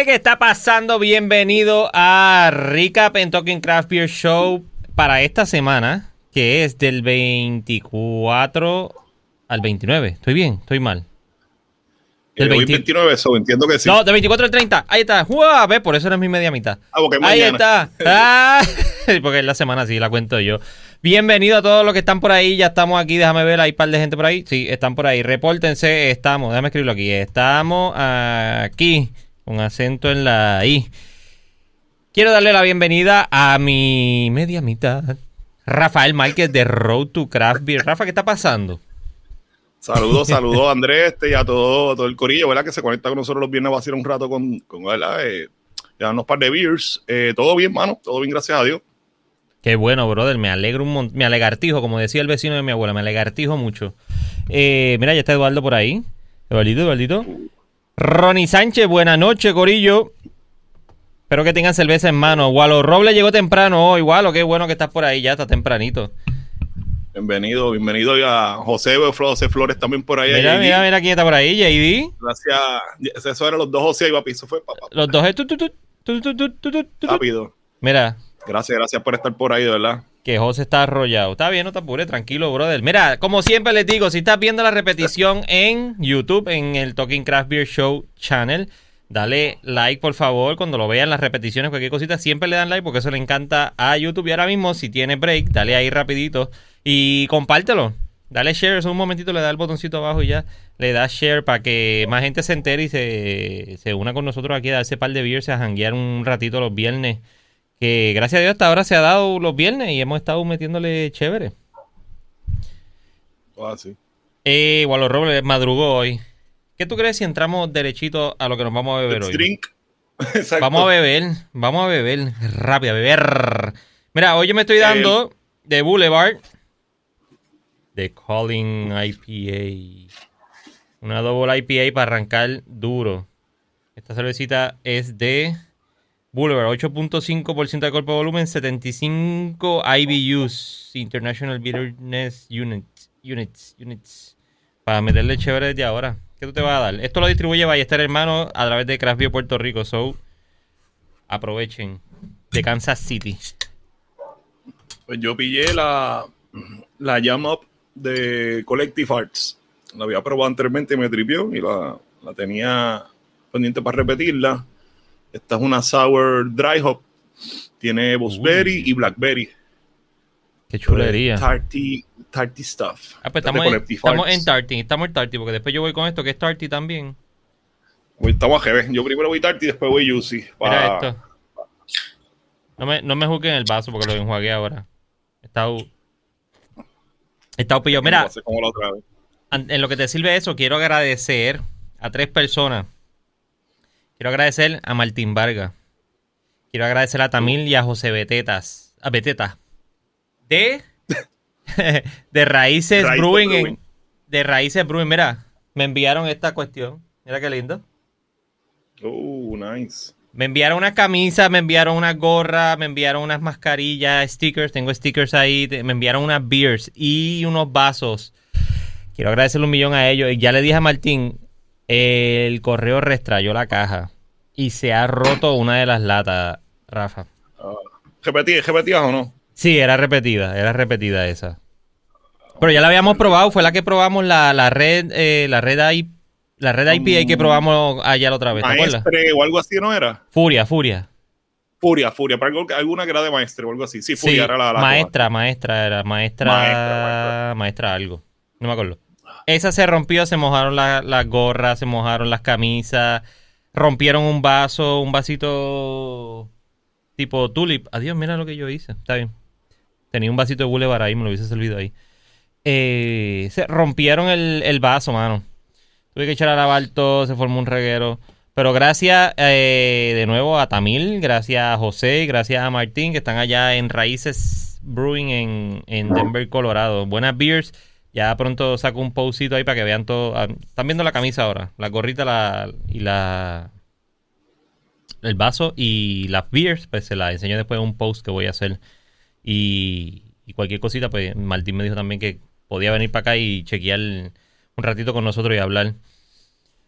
¿Qué, ¿Qué está pasando? Bienvenido a Recap en Talking Craft Beer Show para esta semana, que es del 24 al 29. ¿Estoy bien? ¿Estoy mal? Del 20... 29, eso, entiendo que sí. No, del 24 al 30. Ahí está. ¡Uah! Por eso no es mi media mitad. Ah, porque Ahí mañana. está. Ah, porque es la semana, sí, la cuento yo. Bienvenido a todos los que están por ahí. Ya estamos aquí. Déjame ver. Hay un par de gente por ahí. Sí, están por ahí. Repórtense. Estamos. Déjame escribirlo aquí. Estamos aquí. Con acento en la I. Quiero darle la bienvenida a mi media mitad. Rafael Márquez de Road to Craft Beer. Rafa, ¿qué está pasando? Saludos, saludos a Andrés este, y a todo, todo el corillo, ¿verdad? Que se conecta con nosotros los viernes va a hacer un rato con, con ¿verdad? Eh, ya unos par de beers. Eh, todo bien, mano. Todo bien, gracias a Dios. Qué bueno, brother. Me alegro un montón. Me alegartijo, como decía el vecino de mi abuela. Me alegartijo mucho. Eh, mira, ya está Eduardo por ahí. Eduardito, Eduardito. Ronnie Sánchez, buenas noches, Corillo. Espero que tengan cerveza en mano. Gualo Robles llegó temprano hoy. Walo, qué bueno que estás por ahí. Ya está tempranito. Bienvenido, bienvenido a José, José Flores también por ahí. Mira, mira, mira quién está por ahí, JD. Gracias. Eso eran los dos José y papi. Fue. Los dos es tu, tu, tu, Rápido. Mira. Gracias, gracias por estar por ahí, de verdad que José está arrollado. Está bien, no te apures, tranquilo, brother. Mira, como siempre les digo, si estás viendo la repetición en YouTube, en el Talking Craft Beer Show channel, dale like, por favor, cuando lo vean las repeticiones, cualquier cosita, siempre le dan like porque eso le encanta a YouTube. Y ahora mismo, si tiene break, dale ahí rapidito y compártelo. Dale share, un momentito, le da el botoncito abajo y ya le da share para que más gente se entere y se, se una con nosotros aquí a darse par de beers, a janguear un ratito los viernes. Que gracias a Dios hasta ahora se ha dado los viernes y hemos estado metiéndole chévere. Ah, sí. Eh, Walo Robles madrugó hoy. ¿Qué tú crees si entramos derechito a lo que nos vamos a beber Let's hoy? drink. Exacto. Vamos a beber, vamos a beber, rápido, a beber. Mira, hoy yo me estoy dando de Boulevard, de Calling IPA. Una double IPA para arrancar duro. Esta cervecita es de Boulevard, 8.5% de cuerpo de volumen, 75 IBUs, International Bitterness Units, Units, Units. Para meterle chévere desde ahora. ¿Qué tú te vas a dar? Esto lo distribuye Ballester Hermano a través de Craft Beer Puerto Rico. So, aprovechen. De Kansas City. Pues yo pillé la, la Jam Up de Collective Arts. La había probado anteriormente y me tripió y la, la tenía pendiente para repetirla. Esta es una Sour Dry Hop. Tiene Boosberry y Blackberry. Qué chulería. Tarty, tarty stuff. Ah, pues estamos, en, estamos en Tarty. Estamos en Tarty. Porque después yo voy con esto que es Tarty también. Hoy Estamos a GB. Yo primero voy Tarty y después voy Juicy. Mira esto. No me, no me juzguen el vaso porque lo enjuagué ahora. Está Está pillo. Mira, en lo que te sirve eso, quiero agradecer a tres personas. Quiero agradecer a Martín Vargas. Quiero agradecer a Tamil y a José Betetas. A Beteta. De. de Raíces, Raíces Brewing. en- de Raíces Brewing. Mira, me enviaron esta cuestión. Mira qué lindo. Oh, nice. Me enviaron unas camisas, me enviaron unas gorras, me enviaron unas mascarillas, stickers, tengo stickers ahí, me enviaron unas beers y unos vasos. Quiero agradecerle un millón a ellos. Y ya le dije a Martín, el correo restrayó la caja y se ha roto una de las latas, Rafa. ¿Repetí- ¿Repetías o no? Sí, era repetida, era repetida esa. Pero ya la habíamos probado, fue la que probamos la, la red, eh, la red I- la red IPA que probamos allá la otra vez, ¿te acuerdas? Maestre o algo así, ¿no era? Furia, Furia. Furia, Furia. Para algo, alguna que era de maestre o algo así. Sí, Furia Sí, era la, la maestra, maestra era, maestra, Maestra, maestra, algo. No me acuerdo. Esa se rompió, se mojaron la- las gorras, se mojaron las camisas, rompieron un vaso, un vasito tipo tulip. Adiós, mira lo que yo hice. Está bien. Tenía un vasito de boulevard ahí, me lo hubiese servido ahí. Eh, se rompieron el, el vaso, mano. Tuve que echar a lavar todo, se formó un reguero. Pero gracias eh, de nuevo a Tamil, gracias a José, gracias a Martín, que están allá en Raíces Brewing en, en Denver, Colorado. Buenas beers. Ya pronto saco un postcito ahí para que vean todo. ah, Están viendo la camisa ahora, la gorrita la, y la el vaso y las beers, pues se las enseño después en un post que voy a hacer. Y, y cualquier cosita, pues Martín me dijo también que podía venir para acá y chequear un ratito con nosotros y hablar.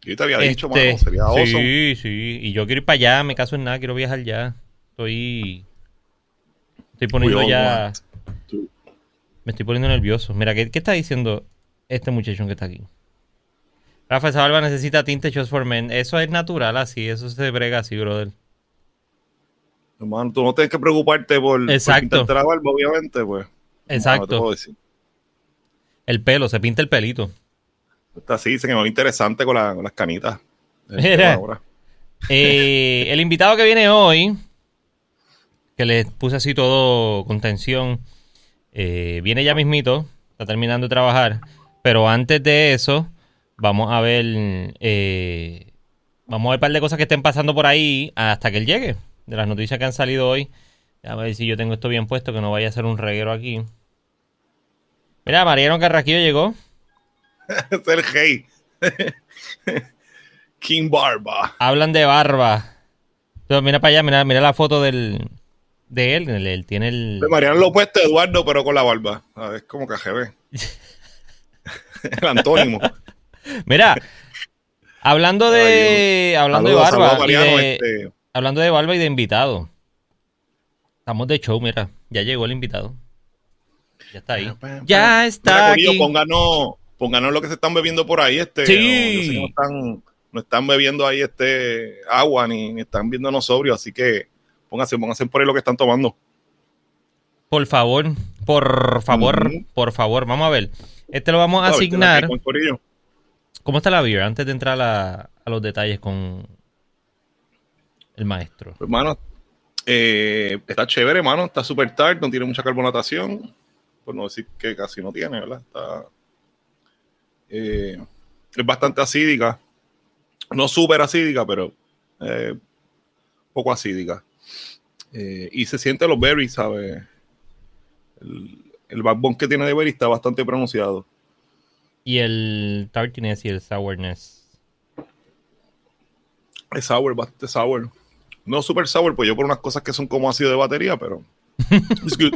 Yo te había dicho, Este, mano, sería awesome. Sí, sí. Y yo quiero ir para allá, me caso en nada, quiero viajar ya. Estoy. Estoy poniendo ya. want. Me estoy poniendo nervioso. Mira, ¿qué, qué está diciendo este muchacho que está aquí? Rafa, esa barba necesita tinte Just for Men. Eso es natural así, eso se brega así, brother. Hermano, tú no tienes que preocuparte por, por Exacto. pintarte la barba, obviamente, pues. Exacto. decir. El pelo, se pinta el pelito. Está así, se quedó interesante con, la- con las canitas. Mira. Eh, el invitado que viene hoy, que le puse así todo con tensión, eh, viene ya mismito, está terminando de trabajar, pero antes de eso, vamos a ver, eh, vamos a ver un par de cosas que estén pasando por ahí hasta que él llegue, de las noticias que han salido hoy. A ver si yo tengo esto bien puesto, que no vaya a ser un reguero aquí. Mira, Mariano Carraquillo llegó. es el hey. King Barba. Hablan de barba. Entonces, mira para allá, mira, mira la foto del, de él. Él, él tiene el. De Mariano lo opuesto Eduardo, pero con la barba. A ver, es como KGB. el antónimo. Mira, hablando de. hablando de barba. y de- este, Hablando de barba y de invitado. Estamos de show, mira. Ya llegó el invitado. Ya está ahí. Ya Mira, está aquí. pónganos, pónganos lo que se están bebiendo por ahí. Este, Sí. no están, no están bebiendo ahí este agua ni, ni están viéndonos sobrios, así que pónganse, pónganse por ahí lo que están tomando. Por favor, por favor, por favor. Vamos a ver. Este lo vamos a A ver, asignar. aquí. ¿Cómo está la beer? Antes de entrar a, a los detalles con el maestro. Pues, hermano, eh, está chévere, hermano. Está súper tart, no tiene mucha carbonatación. Por no decir que casi no tiene, ¿verdad? Está, eh, es bastante acídica. No súper acídica, pero eh, poco acídica. Eh, y se siente los berries, ¿sabes? El, el backbone que tiene de berry está bastante pronunciado. Y el tartiness y el sourness. Es sour, bastante sour. No super sour, pues yo por unas cosas que son como ácido de batería, pero. It's good.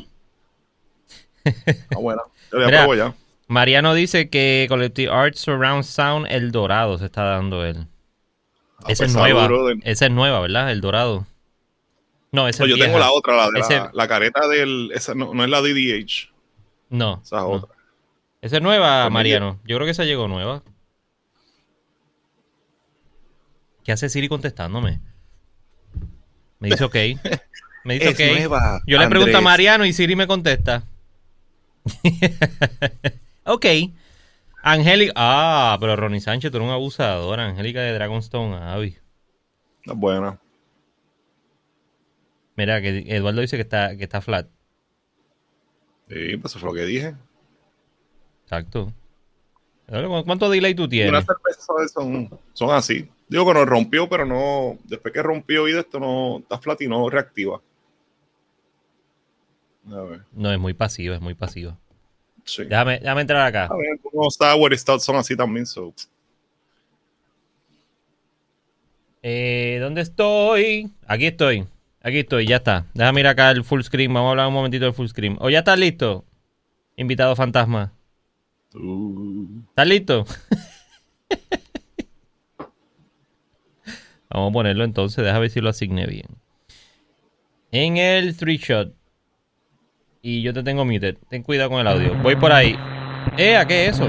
Ah, bueno. Te voy a Mira, probar ya. Mariano dice que Collective Arts Surround Sound, el dorado se está dando él. Ah, esa pues, es nueva. salud, brother. Esa es nueva, ¿verdad? El dorado. No, esa No, es yo vieja. tengo la otra, la de Ese- la, la careta del. Esa no, no es la DDH, No. esa es no. otra. Esa es nueva, Pues, Mariano. Yo creo que esa llegó nueva. ¿Qué hace Siri contestándome? Me dice ok. Me dice Es ok. nueva, Yo le pregunto a. Mariano y Siri me contesta. ok. Angélica. Ah, pero Ronnie Sánchez, tú eres un abusador. Angélica de Dragonstone Abbey. Es buena. Mira, que Eduardo dice que está, que está flat. Sí, pues eso fue lo que dije. Exacto. ¿Cuánto delay tú Unas tienes? cervezas ¿sabes? son, son así. Digo que nos rompió, pero no. Después que rompió y de esto no. Está flat y no reactiva. A ver. No, es muy pasiva, es muy pasiva. Sí. Déjame, déjame entrar acá. A ver, algunos sour stouts son así también. So. Eh, ¿Dónde estoy? Aquí estoy. Aquí estoy, ya está. Déjame ir acá el full screen. Vamos a hablar un momentito del full screen. ¿O ya estás listo? Invitado fantasma. Uh, ¿Estás listo? Vamos a ponerlo entonces. Déjame ver si lo asigné bien. En el three shot. Y yo te tengo muted. Ten cuidado con el audio. Voy por ahí. ¡Eh! ¿a qué es eso?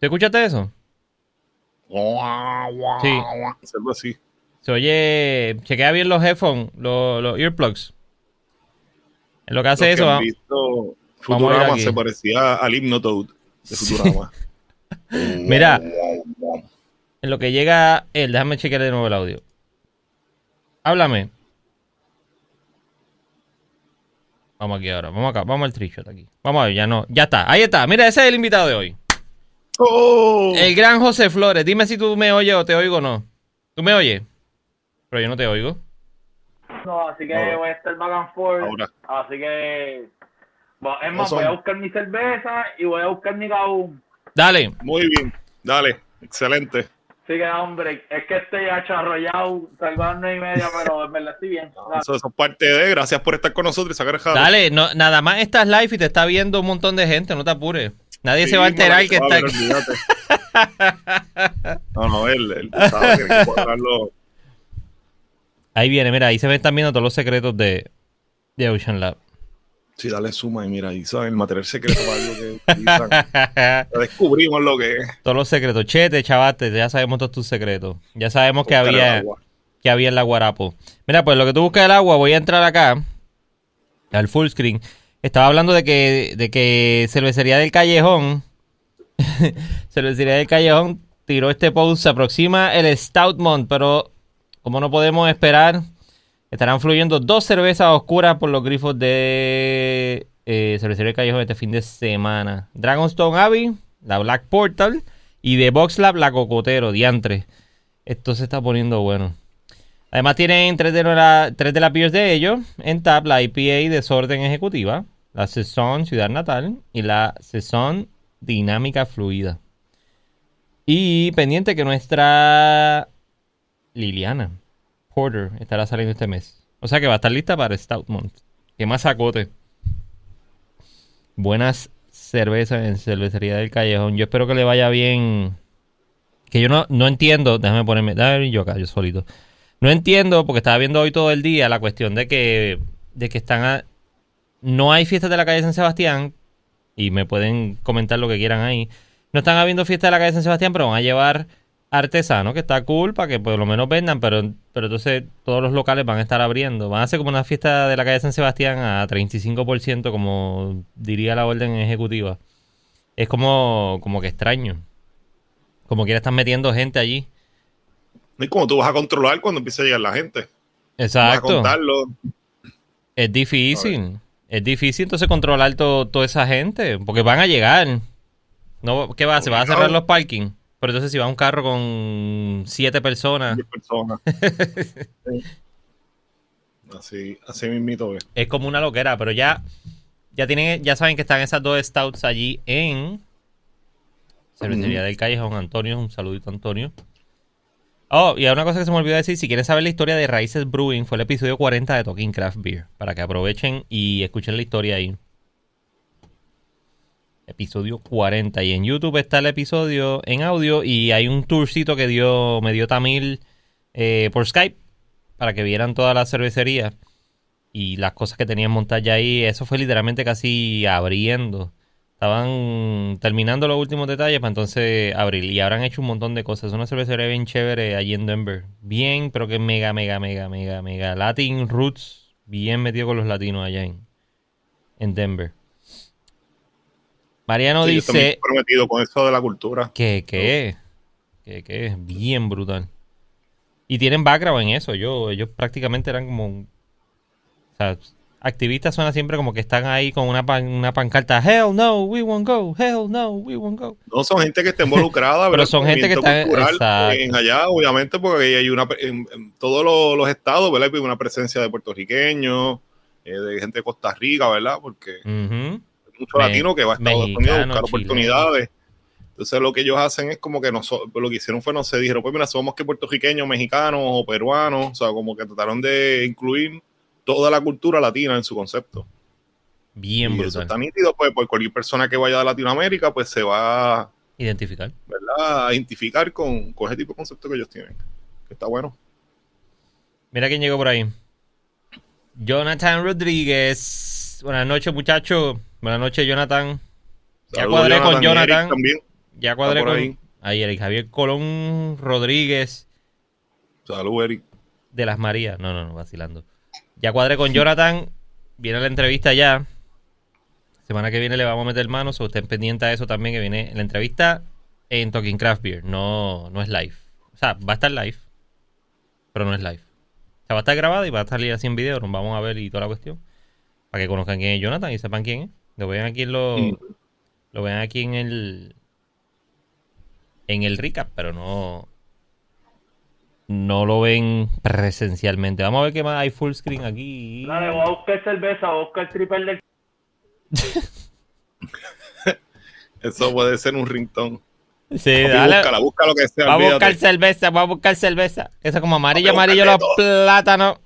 ¿Te escuchaste eso? Sí. Hacerlo así. Se oye. Chequea bien los headphones, los, los earplugs. En lo que hace Los que eso, han visto ver Futurama se parecía al Hypnotoad de Futurama. Mira. en lo que llega él, déjame chequear de nuevo el audio. Háblame. Vamos aquí ahora, vamos acá, vamos al trichot aquí. Vamos a ver, ya no, ya está, ahí está. Mira, ese es el invitado de hoy. ¡Oh! El gran José Flores. Dime si tú me oyes o te oigo o no. ¿Tú me oyes? Pero yo no te oigo. No, así que voy a estar back and forth. Ahora. Así que. bueno, es más, voy a buscar mi cerveza y voy a buscar mi gaúm. Dale. Muy bien. Dale. Excelente. Así que, hombre, es que estoy acharrollado, salgo a las nueve y media, pero en verdad estoy bien. Eso, eso es parte de. Gracias por estar con nosotros y sacar el jalo. Dale, no, nada más estás live y te está viendo un montón de gente, no te apures. Nadie Sí, se va a enterar que está olvídate. No, no, él, él tú sabes, tiene que cuadrarlo. Ahí viene, mira, ahí se ven también todos los secretos de, de Ocean Lab. Sí, dale suma y mira, ahí saben el material secreto para algo que utilizan. Ya descubrimos lo que es. todos los secretos. Chete, chavate, ya sabemos todos tus secretos. Ya sabemos que Buscar había, que había en la Guarapo. Mira, pues lo que tú buscas el agua, voy a entrar acá al full screen. Estaba hablando de que, de que Cervecería del Callejón, Cervecería del Callejón tiró este post, se aproxima el Stoutmont, pero como no podemos esperar, estarán fluyendo dos cervezas oscuras por los grifos de eh, Cervecería Callejón este fin de semana. Dragonstone Abbey, la Black Portal, y de Box Lab, la Cocotero, diantre. Esto se está poniendo bueno. Además tienen tres de, la, tres de las beers de ellos en tap, la IPA Desorden Ejecutiva, la Saison Ciudad Natal y la Saison Dinámica Fluida. Y pendiente que nuestra Liliana Porter estará saliendo este mes. O sea que va a estar lista para Stoutmont. Que más sacote. Buenas cervezas en cervecería del callejón. Yo espero que le vaya bien. Que yo no, no entiendo. Déjame ponerme. Déjame yo acá, yo solito. No entiendo, porque estaba viendo hoy todo el día la cuestión de que, de que están a- no hay fiestas de la calle San Sebastián, y me pueden comentar lo que quieran ahí. No están habiendo fiestas de la calle San Sebastián, pero van a llevar artesanos, que está cool, para que por lo menos vendan, pero, pero entonces todos los locales van a estar abriendo. Van a hacer como una fiesta de la calle San Sebastián a 35%, como diría la orden ejecutiva. Es como, como que extraño. Como que están metiendo gente allí. Es como tú vas a controlar cuando empiece a llegar la gente. Vas a Exacto. contarlo. Es difícil. Es difícil entonces controlar to- toda esa gente. Porque van a llegar. No, ¿Qué va a hacer? ¿Va a cerrar los parking? Pero entonces si va un carro con siete personas, 10 personas. Sí. Así, así mismito es. es como una loquera. Pero ya, ya tienen, ya saben que están esas dos stouts allí en Cervecería Ujú. del Callejón. Antonio, un saludito Antonio. Oh, y hay una cosa que se me olvidó decir, si quieren saber la historia de Raíces Brewing, fue el episodio 40 de Talking Craft Beer, para que aprovechen y escuchen la historia ahí. Episodio 40. Y en YouTube está el episodio en audio y hay un tourcito que dio, me dio Tamil eh, por Skype para que vieran toda la cervecería y las cosas que tenían montadas ahí. Eso fue literalmente casi abriendo. Estaban terminando los últimos detalles para entonces abrir. Y habrán hecho un montón de cosas. Es una cervecería bien chévere allí en Denver. Bien, pero que mega, mega, mega, mega, mega. Latin Roots. Bien metido con los latinos allá en, en Denver. Mariano Sí, yo también dice estoy prometido con eso de la cultura. que, que, que, que es bien brutal. Y tienen background en eso. Yo, ellos prácticamente eran como. O sea, activistas suena siempre como que están ahí con una, pan- una pancarta. Hell no, we won't go. Hell no, we won't go. No son gente que está involucrada, Pero son gente que está- cultural en allá, obviamente, porque hay una en, en todos los, los estados, ¿verdad? Hay una presencia de puertorriqueños, eh, de gente de Costa Rica, ¿verdad? Porque mucho Me- latino que va a Estados Unidos a buscar oportunidades. Entonces lo que ellos hacen es como que nosotros, lo que hicieron fue, no sé, dijeron, pues mira, somos que puertorriqueños, mexicanos o peruanos, o sea, como que trataron de incluir toda la cultura latina en su concepto. Bien y eso brutal. está nítido, pues, por cualquier persona que vaya de Latinoamérica, pues se va Identificar. ¿verdad? a identificar con, con ese tipo de concepto que ellos tienen. Que está bueno. Mira quién llegó por ahí. Jonathan Rodríguez. Buenas noches, muchachos. Buenas noches, Jonathan. Ya Saludos, cuadré con Jonathan. también. Ya cuadré con. ahí. Ahí, Eric Javier Colón Rodríguez Salud, Eric. de las Marías. No, no, no, vacilando. Ya cuadré con Jonathan. Viene la entrevista ya. Semana que viene le vamos a meter manos. O estén pendientes a eso también, que viene la entrevista en Talking Craft Beer. No, no es live. O sea, va a estar live. Pero no es live. O sea, va a estar grabada y va a salir así en video. Nos vamos a ver y toda la cuestión. Para que conozcan quién es Jonathan y sepan quién es. Lo vean aquí en lo, Mm. lo vean aquí en el en el recap, pero no no lo ven presencialmente. Vamos a ver qué más hay full screen aquí. Dale, voy a buscar cerveza, voy a buscar triple del... Eso puede ser un ringtone. Sí, Papi, dale. Búscala, busca lo que sea. Va a buscar cerveza, va a buscar cerveza. Eso como amarillo, Papi, amarillo, los plátanos.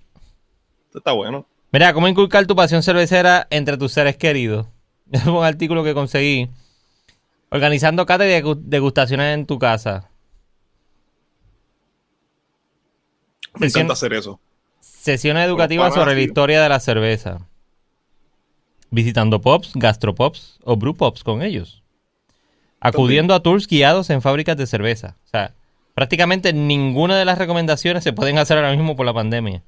Esto está bueno. Mira, ¿cómo inculcar tu pasión cervecera entre tus seres queridos? Es un artículo que conseguí Organizando cata y degu- degustaciones en tu casa. Me Sesión- encanta hacer eso. Sesiones educativas sobre la historia de la cerveza. Visitando pops, gastropops o brewpops con ellos. Acudiendo a tours guiados en fábricas de cerveza. O sea, prácticamente ninguna de las recomendaciones se pueden hacer ahora mismo por la pandemia.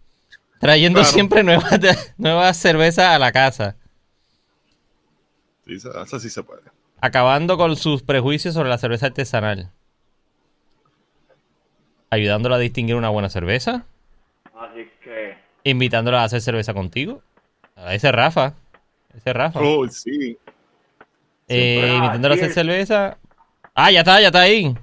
Trayendo Claro. siempre nuevas, nuevas cervezas a la casa. Sí, eso eso sí se puede. Acabando con sus prejuicios sobre la cerveza artesanal. Ayudándola a distinguir una buena cerveza. Así que. Invitándola a hacer cerveza contigo. A ese Rafa. Ese Rafa. Oh, sí. Eh, Siempre- invitándola a hacer sí. cerveza. Ah, ya está, ya está ahí.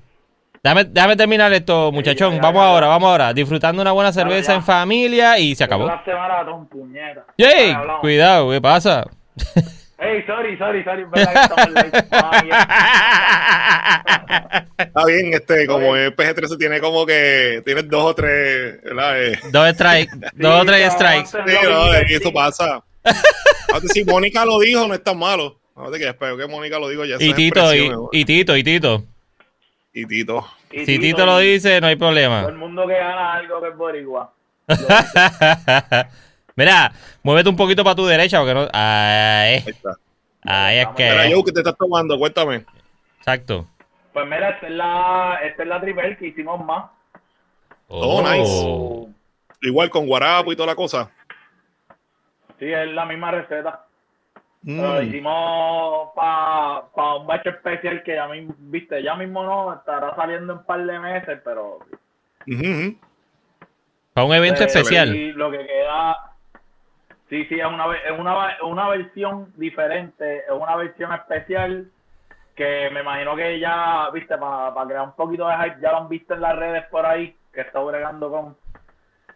Déjame, déjame terminar esto, muchachón. ya, ya, vamos ya. ahora, vamos ahora. Disfrutando una buena cerveza en familia y se acabó. Maratón, puñeta. ¡Yay! Cuidado, ¿qué pasa? Ey, sorry, sorry, sorry. es verdad que estamos en live. Mami, Está bien, este, como el PG-13 tiene como que, tiene dos o tres, ¿verdad? Eh, Dos strikes, dos o tres strikes. no, sí, no, eso pasa. Si Mónica lo dijo, no es tan malo. Ahora que espero que Mónica lo dijo ya. Y Tito, y, y Tito, y Tito. y Tito. Y Si Tito lo dice, no hay Todo el problema. mundo que gana algo que es boricua. Mira, muévete un poquito para tu derecha porque no. Ahí, Ahí está. ahí es Mira, que. Joe, ¿qué te estás tomando? Cuéntame. Exacto. Pues mira, esta es la, esta es la triple que hicimos más. Oh, nice. Igual con guarapo y toda la cosa. Sí, es la misma receta. Mm. Pero lo hicimos para un bacho especial que ya mismo, viste, ya mismo no, estará saliendo en un par de meses, pero... Ujú. Para un evento eh, especial. y lo que queda... Sí, sí, es una, es una, es una versión diferente, es una versión especial que me imagino que ya, viste, para crear un poquito de hype, ya lo han visto en las redes por ahí, que está bregando con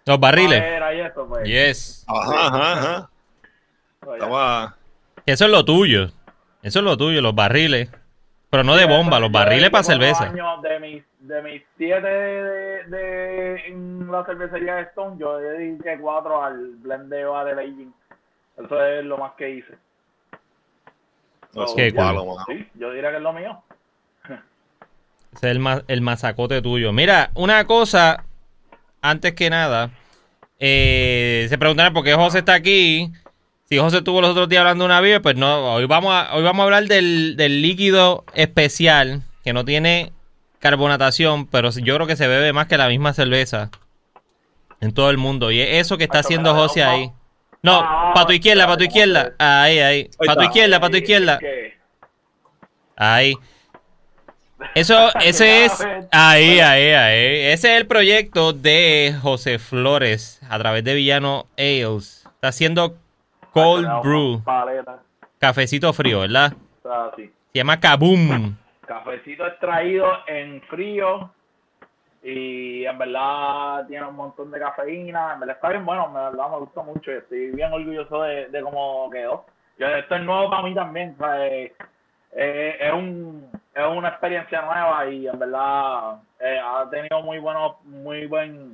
Los barriles. y eso, pues. Yes. Ajá, ajá, ajá. pues. Estaba. Eso es lo tuyo. Eso es lo tuyo, los barriles. Pero no de bomba, los barriles para cerveza. años De mis, de mis siete de, de- en la cervecería de Stone, yo dediqué cuatro al blend de Eva de Beijing. Eso es lo más que hice. No, So, cool. mano. Sí, yo diría que es lo mío. Ese es el, ma- el masacote tuyo. Mira, una cosa, antes que nada, eh, se preguntarán por qué José está aquí. Si José estuvo los otros días hablando de una beer, pues no, hoy vamos a, hoy vamos a hablar del, del líquido especial que no tiene carbonatación, pero yo creo que se bebe más que la misma cerveza en todo el mundo. Y es eso que está haciendo José ahí. No, Ah, para tu izquierda, para tu ¿cómo izquierda. Ahí, ahí. Para tu izquierda, para tu izquierda. Ahí. Eso, ese es. Ahí, ahí, ahí. Ese es el proyecto de José Flores a través de Villano Ales. Está haciendo Cold Brew, cafecito frío, ¿verdad? Sí. Se llama Kaboom. Cafecito extraído en frío y en verdad tiene un montón de cafeína. En verdad está bien bueno, en verdad me gusta mucho y estoy bien orgulloso de, de cómo quedó. Yo, esto es nuevo para mí también. o sea, eh, es, un, es una experiencia nueva y en verdad eh, ha tenido muy bueno, muy buen,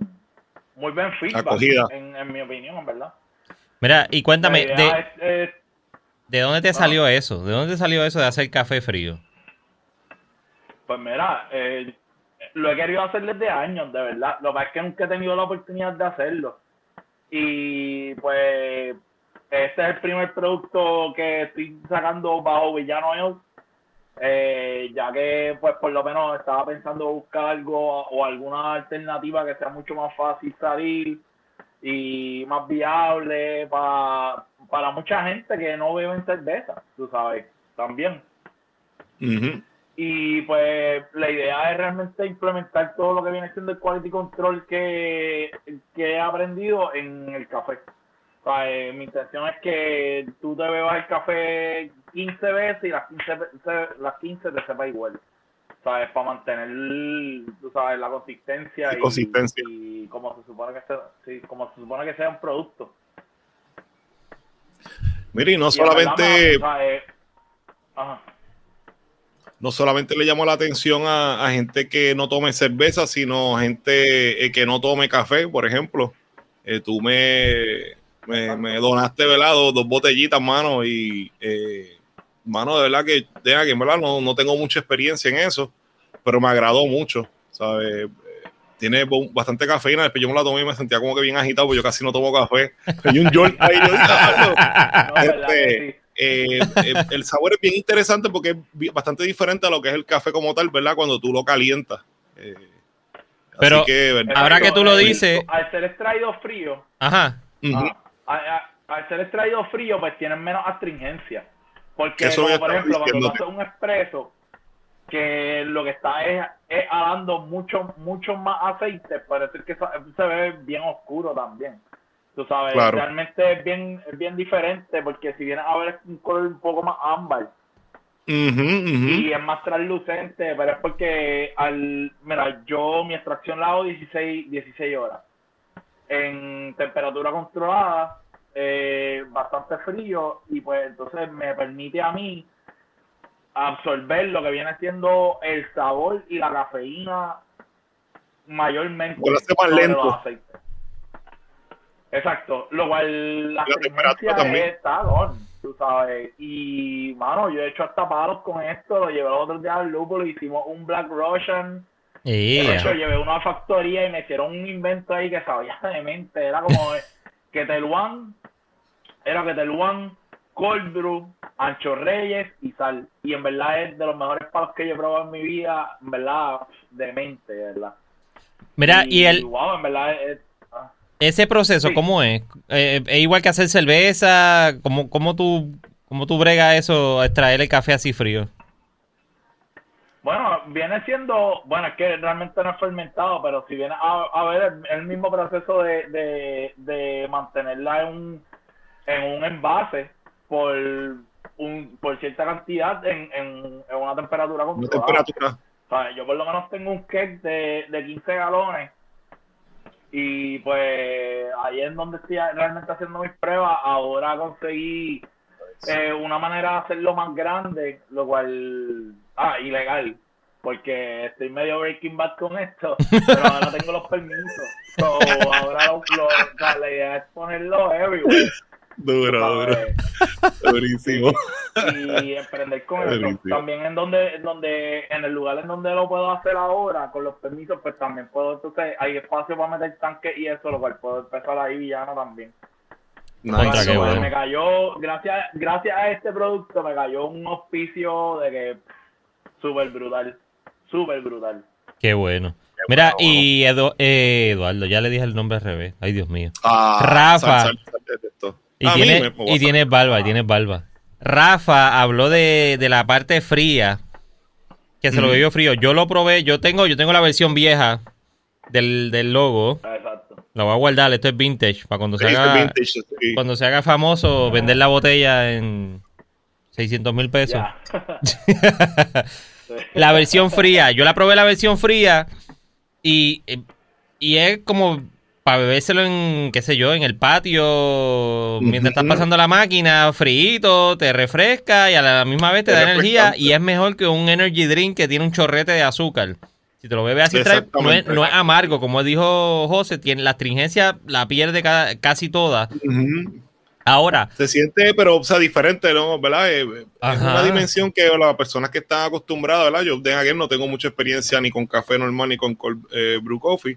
muy buen feedback Acogida. en, en mi opinión, en verdad. Mira, y cuéntame, ¿de, es- es- de dónde te Ah. salió eso? ¿De dónde te salió eso de hacer café frío? Pues mira, eh, lo he querido hacer desde años, de verdad. Lo que pasa es que nunca he tenido la oportunidad de hacerlo. Y pues este es el primer producto que estoy sacando bajo Villano Elf. Eh, ya que pues por lo menos estaba pensando buscar algo o alguna alternativa que sea mucho más fácil salir y más viable para, para mucha gente que no beben cerveza, tú sabes, también. Ujú. Y pues la idea es realmente implementar todo lo que viene siendo el quality control que, que he aprendido en el café. O sea, eh, mi intención es que tú te bebas el café 15 veces y las 15, ve- se- las 15 te sepa igual. ¿Sabes? Para mantener, tú sabes, la consistencia y, consistencia. y como se supone que sea, sí, como se supone que sea un producto. Mire, y no Y en verdad, solamente, mano, o sea, eh, ajá. No solamente le llamó la atención a, a gente que no tome cerveza, sino gente eh, que no tome café, por ejemplo. Eh, tú me, me, me donaste velado dos botellitas, mano, y eh, mano, de verdad que, deja que verdad no, no tengo mucha experiencia en eso, pero me agradó mucho, ¿sabes? Tiene bastante cafeína, después yo me la tomé y me sentía como que bien agitado, porque yo casi no tomo café. Y un jolt ahí, yo, ¿verdad Este, sí? Eh, eh, el sabor es bien interesante porque es bastante diferente a lo que es el café como tal, ¿verdad? Cuando tú lo calientas. Eh, así Pero- que. Ahora que tú lo dices- Al ser extraído frío, Ajá. Ah, a- a- al ser extraído frío, pues tienen menos astringencia. Porque, Eso como yo por ejemplo, cuando tú haces un expreso, que lo que está es, es alando mucho, mucho más aceite, parece que se ve bien oscuro también. Tú sabes, Claro. realmente es bien, es bien diferente, porque si vienes a ver es un color un poco más ámbar. Y es más translucente, pero es porque al, mira, yo mi extracción la hago 16, 16 horas en temperatura controlada, eh, bastante frío y pues entonces me permite a mí absorber lo que viene siendo el sabor y la cafeína mayormente lo hace más lento. los aceites. Exacto, lo cual la La experiencia también. es talón, tú sabes. Y, mano, yo he hecho hasta palos con esto, lo llevé el otro día al lúpulo, hicimos un Black Russian. De Yeah. hecho, llevé una factoría y me hicieron un invento ahí que sabía de mente. Era como que Teluan, era que Teluan, cold brew, ancho reyes y sal. Y en verdad es de los mejores palos que yo he probado en mi vida, en verdad, de mente, de verdad. Mira, y el, Wow, en verdad es... ese proceso, Sí. ¿cómo es? Eh, ¿Es igual que hacer cerveza? ¿Cómo, cómo tú, cómo tú bregas eso, a extraer el café así frío? Bueno, viene siendo, bueno, es que realmente no es fermentado, pero si viene a, a ver el, el mismo proceso de, de, de mantenerla en un, en un envase por, un, por cierta cantidad en, en, en una temperatura Una controlada. temperatura. O sea, yo por lo menos tengo un keg de, de 15 galones y pues ahí es donde estoy realmente haciendo mis pruebas. Ahora conseguí eh, una manera de hacerlo más grande, lo cual, ah, ilegal, porque estoy medio Breaking Bad con esto, pero ahora tengo los permisos. So, ahora lo- lo- la idea es ponerlo everywhere. Duro, duro. ¿sabes? Durísimo. y emprender con eso. También en donde, en donde, en el lugar en donde lo puedo hacer ahora, con los permisos, pues también puedo, entonces hay espacio para meter tanque y eso, lo cual puedo empezar ahí villano también. Contra Nice. qué bueno. Me cayó, gracias, gracias a este producto, me cayó un auspicio de que súper brutal, súper brutal. Qué bueno. Mira, bueno, y Edu- eh, Eduardo, ya le dije el nombre al revés. Ay, Dios mío. Ah, Rafa. sal, sal, sal de esto. Y, A tiene, y tienes barba, y tienes barba. Rafa habló de, de la parte fría, que se lo bebió frío. Yo lo probé, yo tengo, yo tengo la versión vieja del, del logo. Exacto. La voy a guardar, esto es vintage, para cuando se haga, vintage, sí. cuando se haga famoso, vender la botella en 600 mil pesos. La versión fría, yo la probé la versión fría y, eh, y es como para bebérselo en, qué sé yo, en el patio, mientras estás pasando la máquina, frío, te refresca y a la misma vez te da energía y es mejor que un energy drink que tiene un chorrete de azúcar. Si te lo bebes así, trae- no, es, no es amargo, como dijo José, tiene la astringencia la pierde cada- casi toda. Ahora, Se siente, pero, o sea, diferente, ¿no? ¿Verdad? Eh, Es Ajá. una dimensión que las personas que están acostumbradas, ¿verdad? Yo de aquel no tengo mucha experiencia ni con café normal ni con cold, eh, brew coffee,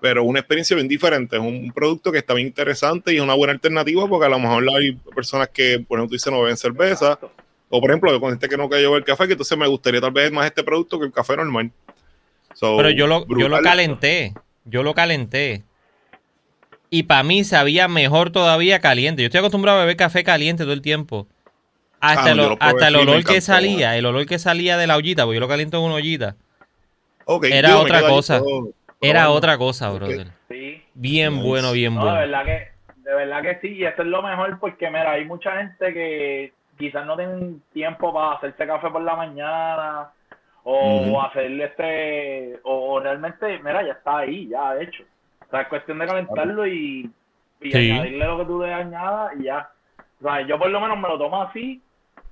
pero una experiencia bien diferente. Es un producto que está bien interesante y es una buena alternativa porque a lo mejor hay personas que, por ejemplo, tú dices no beben cerveza, Exacto. o por ejemplo, con gente que no cayó el café, que entonces me gustaría tal vez más este producto que el café normal. So, Pero yo lo, yo lo calenté. Yo lo calenté. Y para mí sabía mejor todavía caliente. Yo estoy acostumbrado a beber café caliente todo el tiempo. Hasta, Ah, lo hasta el olor que salía, el olor que salía de la ollita, porque yo lo caliento en una ollita, Ok, era otra cosa. todo- era otra cosa, brother. Sí. Bien Nice. bueno, bien No, de bueno. verdad que, de verdad que sí, y eso es lo mejor porque, mira, hay mucha gente que quizás no tienen tiempo para hacerse café por la mañana o Ujú. hacerle este, o, o realmente, mira, ya está ahí, ya hecho. O sea, es cuestión de calentarlo y, y Sí. añadirle lo que tú le añadas y ya. O sea, yo por lo menos me lo tomo así,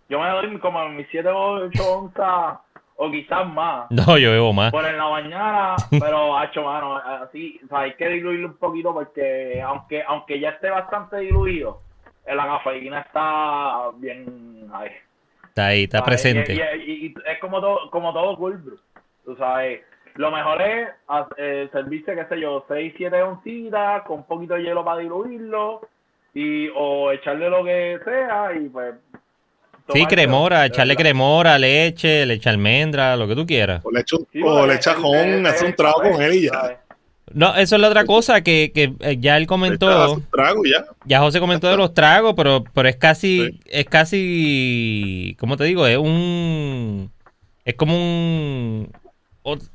yo me doy como mis 7 o 8 onzas o quizás más No, yo bebo más. por en la mañana, pero hacho mano, así, o sea, hay que diluirlo un poquito porque aunque aunque ya esté bastante diluido, eh, la cafeína está bien ahí. Está ahí, está ¿sabes? presente. Y, y- y es como todo, como todo cold brew, tú sabes. Lo mejor es eh, servirse, qué sé yo, 6, 7 oncitas con un poquito de hielo para diluirlo y o echarle lo que sea y pues... Sí, cremora, echarle verdad. cremora, leche, le echa almendra, lo que tú quieras. O le echa un, Sí, o le echa jón, hace un trago con él y ya. ¿sabes? No, eso es la otra cosa que, que eh, ya él comentó. trago ya. Ya José comentó de los tragos, pero, pero es casi, Sí. es casi, ¿cómo te digo? Es un, es como un,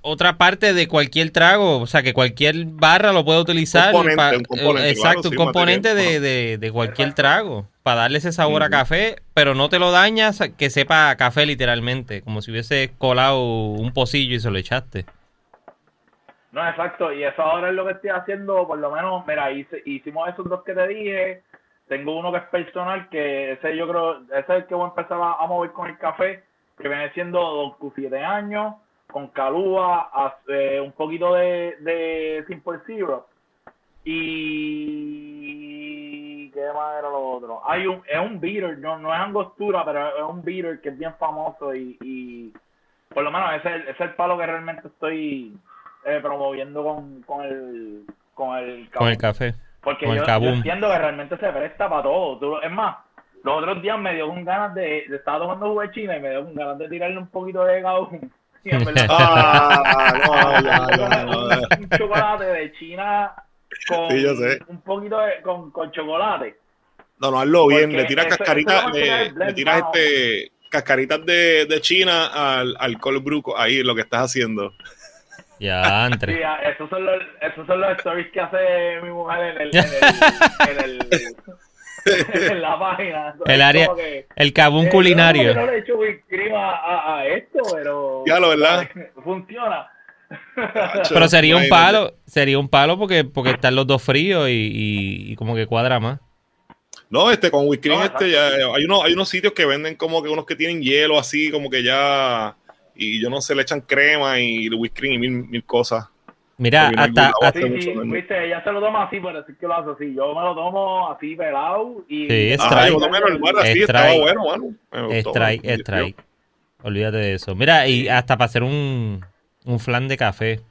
otra parte de cualquier trago, o sea, que cualquier barra lo puede utilizar. Componente, un componente, eh, exacto, claro, un sí, componente de, material. de, de cualquier trago, para darle ese sabor a café, pero no te lo dañas, que sepa a café literalmente, como si hubiese colado un pocillo y se lo echaste. No, exacto, y eso ahora es lo que estoy haciendo, por lo menos, mira, hice- hicimos esos dos que te dije, tengo uno que es personal, que ese yo creo, ese es el que voy a empezar a, a mover con el café, que viene siendo Don Q 7 años, con calúa, eh, un poquito de, de Simple Syrup, y... ¿qué más era lo otro? Hay un, es un beater, no, no es angostura, pero es un beater que es bien famoso y, y por lo menos ese, es el- ese es el palo que realmente estoy eh, promoviendo con, con el con el Con el café. porque yo, entiendo que realmente se presta para todo Tú- es más los otros días me dio con ganas de, de estaba tomando jugo de china y me dio con ganas de tirarle un poquito de verdad Ah, un, chocolate de China con Sí, yo sé. un poquito de con, con chocolate No, no, hazlo bien. Porque Le tiras eso- cascaritas, eso le, tiras este, cascaritas de, de China al, al cold brew, ahí lo que estás haciendo. Ya, Sí, entre. ah, esos son los, esos son los stories que hace mi mujer en el, en el, en el- en la página. Entonces, El área- que, El cabún eh, culinario. yo No, le he hecho a, a, a esto, pero Ya, lo verdad. funciona. Pero sería un palo, sería un palo porque, porque están los dos fríos y, y- y como que cuadra más. No, este, con whisky No, este, ya, hay, unos, hay unos sitios que venden como que unos que tienen hielo así, como que ya, y yo no sé, le echan crema y whisky y mil, mil cosas. Mira, hasta, hasta- Sí, sí, viste, ella se lo toma así, pero sí que lo hace así. Yo me lo tomo así pelado y... Sí, es Ah, strike. yo tomé el bar así, Strike. estaba bueno, mano. Strike, strike. Olvídate de eso. Mira, y hasta para hacer un, un flan de café.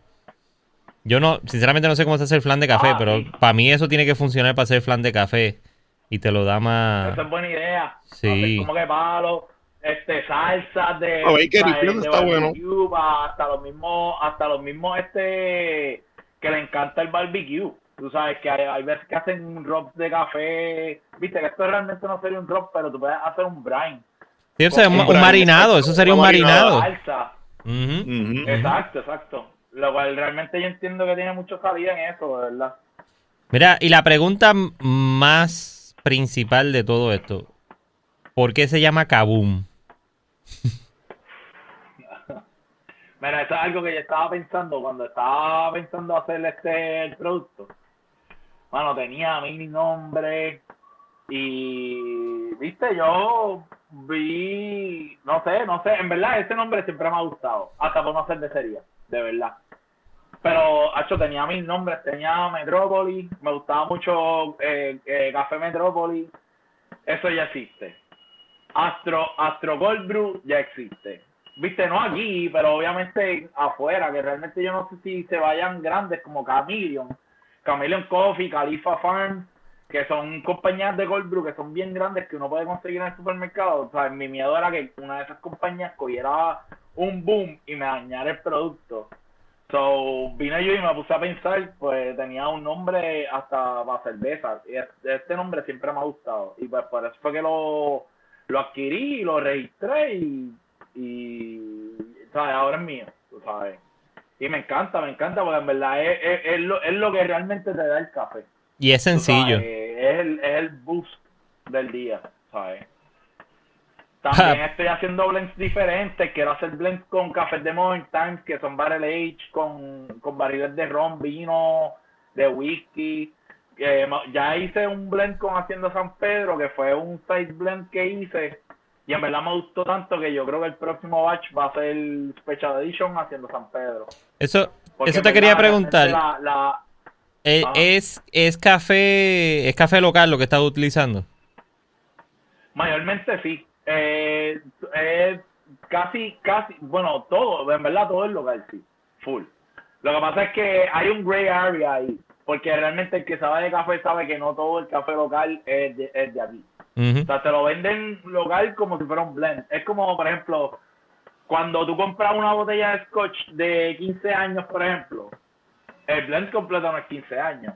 Yo no, sinceramente no sé cómo se hace el flan de café, Ah, pero sí. para mí eso tiene que funcionar para hacer flan de café. Y te lo da más... Esa es buena idea. Sí. Hacer como que palo, este, salsas de, de está bueno. barbecue, pa- hasta los mismos, hasta los mismos, este, que le encanta el barbecue. Tú sabes que hay, hay veces que hacen drops de café. Viste que esto realmente no sería un drop, pero tú puedes hacer un brine. Sí, o sea, un, Un un marinado, eso sería un un marinado. marinado. Salsa. Exacto, exacto. Lo cual realmente yo entiendo que tiene mucho salida en eso, de verdad. Mira, y la pregunta más principal de todo esto. ¿Por qué se llama Kaboom? Mira, eso es algo que yo estaba pensando cuando estaba pensando hacer este el producto. Bueno, tenía mil nombres y, viste, yo vi, no sé, no sé, en verdad ese nombre siempre me ha gustado, hasta por no ser de serie, de verdad. Pero, hecho, tenía mil nombres, tenía Metrópolis, me gustaba mucho eh, eh, Café Metrópolis, eso ya existe. Astro, Astro Gold Brew ya existe. Viste, no aquí, pero obviamente afuera, que realmente yo no sé si se vayan grandes como Chameleon, Chameleon Coffee, Califa Farm, que son compañías de cold brew que son bien grandes que uno puede conseguir en el supermercado. O sea, mi miedo era que una de esas compañías cogiera un boom y me dañara el producto. So, vine yo y me puse a pensar, pues tenía un nombre hasta para cerveza. Y es- este nombre siempre me ha gustado. Y pues por eso fue que lo, lo adquirí lo registré y, y ¿sabes? ahora es mío, tú sabes. Y me encanta, me encanta, porque en verdad es, es, es lo, es lo que realmente te da el café. Y es sencillo. es, el, es el boost del día, ¿sabes? También estoy haciendo blends diferentes. Quiero hacer blends con cafés de Modern Times, que son barrel age, con, con barriles de ron, vino, de whisky. Eh, ya hice un blend con Hacienda San Pedro, que fue un side blend que hice. Y en verdad me gustó tanto que yo creo que el próximo batch va a ser el Special Edition Hacienda San Pedro. Eso, Porque eso te quería verdad, preguntar. la- la, Eh. ¿Es, es café es café local lo que estás utilizando? Mayormente sí, Eh, eh, casi, casi, bueno, todo, en verdad todo es local, sí, full. Lo que pasa es que hay un gray area ahí, porque realmente el que sabe de café sabe que no todo el café local es de, es de aquí. O sea, te lo venden local como si fuera un blend. Es como, por ejemplo, cuando tú compras una botella de scotch de 15 años, por ejemplo, el blend completo no es 15 años.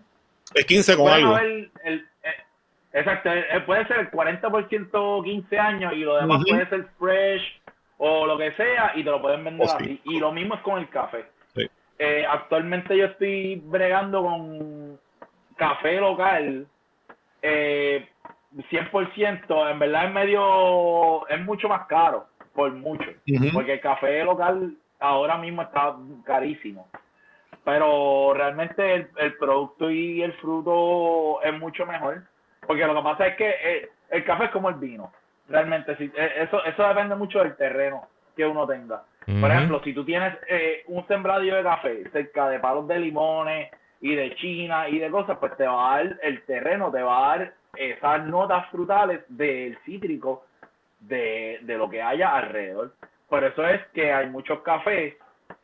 Es 15 con algo. el- exacto, puede ser el 40% 15 años y lo demás puede ser fresh o lo que sea y te lo pueden vender Oh, sí. así. Y lo mismo es con el café. Eh, actualmente yo estoy bregando con café local eh, 100%, en verdad es medio, es mucho más caro, por mucho, porque el café local ahora mismo está carísimo, pero realmente el, el producto y el fruto es mucho mejor, porque lo que pasa es que eh, el café es como el vino, realmente, si, eh, eso, eso depende mucho del terreno que uno tenga. Por ejemplo, si tú tienes eh, un sembradío de café cerca de palos de limones y de China y de cosas, pues te va a dar, el terreno te va a dar esas notas frutales del cítrico de, de lo que haya alrededor. Por eso es que hay muchos cafés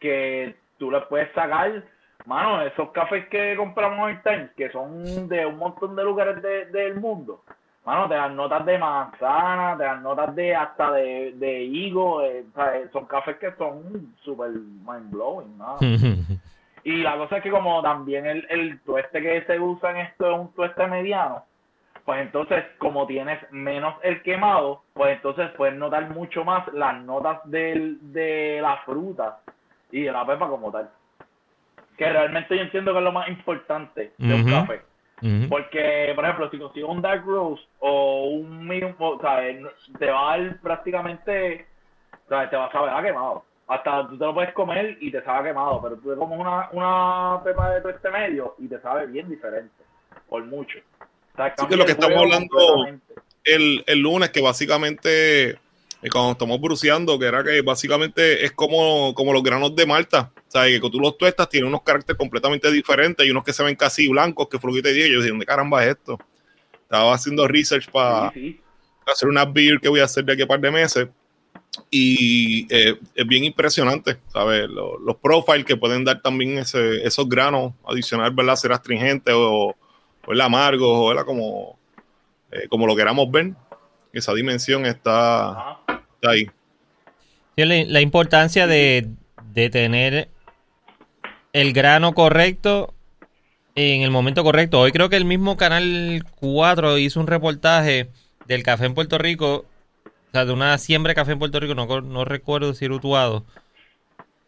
que tú les puedes sacar, mano, esos cafés que compramos en Times, que son de un montón de lugares de- del mundo, mano, te dan notas de manzana, te dan notas de hasta de, de higo, eh, o sea, son cafés que son súper mind blowing, ¿no? Y la cosa es que como también el, el tueste que se usa en esto es un tueste mediano, pues entonces como tienes menos el quemado, pues entonces puedes notar mucho más las notas del, de la fruta y de la pepa como tal. Que realmente yo entiendo que es lo más importante de un café. Porque, por ejemplo, si consigues un dark roast o un medium, o sea, te va a dar prácticamente, o sea, te va a saber a quemado. Hasta tú te lo puedes comer y te sabe a quemado, pero tú te comes una, una pepa de este medio y te sabe bien diferente, por mucho. O sea, Así que lo que estamos hablando- el, el lunes, que básicamente, eh, cuando estamos bruceando, que era que básicamente es como, como los granos de Malta. O sea, que cuando tú los tuestas, tiene unos caracteres completamente diferentes. Hay unos que se ven casi blancos, que fue lo que te dije. Yo dije, ¿dónde caramba es esto? Estaba haciendo research para Sí, sí. hacer una beer que voy a hacer de aquí a par de meses. Y eh, es bien impresionante, ¿sabes? Los, los profiles que pueden dar también ese, esos granos adicional, ¿verdad? Ser astringente o, o el amargo, ¿verdad? Como, eh, como lo queramos ver. Esa dimensión está, está ahí. La, importancia de, de tener el grano correcto en el momento correcto. Hoy creo que el mismo Canal 4 hizo un reportaje del café en Puerto Rico, o sea, de una siembra de café en Puerto Rico, no, no recuerdo si era Utuado,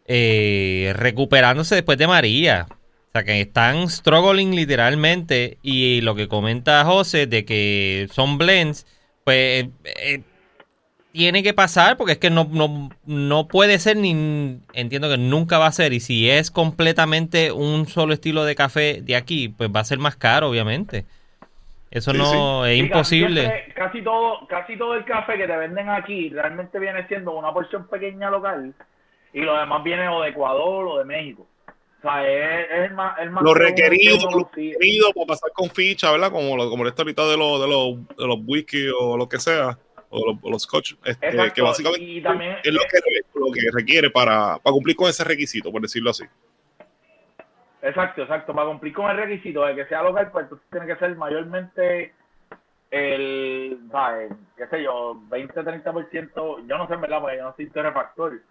eh, recuperándose después de María. O sea, que están struggling literalmente y lo que comenta José de que son blends, pues... eh, tiene que pasar porque es que no, no, no puede ser ni entiendo que nunca va a ser y si es completamente un solo estilo de café de aquí pues va a ser más caro obviamente. Eso Sí, no es imposible. siempre- Casi todo, casi todo el café que te venden aquí realmente viene siendo una porción pequeña local y lo demás viene o de Ecuador o de México. O sea, es, es el más, el más Lo requerido, lo requerido pasar con ficha, ¿verdad? Como lo, como esto ahorita de los, de los, de los whisky o lo que sea, o los, los scotch, este, que básicamente también- es lo que, lo que requiere para, para cumplir con ese requisito, por decirlo así. Exacto, exacto. Para cumplir con el requisito de que sea local, pues entonces tiene que ser mayormente el, ¿sabes? qué sé yo, 20-30%, yo no sé en verdad, porque yo no soy refactor.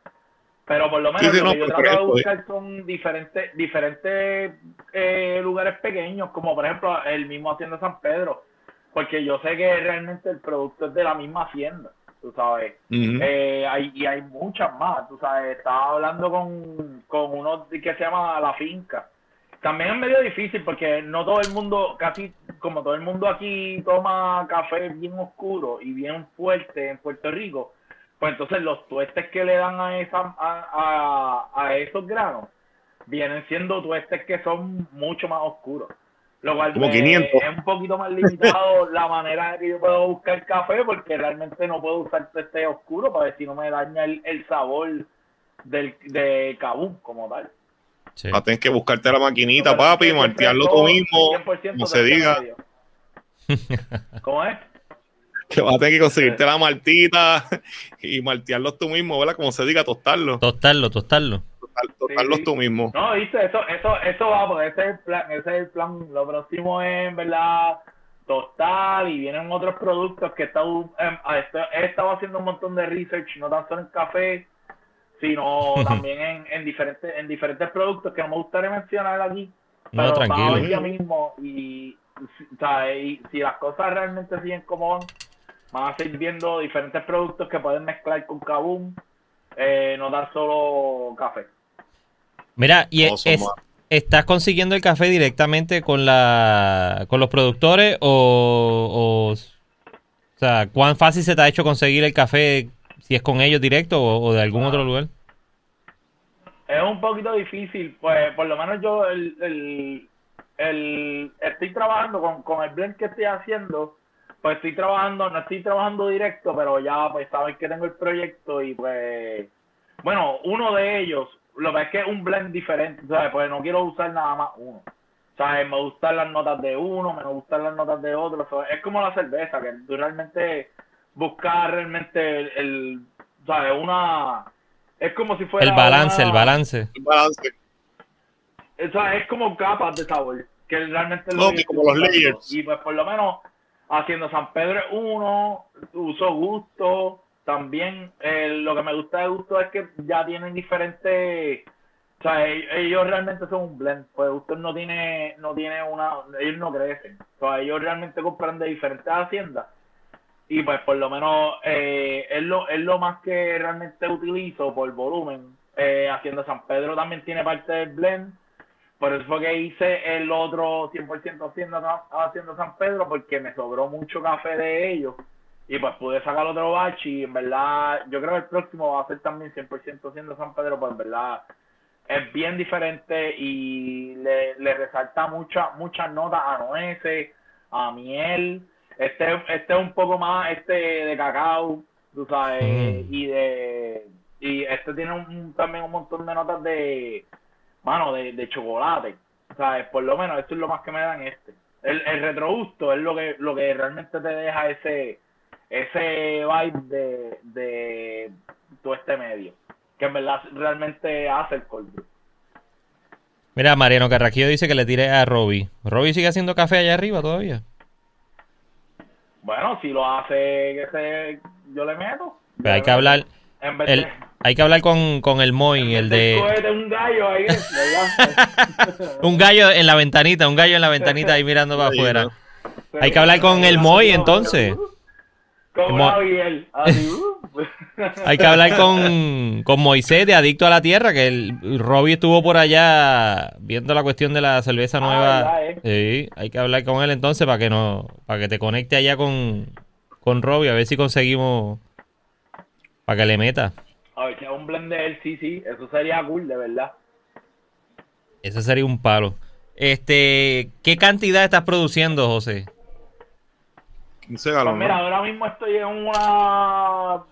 Pero por lo menos Sí, sí, lo no, que yo por trato de buscar son diferentes, diferentes eh, lugares pequeños, como por ejemplo el mismo Hacienda San Pedro, porque yo sé que realmente el producto es de la misma hacienda, tú sabes. Eh, hay, y hay muchas más, tú sabes, estaba hablando con, con uno que se llama La Finca. También es medio difícil porque no todo el mundo, casi como todo el mundo aquí toma café bien oscuro y bien fuerte en Puerto Rico, pues entonces los tuestes que le dan a, esa, a, a, a esos granos vienen siendo tuestes que son mucho más oscuros. Lo cual Como me- 500. es un poquito más limitado la manera en que yo puedo buscar café porque realmente no puedo usar tueste oscuro para ver si no me daña el, el sabor del, de cabú como tal. Sí. Va a tener que buscarte la maquinita, Pero papi, martearlo tú mismo, 100% como se diga. ¿Cómo es? Que vas a tener que conseguirte la maltita y maltearlos tú mismo, ¿verdad? Como se diga, tostarlo. Tostarlo, tostarlo. Tostar- tostarlos sí. tú mismo. No, viste, eso, eso, eso va, porque ese es el plan, ese es el plan. Lo próximo es, verdad, tostar y vienen otros productos que he estado, em, a este- he estado haciendo un montón de research, no tan solo en café, sino también en, en diferentes, en diferentes productos que no me gustaría mencionar aquí. No, pero tranquilo. vamos ya mismo y, o sea, y si las cosas realmente siguen como van, van a seguir viendo diferentes productos que pueden mezclar con Kabum, eh, no tan solo café. Mira, y es-. ¿estás consiguiendo el café directamente con la con los productores o, o, o sea, cuán fácil se te ha hecho conseguir el café si es con ellos directo o, o de algún otro lugar? Es un poquito difícil, pues por lo menos yo el, el, el- estoy trabajando con, con el blend que estoy haciendo, pues estoy trabajando, no estoy trabajando directo, pero ya pues saben que tengo el proyecto y pues, bueno, uno de ellos, lo que es que es un blend diferente, ¿sabes? Pues no quiero usar nada más uno. ¿Sabes? Me gustan las notas de uno, me gustan las notas de otro. es como la cerveza, que tú realmente buscas realmente el, el, ¿sabes? Una... Es como si fuera El balance, una- el balance. El balance. o sea, es como capas de sabor, que realmente es Ok, lo que como los layers. Y pues por lo menos haciendo San Pedro es uno, uso gusto, también eh, lo que me gusta de gusto es que ya tienen diferentes, o sea, e- ellos realmente son un blend, pues gusto no tiene, no tiene una, ellos no crecen, o sea, ellos realmente compran de diferentes haciendas y pues por lo menos eh, es, lo, es lo más que realmente utilizo por volumen. Eh, Hacienda San Pedro también tiene parte del blend. Por eso fue que hice el otro 100% Hacienda, Hacienda San Pedro porque me sobró mucho café de ellos. Y pues pude sacar otro batch y en verdad yo creo que el próximo va a ser también 100% Hacienda San Pedro, pues en verdad es bien diferente y le, le resalta mucha, muchas notas a nueces, a miel. Este, este es un poco más este de cacao, tú sabes, Mm. y de y este tiene un- también un montón de notas de mano de, de chocolate, sabes, por lo menos esto es lo más que me dan este. El, el retrogusto es lo que lo que realmente te deja ese ese vibe de, de todo este medio, que en verdad realmente hace el cold brew. Mira, Mariano Carraquillo dice que le tire a Robbie. ¿Robbie sigue haciendo café allá arriba todavía? Bueno, si lo hace que se yo le meto. Pues hay que hablar, en vez el, de hay que hablar con, con el Moy, el de... un gallo ahí, ¿verdad? Un gallo en la ventanita, un gallo en la ventanita ahí mirando para afuera. Hay que hablar con el Moy entonces. Con Mo-. Hay que hablar con, con Moisés de Adicto a la Tierra, que el Robbie estuvo por allá viendo la cuestión de la cerveza Ah, nueva. verdad, eh. Sí, hay que hablar con él entonces para que no, para que te conecte allá con, con Robbie, a ver si conseguimos para que le meta. A ver, que es un blender, sí, sí, eso sería cool, de verdad. Ese sería un palo. Este, ¿qué cantidad estás produciendo, José? 15 Pues galones. mira, ahora mismo estoy en una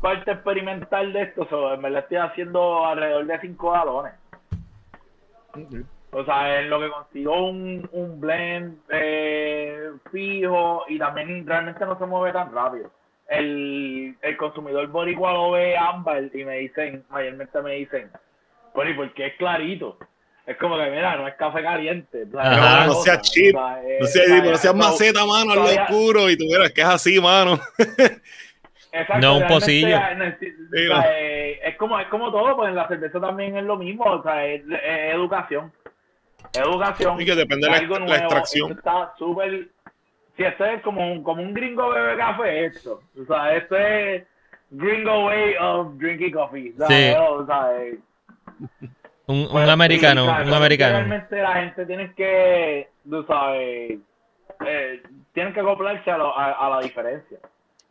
parte experimental de esto, so, en verdad estoy haciendo alrededor de 5 galones. O sea, en lo que consigo un, un blend eh, fijo y también realmente no se mueve tan rápido. El, el consumidor boricua lo ve ámbar y me dicen, mayormente me dicen, bueno, ¿y por qué es clarito? Es como que, mira, no es café caliente. sea, Ajá. es No, seas sea, eh, No seas, sea, no seas so- maceta, mano, al todavía- oscuro. Y tú verás que es así, mano. Exacto, No, un pocillo. eh, Sí, no. sea, eh, es como es como todo, pues en la cerveza también es lo mismo, o sea, es, es educación. Educación. Y que depende de la- algo la extracción. está súper Sí, esto es como un, como un gringo bebe café esto. O sea, esto es gringo way of drinking coffee. Sí. o sea, eh, Un, un pues, americano, sí, un americano. Realmente la gente tiene que, tú sabes, eh, tienen que acoplarse a, lo- a, a la diferencia.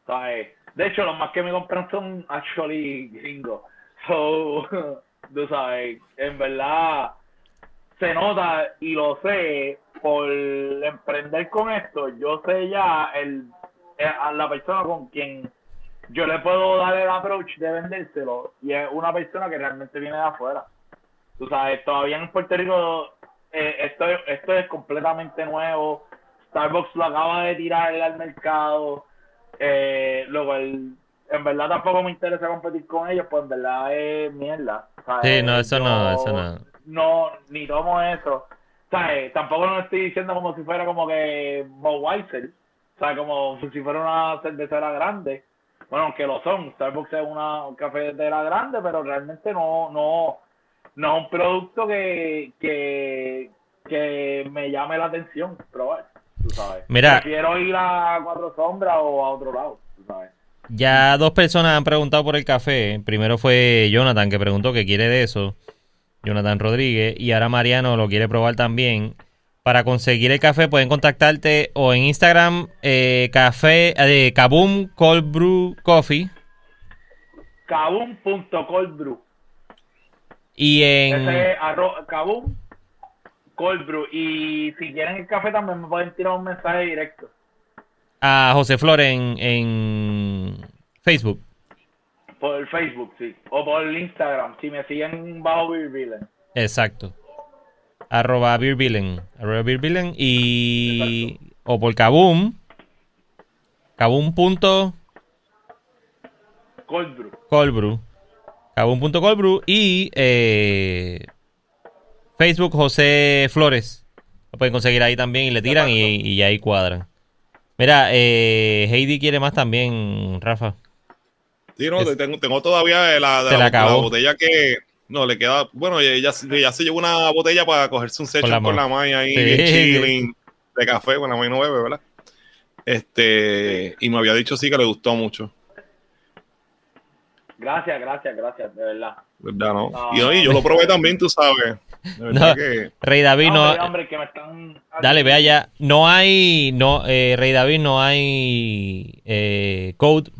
¿sabes? De hecho, los más que me compran son actually gringos. So, tú sabes, en verdad se nota y lo sé por emprender con esto. Yo sé ya el, eh, a la persona con quien yo le puedo dar el approach de vendérselo y es una persona que realmente viene de afuera. Tú sabes, todavía en Puerto Rico eh, esto, esto es completamente nuevo. Starbucks lo acaba de tirar al mercado. Eh, luego, el, en verdad tampoco me interesa competir con ellos, pues en verdad es mierda. Sí, no, eso no, eso no. No, ni tomo eso. ¿Sabes? Tampoco lo estoy diciendo como si fuera como que Budweiser. O sea, como si fuera una cervecera grande. Bueno, aunque lo son. Starbucks es una cafetera grande, pero realmente no, no, no es un producto que, que, que me llame la atención probar. Tú sabes. Mira. Prefiero ir a Cuatro Sombras o a otro lado. Tú sabes. Ya dos personas han preguntado por el café. Primero fue Jonathan que preguntó qué quiere de eso. Jonathan Rodríguez. Y ahora Mariano lo quiere probar también. Para conseguir el café pueden contactarte o en Instagram eh, café de eh, Kaboom Cold Brew Coffee. Kaboom.coldbrew. Y en... Ese es arro- Kaboom Cold Brew. Y si quieren el café también me pueden tirar un mensaje directo. A José Flores en, en Facebook. Por el Facebook, sí. O por el Instagram. Si me siguen bajo Beer Villain. Exacto. Arroba Beer Villain. Arroba Beer Villain. Y... O por Kaboom. Kaboom. punto Cold Brew. Cold Brew. Kaboom.cold Brew. Y eh, Facebook José Flores. Lo pueden conseguir ahí también y le tiran y, y ahí cuadran. Mira, eh, Heidi quiere más también, Rafa. Sí, no, Es- tengo, tengo todavía la, Se la, la acabó. la botella que. No, le queda. Bueno, ella, ella se llevó una botella para cogerse un la con la, ma- maya ahí, Sí, chilling, de café, con la maya no bebe, ¿verdad? Este, y me había dicho sí que le gustó mucho, Gracias, gracias, gracias, de verdad. ¿verdad? No? Ah. Y, no, y yo lo probé también, tú sabes. De verdad No. que. Rey David no. hombre, hombre, que me están... Dale, ve allá. No hay. No, eh, Rey David, no hay eh, code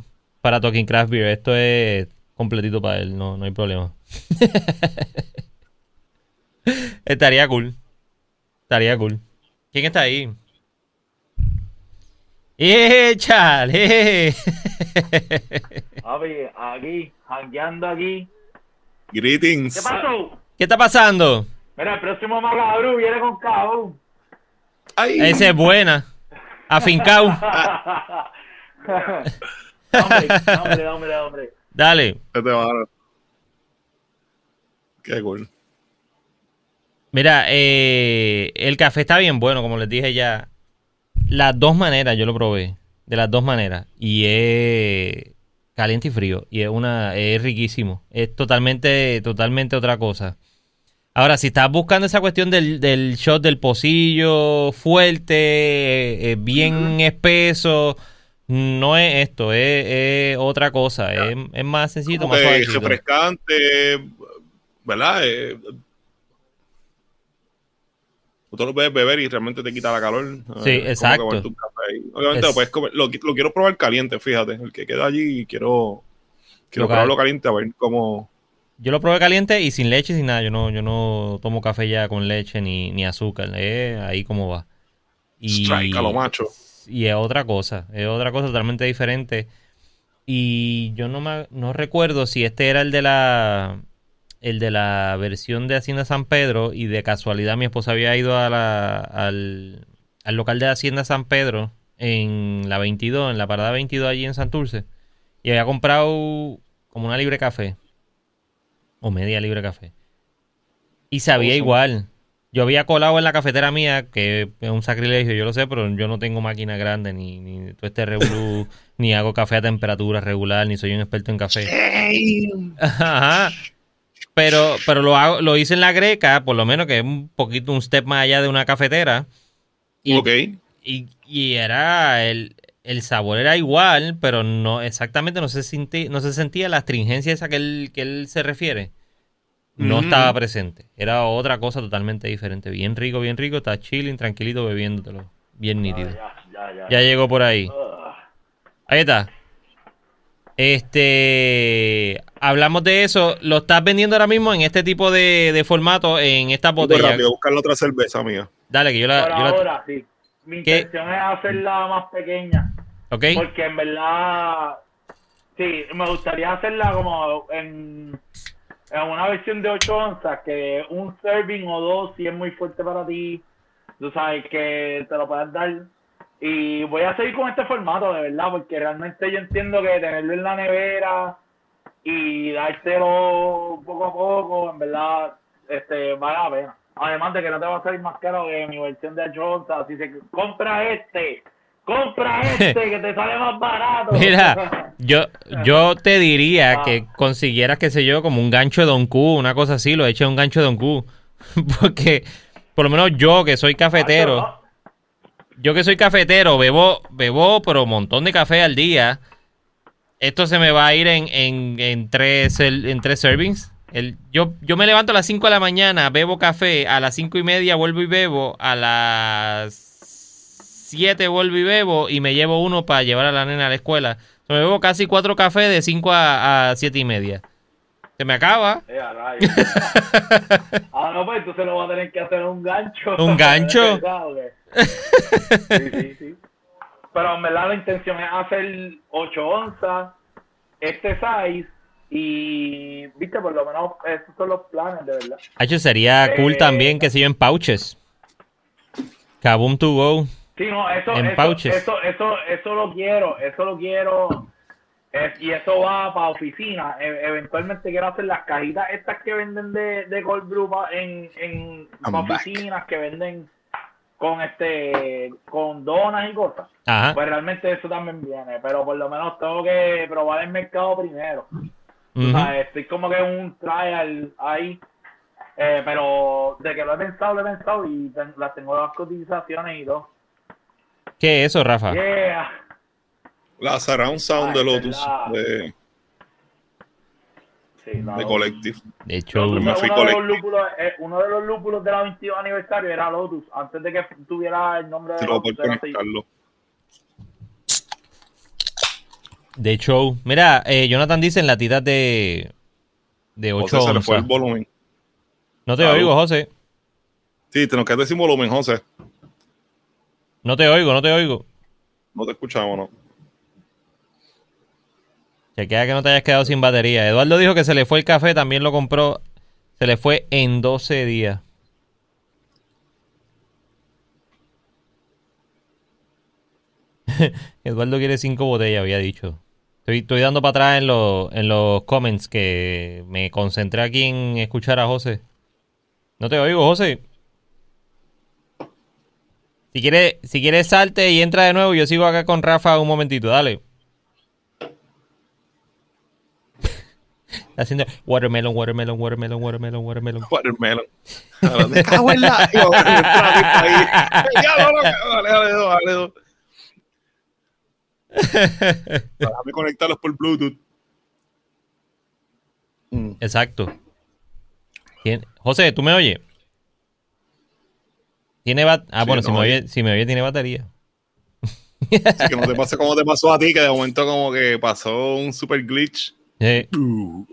para Talking Craft Beer. Esto es completito para él. No, no hay problema. Estaría cool. Estaría cool. ¿Quién está ahí? ¡Échale! Papi, aquí, jangueando aquí. Greetings. ¿Qué pasó? ¿Qué está pasando? Mira, el próximo Macabru viene con. Ay, Esa es buena. Afincao. hombre, hombre, hombre, hombre. Dale. este. Qué cool. Mira, eh, el café está bien bueno, como les dije ya. Las dos maneras yo lo probé. De las dos maneras. Y es caliente y frío. Y es una, es riquísimo. Es totalmente, totalmente otra cosa. Ahora, si estás buscando esa cuestión del, del shot del pocillo fuerte, eh, eh, bien espeso, no es esto, es, es otra cosa. Es, es más sencillo, Como más que refrescante, ¿verdad? Eh, tú te lo puedes beber y realmente te quita la calor. Sí, Eh, como exacto. café. Obviamente Es- lo puedes comer, lo, lo quiero probar caliente, fíjate. El que queda allí, quiero, quiero probarlo caliente a ver cómo. Yo lo probé caliente y sin leche, sin nada. Yo no, yo no tomo café ya con leche ni, ni azúcar. Ahí como va. Y, Strike a lo macho. Y es otra cosa. Es otra cosa totalmente diferente. Y yo no me, no recuerdo si este era el de la el de la versión de Hacienda San Pedro y de casualidad mi esposa había ido a la, al, al local de Hacienda San Pedro en la 22, en la parada 22 allí en Santurce y había comprado como una libre café o media libre café y sabía Awesome. igual. Yo había colado en la cafetera mía, que es un sacrilegio, yo lo sé, pero yo no tengo máquina grande, ni, ni todo este revolú, ni hago café a temperatura regular, ni soy un experto en café. Ajá. Pero, pero lo hago, lo hice en la greca, por lo menos que es un poquito un step más allá de una cafetera. Y, ok. y, y era el, el sabor era igual, pero no exactamente no se sentía, no se sentía la astringencia esa que él, que él se refiere. No Mm. estaba presente. Era otra cosa totalmente diferente. Bien rico, bien rico. Está chilling, tranquilito, bebiéndotelo. Bien nítido. Ya, ya, ya. Ya llegó por ahí. Ugh. Ahí está. Este. Hablamos de eso. Lo estás vendiendo ahora mismo en este tipo de, de formato, en esta Muy botella. rápido, buscar la otra cerveza mía. Dale, que yo la. Por yo la- ahora, sí. Mi ¿Qué? intención es hacerla más pequeña. ¿Ok? Porque en verdad, sí, me gustaría hacerla como en, en una versión de 8 onzas, que un serving o dos, si es muy fuerte para ti, tú sabes que te lo puedes dar Y voy a seguir con este formato, de verdad, porque realmente yo entiendo que tenerlo en la nevera y dártelo poco a poco, en verdad, este, vale la pena. Además de que no te va a salir más caro que mi versión de Jones, así que compra este, compra este, que te sale más barato. Mira, yo, yo te diría Ah. que consiguieras, qué sé yo, como un gancho de Don Q, una cosa así, lo eches un gancho de Don Q. Porque, por lo menos yo que soy cafetero, yo que soy cafetero, bebo, bebo, pero un montón de café al día. Esto se me va a ir en, en, en tres, en tres servings. El, yo, yo me levanto a las 5 de la mañana, bebo café, a las cinco y media vuelvo y bebo, a las 7 vuelvo y bebo y me llevo uno para llevar a la nena a la escuela. Me bebo casi cuatro cafés de 5 a, a 7 y media. Se me acaba. Eh, ah, no, pues entonces lo va a tener que hacer un gancho. ¿Un gancho? Sí, sí, sí. Pero en verdad la intención es hacer 8 onzas, este size, y, viste, por lo menos esos son los planes, de verdad. Hacho, sería cool Eh, también que se yo en pouches. Kaboom to go. Sí, no, eso, En eso, pouches. eso, eso, eso lo quiero, eso lo quiero, es- y eso va para oficina. E- eventualmente quiero hacer las cajitas estas que venden de, de cold brew pa- en, en pa' oficinas que venden con este con donas y cosas. Ajá. Pues realmente eso también viene, pero por lo menos tengo que probar el mercado primero. O sea, estoy como que en un trial ahí. Eh, pero de que lo he pensado, lo he pensado y ten- las tengo las cotizaciones y todo. ¿Qué es eso, Rafa? Yeah. La Surround Sound Ay, de Lotus de, Sí, no, de. Collective. De hecho, Lotus me es fui uno, de los Collective. lúpulos, eh, uno de los lúpulos de la 22 aniversario era Lotus, antes de que tuviera el nombre de por Lotus. conectarlo. de show. Mira, eh, Jonathan dice en latitas de, de 8 José se le fue el volumen. No te oigo, José. Sí, te nos quedaste sin volumen, José. No te oigo, no te oigo. No te escuchamos, ¿no? Chequea que no te hayas quedado sin batería. Eduardo dijo que se le fue el café, también lo compró. Se le fue en 12 días. Eduardo quiere cinco botellas, había dicho. Estoy, estoy dando para atrás en, los- en los comments que me concentré aquí en escuchar a José. No te oigo, José. Si quieres, si quieres salte y entra de nuevo, yo sigo acá con Rafa un momentito, dale. Está haciendo watermelon, watermelon, watermelon, watermelon, watermelon. Watermelon. Me cago en la. Dos. Déjame conectarlos por Bluetooth. Mm. Exacto. Tien- José, ¿tú me oyes? Tiene bat ah, Sí, bueno, si me oye. si me oye tiene batería. Así que no te pase como te pasó a ti, que de momento como que pasó un super glitch. Eh, Uh,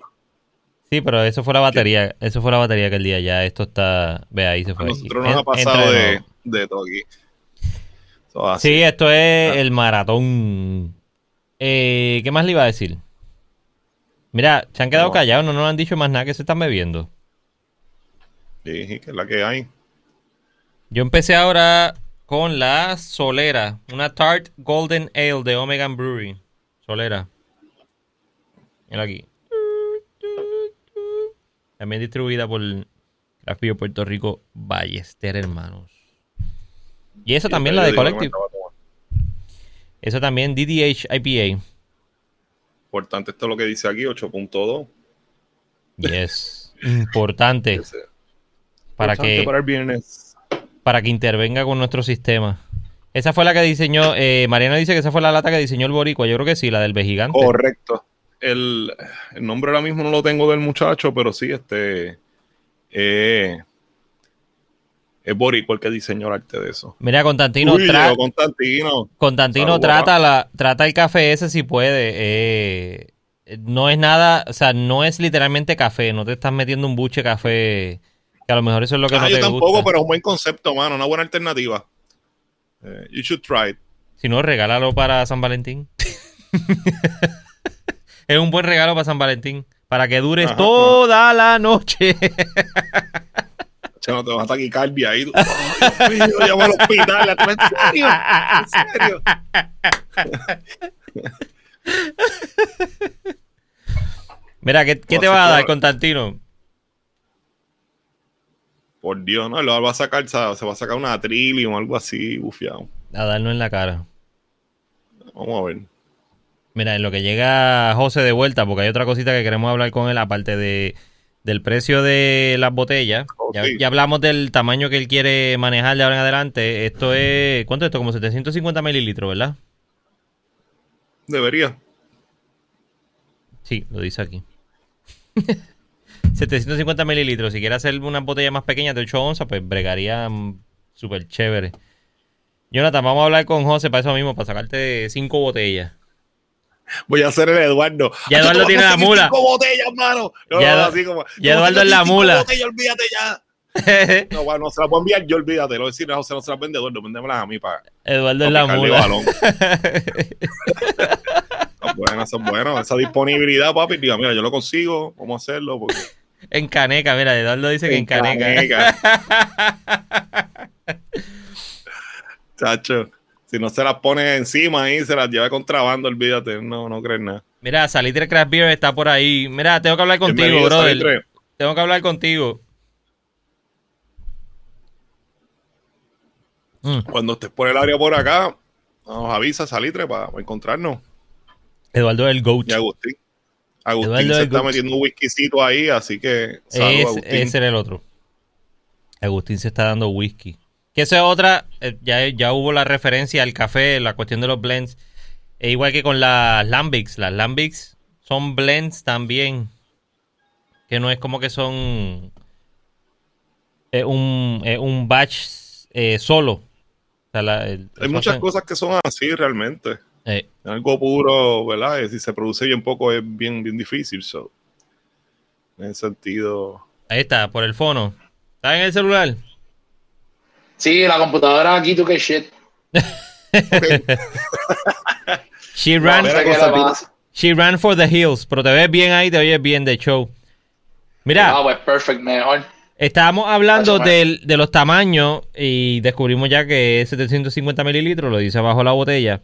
sí, pero eso fue la batería, eso fue la batería que el día ya esto está, ve ahí se a fue. nosotros nos ha pasado de de, todo aquí. Así. Sí, esto es Ah. el maratón. Eh, ¿Qué más le iba a decir? Mira, se han quedado No. callados, no nos han dicho más nada que se están bebiendo. Sí, que es la que hay. Yo empecé ahora con la Solera, una Tart Golden Ale de Omega Brewery. Solera. Mira aquí. También distribuida por Beer Puerto Rico Ballester Hermanos. Y eso también la de Collective. Eso también DDH IPA. Importante esto es lo que dice aquí, 8.2. Yes. Importante para Importante que para el viernes. Para que intervenga con nuestro sistema. Esa fue la que diseñó, eh, Mariana dice que esa fue la lata que diseñó el boricua. Yo creo que sí, la del Vejigante. Correcto. El, el nombre ahora mismo no lo tengo del muchacho, pero sí, este. Eh, es Boricua el que diseñó el arte de eso. Mira, Constantino, Uy, tra- Constantino. Constantino Salud, trata, la, trata el café ese si puede. eh, no es nada, o sea, no es literalmente café. No te estás metiendo un buche café. Que a lo mejor eso es lo que Ah, no yo te tampoco, gusta. pero es un buen concepto, mano. Una buena alternativa. Eh, you should try it. Si no, regálalo para San Valentín. es un buen regalo para San Valentín. Para que dures Ajá, toda la noche. Che, no te vas a taquicardia ahí. tú, "Ay, Dios mío, al hospital. ¿En serio? ¿En serio? Mira, ¿qué, qué te vas a dar, va- Constantino? Por Dios, no, lo va a sacar, se va a sacar una Trillium o algo así, bufiado. A darnos en la cara. Vamos a ver. Mira, en lo que llega José de vuelta, porque hay otra cosita que queremos hablar con él, aparte de del precio de las botellas. Oh, Ya, sí. ya hablamos del tamaño que él quiere manejar de ahora en adelante. Esto es, ¿cuánto es esto? Como 750 mililitros, ¿verdad? Debería. Sí, lo dice aquí. 750 mililitros. Si quiere hacer una botella más pequeña de 8 onzas, pues bregaría mm, súper chévere. Jonathan, vamos a hablar con José para eso mismo, para sacarte 5 botellas. Voy a hacer el Eduardo. Ya Eduardo tiene la mula. Cinco botellas, mano. No, Ya no, así como. ya Eduardo es la mula. botellas, olvídate ya. No, bueno, no se las a enviar, yo olvídate. Lo decir no se las vende Eduardo, véndemelas a mí para. Eduardo es la mula. balón. Son buenas, son buenas. Esa disponibilidad, papi. Diga, mira, yo lo consigo. Vamos a hacerlo. Porque En caneca, mira, Eduardo dice que en caneca. Chacho. Si no se las pone encima ahí, se las lleva contrabando, olvídate. No, no crees nada. Mira, Salitre Craft Beer está por ahí. Mira, tengo que hablar contigo, brother. Salitre. Tengo que hablar contigo. Mm, Cuando estés por el área por acá, nos avisa Salitre para, para encontrarnos. Eduardo es el GOAT. Y Agustín. Agustín Eduardo se está metiendo un whiskycito ahí, así que Es- Agustín. ese era el otro. Agustín se está dando whisky. Que esa es otra, eh, ya, ya hubo la referencia al café, la cuestión de los blends. E igual que con las Lambics. Las Lambics son blends también. Que no es como que son eh, un, eh, un batch eh, solo. O sea, la- el- Hay muchas cosas que son así realmente. Eh, Algo puro, ¿verdad? Y Si se produce bien poco es bien, bien difícil. So. En ese sentido. ahí está, por el fono. ¿Está en el celular? Sí, la computadora aquí, tú que shit. She ran, she ran for the hills. Pero te ves bien ahí, te oyes bien de show. Mira, Ah, pues perfect, mejor. estábamos hablando del- de los tamaños y descubrimos ya que es 750 mililitros, lo dice abajo la botella.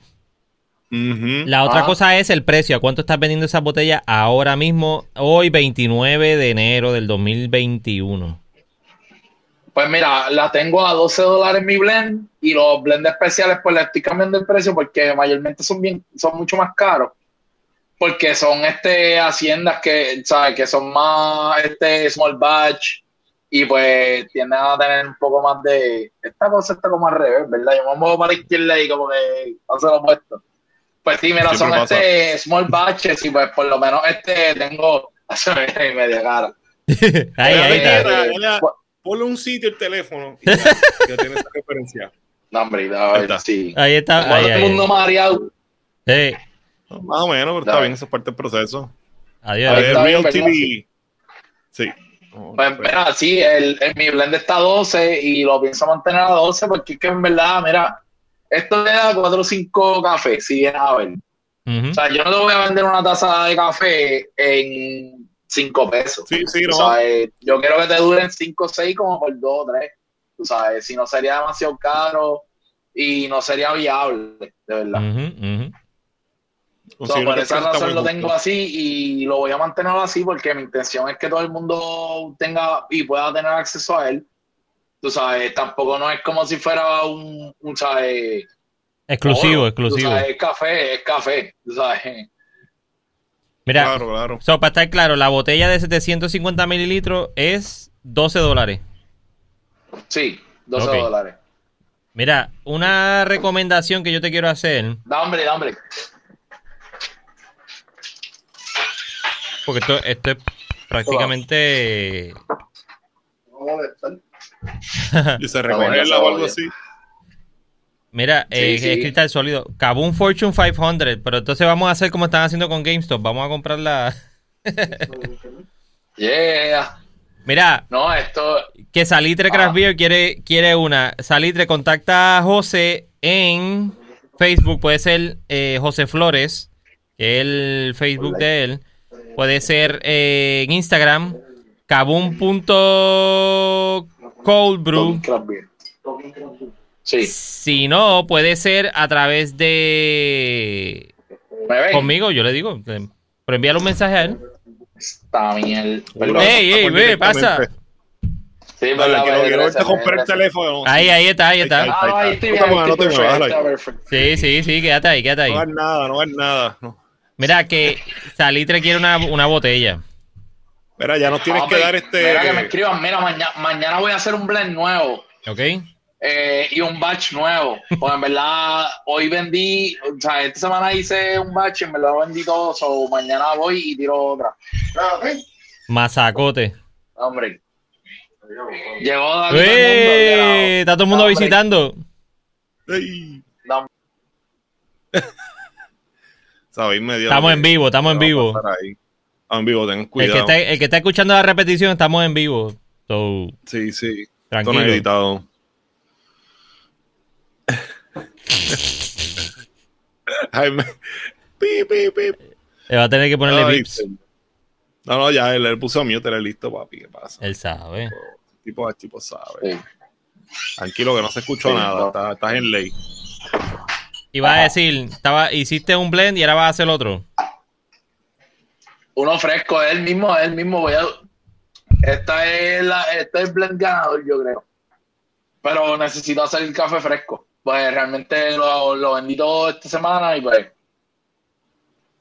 La otra Ah. cosa es el precio. ¿A cuánto estás vendiendo esa botella ahora mismo, hoy 29 de enero del 2021? Pues mira, la tengo a 12 dólares mi blend y los blends especiales pues le estoy cambiando el precio porque mayormente son bien, son mucho más caros. Porque son este haciendas que, ¿sabes? Que son más este small batch y pues tienden a tener un poco más de... Esta cosa está como al revés, ¿verdad? Yo me muevo para la izquierda y como que hace lo opuesto. Pues sí, mira, son pasa. este small batches y pues por lo menos este tengo... Hace media cara. ahí, ahí está. Mira, mira, Ponle un sitio el teléfono y ya, ya tienes esa referencia. No, hombre, a Ahí ver, está. sí. Ahí está. Como Ahí, todo el ahí. mundo mareado. Sí. Más o menos, pero está bien, eso es parte del proceso. Adiós. A ver, Eh, bien, Real. TV. Sí. Oh, Pues mira, sí, el, el- mi blend está a 12 y lo pienso mantener a 12 porque es que en verdad, mira, esto le da 4 o 5 cafés, si vienes a ver. O sea, yo no te voy a vender una taza de café en 5 pesos. Sí, sí, no. sabes, yo quiero que te duren 5 o 6 como por 2 o 3. Tú sabes, si no sería demasiado caro y no sería viable, de verdad. Por esa razón lo tengo así y lo voy a mantener así porque mi intención es que todo el mundo tenga y pueda tener acceso a él. Tú sabes, tampoco no es como si fuera un, un ¿sabes? Exclusivo, oro. exclusivo. Sabes, es café, es café. Tú sabes. Mira, Claro, claro. so, para estar claro, la botella de 750 mililitros es 12 dólares. Sí, 12 Ok. dólares. Mira, una recomendación que yo te quiero hacer, Da hambre, da hambre. porque esto, esto es prácticamente... Y se esa o algo así. Mira, eh, Sí, es cristal sólido. Kabum Fortune 500, pero entonces vamos a hacer como están haciendo con GameStop. Vamos a comprar la... Yeah. Mira, No, esto. que Salitre Craft Ah. Beer quiere, quiere una. Salitre, contacta a José en Facebook. Puede ser eh, José Flores, que es el Facebook de él. Puede ser eh, en Instagram, kabum.co cold brew. Talking Craft Beer. Sí, Si no, puede ser a través de conmigo, yo le digo. eh, Pero envíale un mensaje a él. Está bien. Ey, ey, ve, pasa. Sí, verdad, quiero verte gracias, romper el teléfono. Ahí, ahí está, ahí está. Ah, ahí estoy No no te. Sí, sí, sí, quédate ahí, quédate ahí. No hagas nada, no hagas nada. No. Mira que Salitre quiere una, una botella. Mira, ya nos tienes Ah, que pues, dar este. Mira que me escriban, mira, mañana, mañana voy a hacer un blend nuevo ¿Ok? eh, y un batch nuevo. Pues en verdad, hoy vendí, o sea, esta semana hice un batch y en verdad vendí todo, so mañana voy y tiro otra. Mazacote. Hombre. Llegó David todo el mundo, ¡Eh! que Está todo el mundo Hombre. visitando. Ey. No. Sabéis medio. Estamos lo en que- vivo, estamos en que vivo. ahí. En vivo, ten El que, cuidado. está, el que está escuchando la repetición, estamos en vivo. So, Sí, sí. Esto Tranquilo. no es editado. Ay, me... Pi, pi, pi. le va a tener que ponerle Ay, sí. No, no, ya él, él puso mute, él es listo, papi. ¿Qué pasa? Él sabe. El tipo, el tipo sabe. Sí. Tranquilo que no se escuchó Sí, nada. no. Estás, en ley. Iba a decir, estaba, hiciste un blend y ahora vas a hacer otro. Uno fresco, él mismo, él mismo voy a. Esta es la, este es el blend ganador, yo creo. Pero necesito hacer el café fresco. Pues realmente lo, lo vendí todo esta semana y pues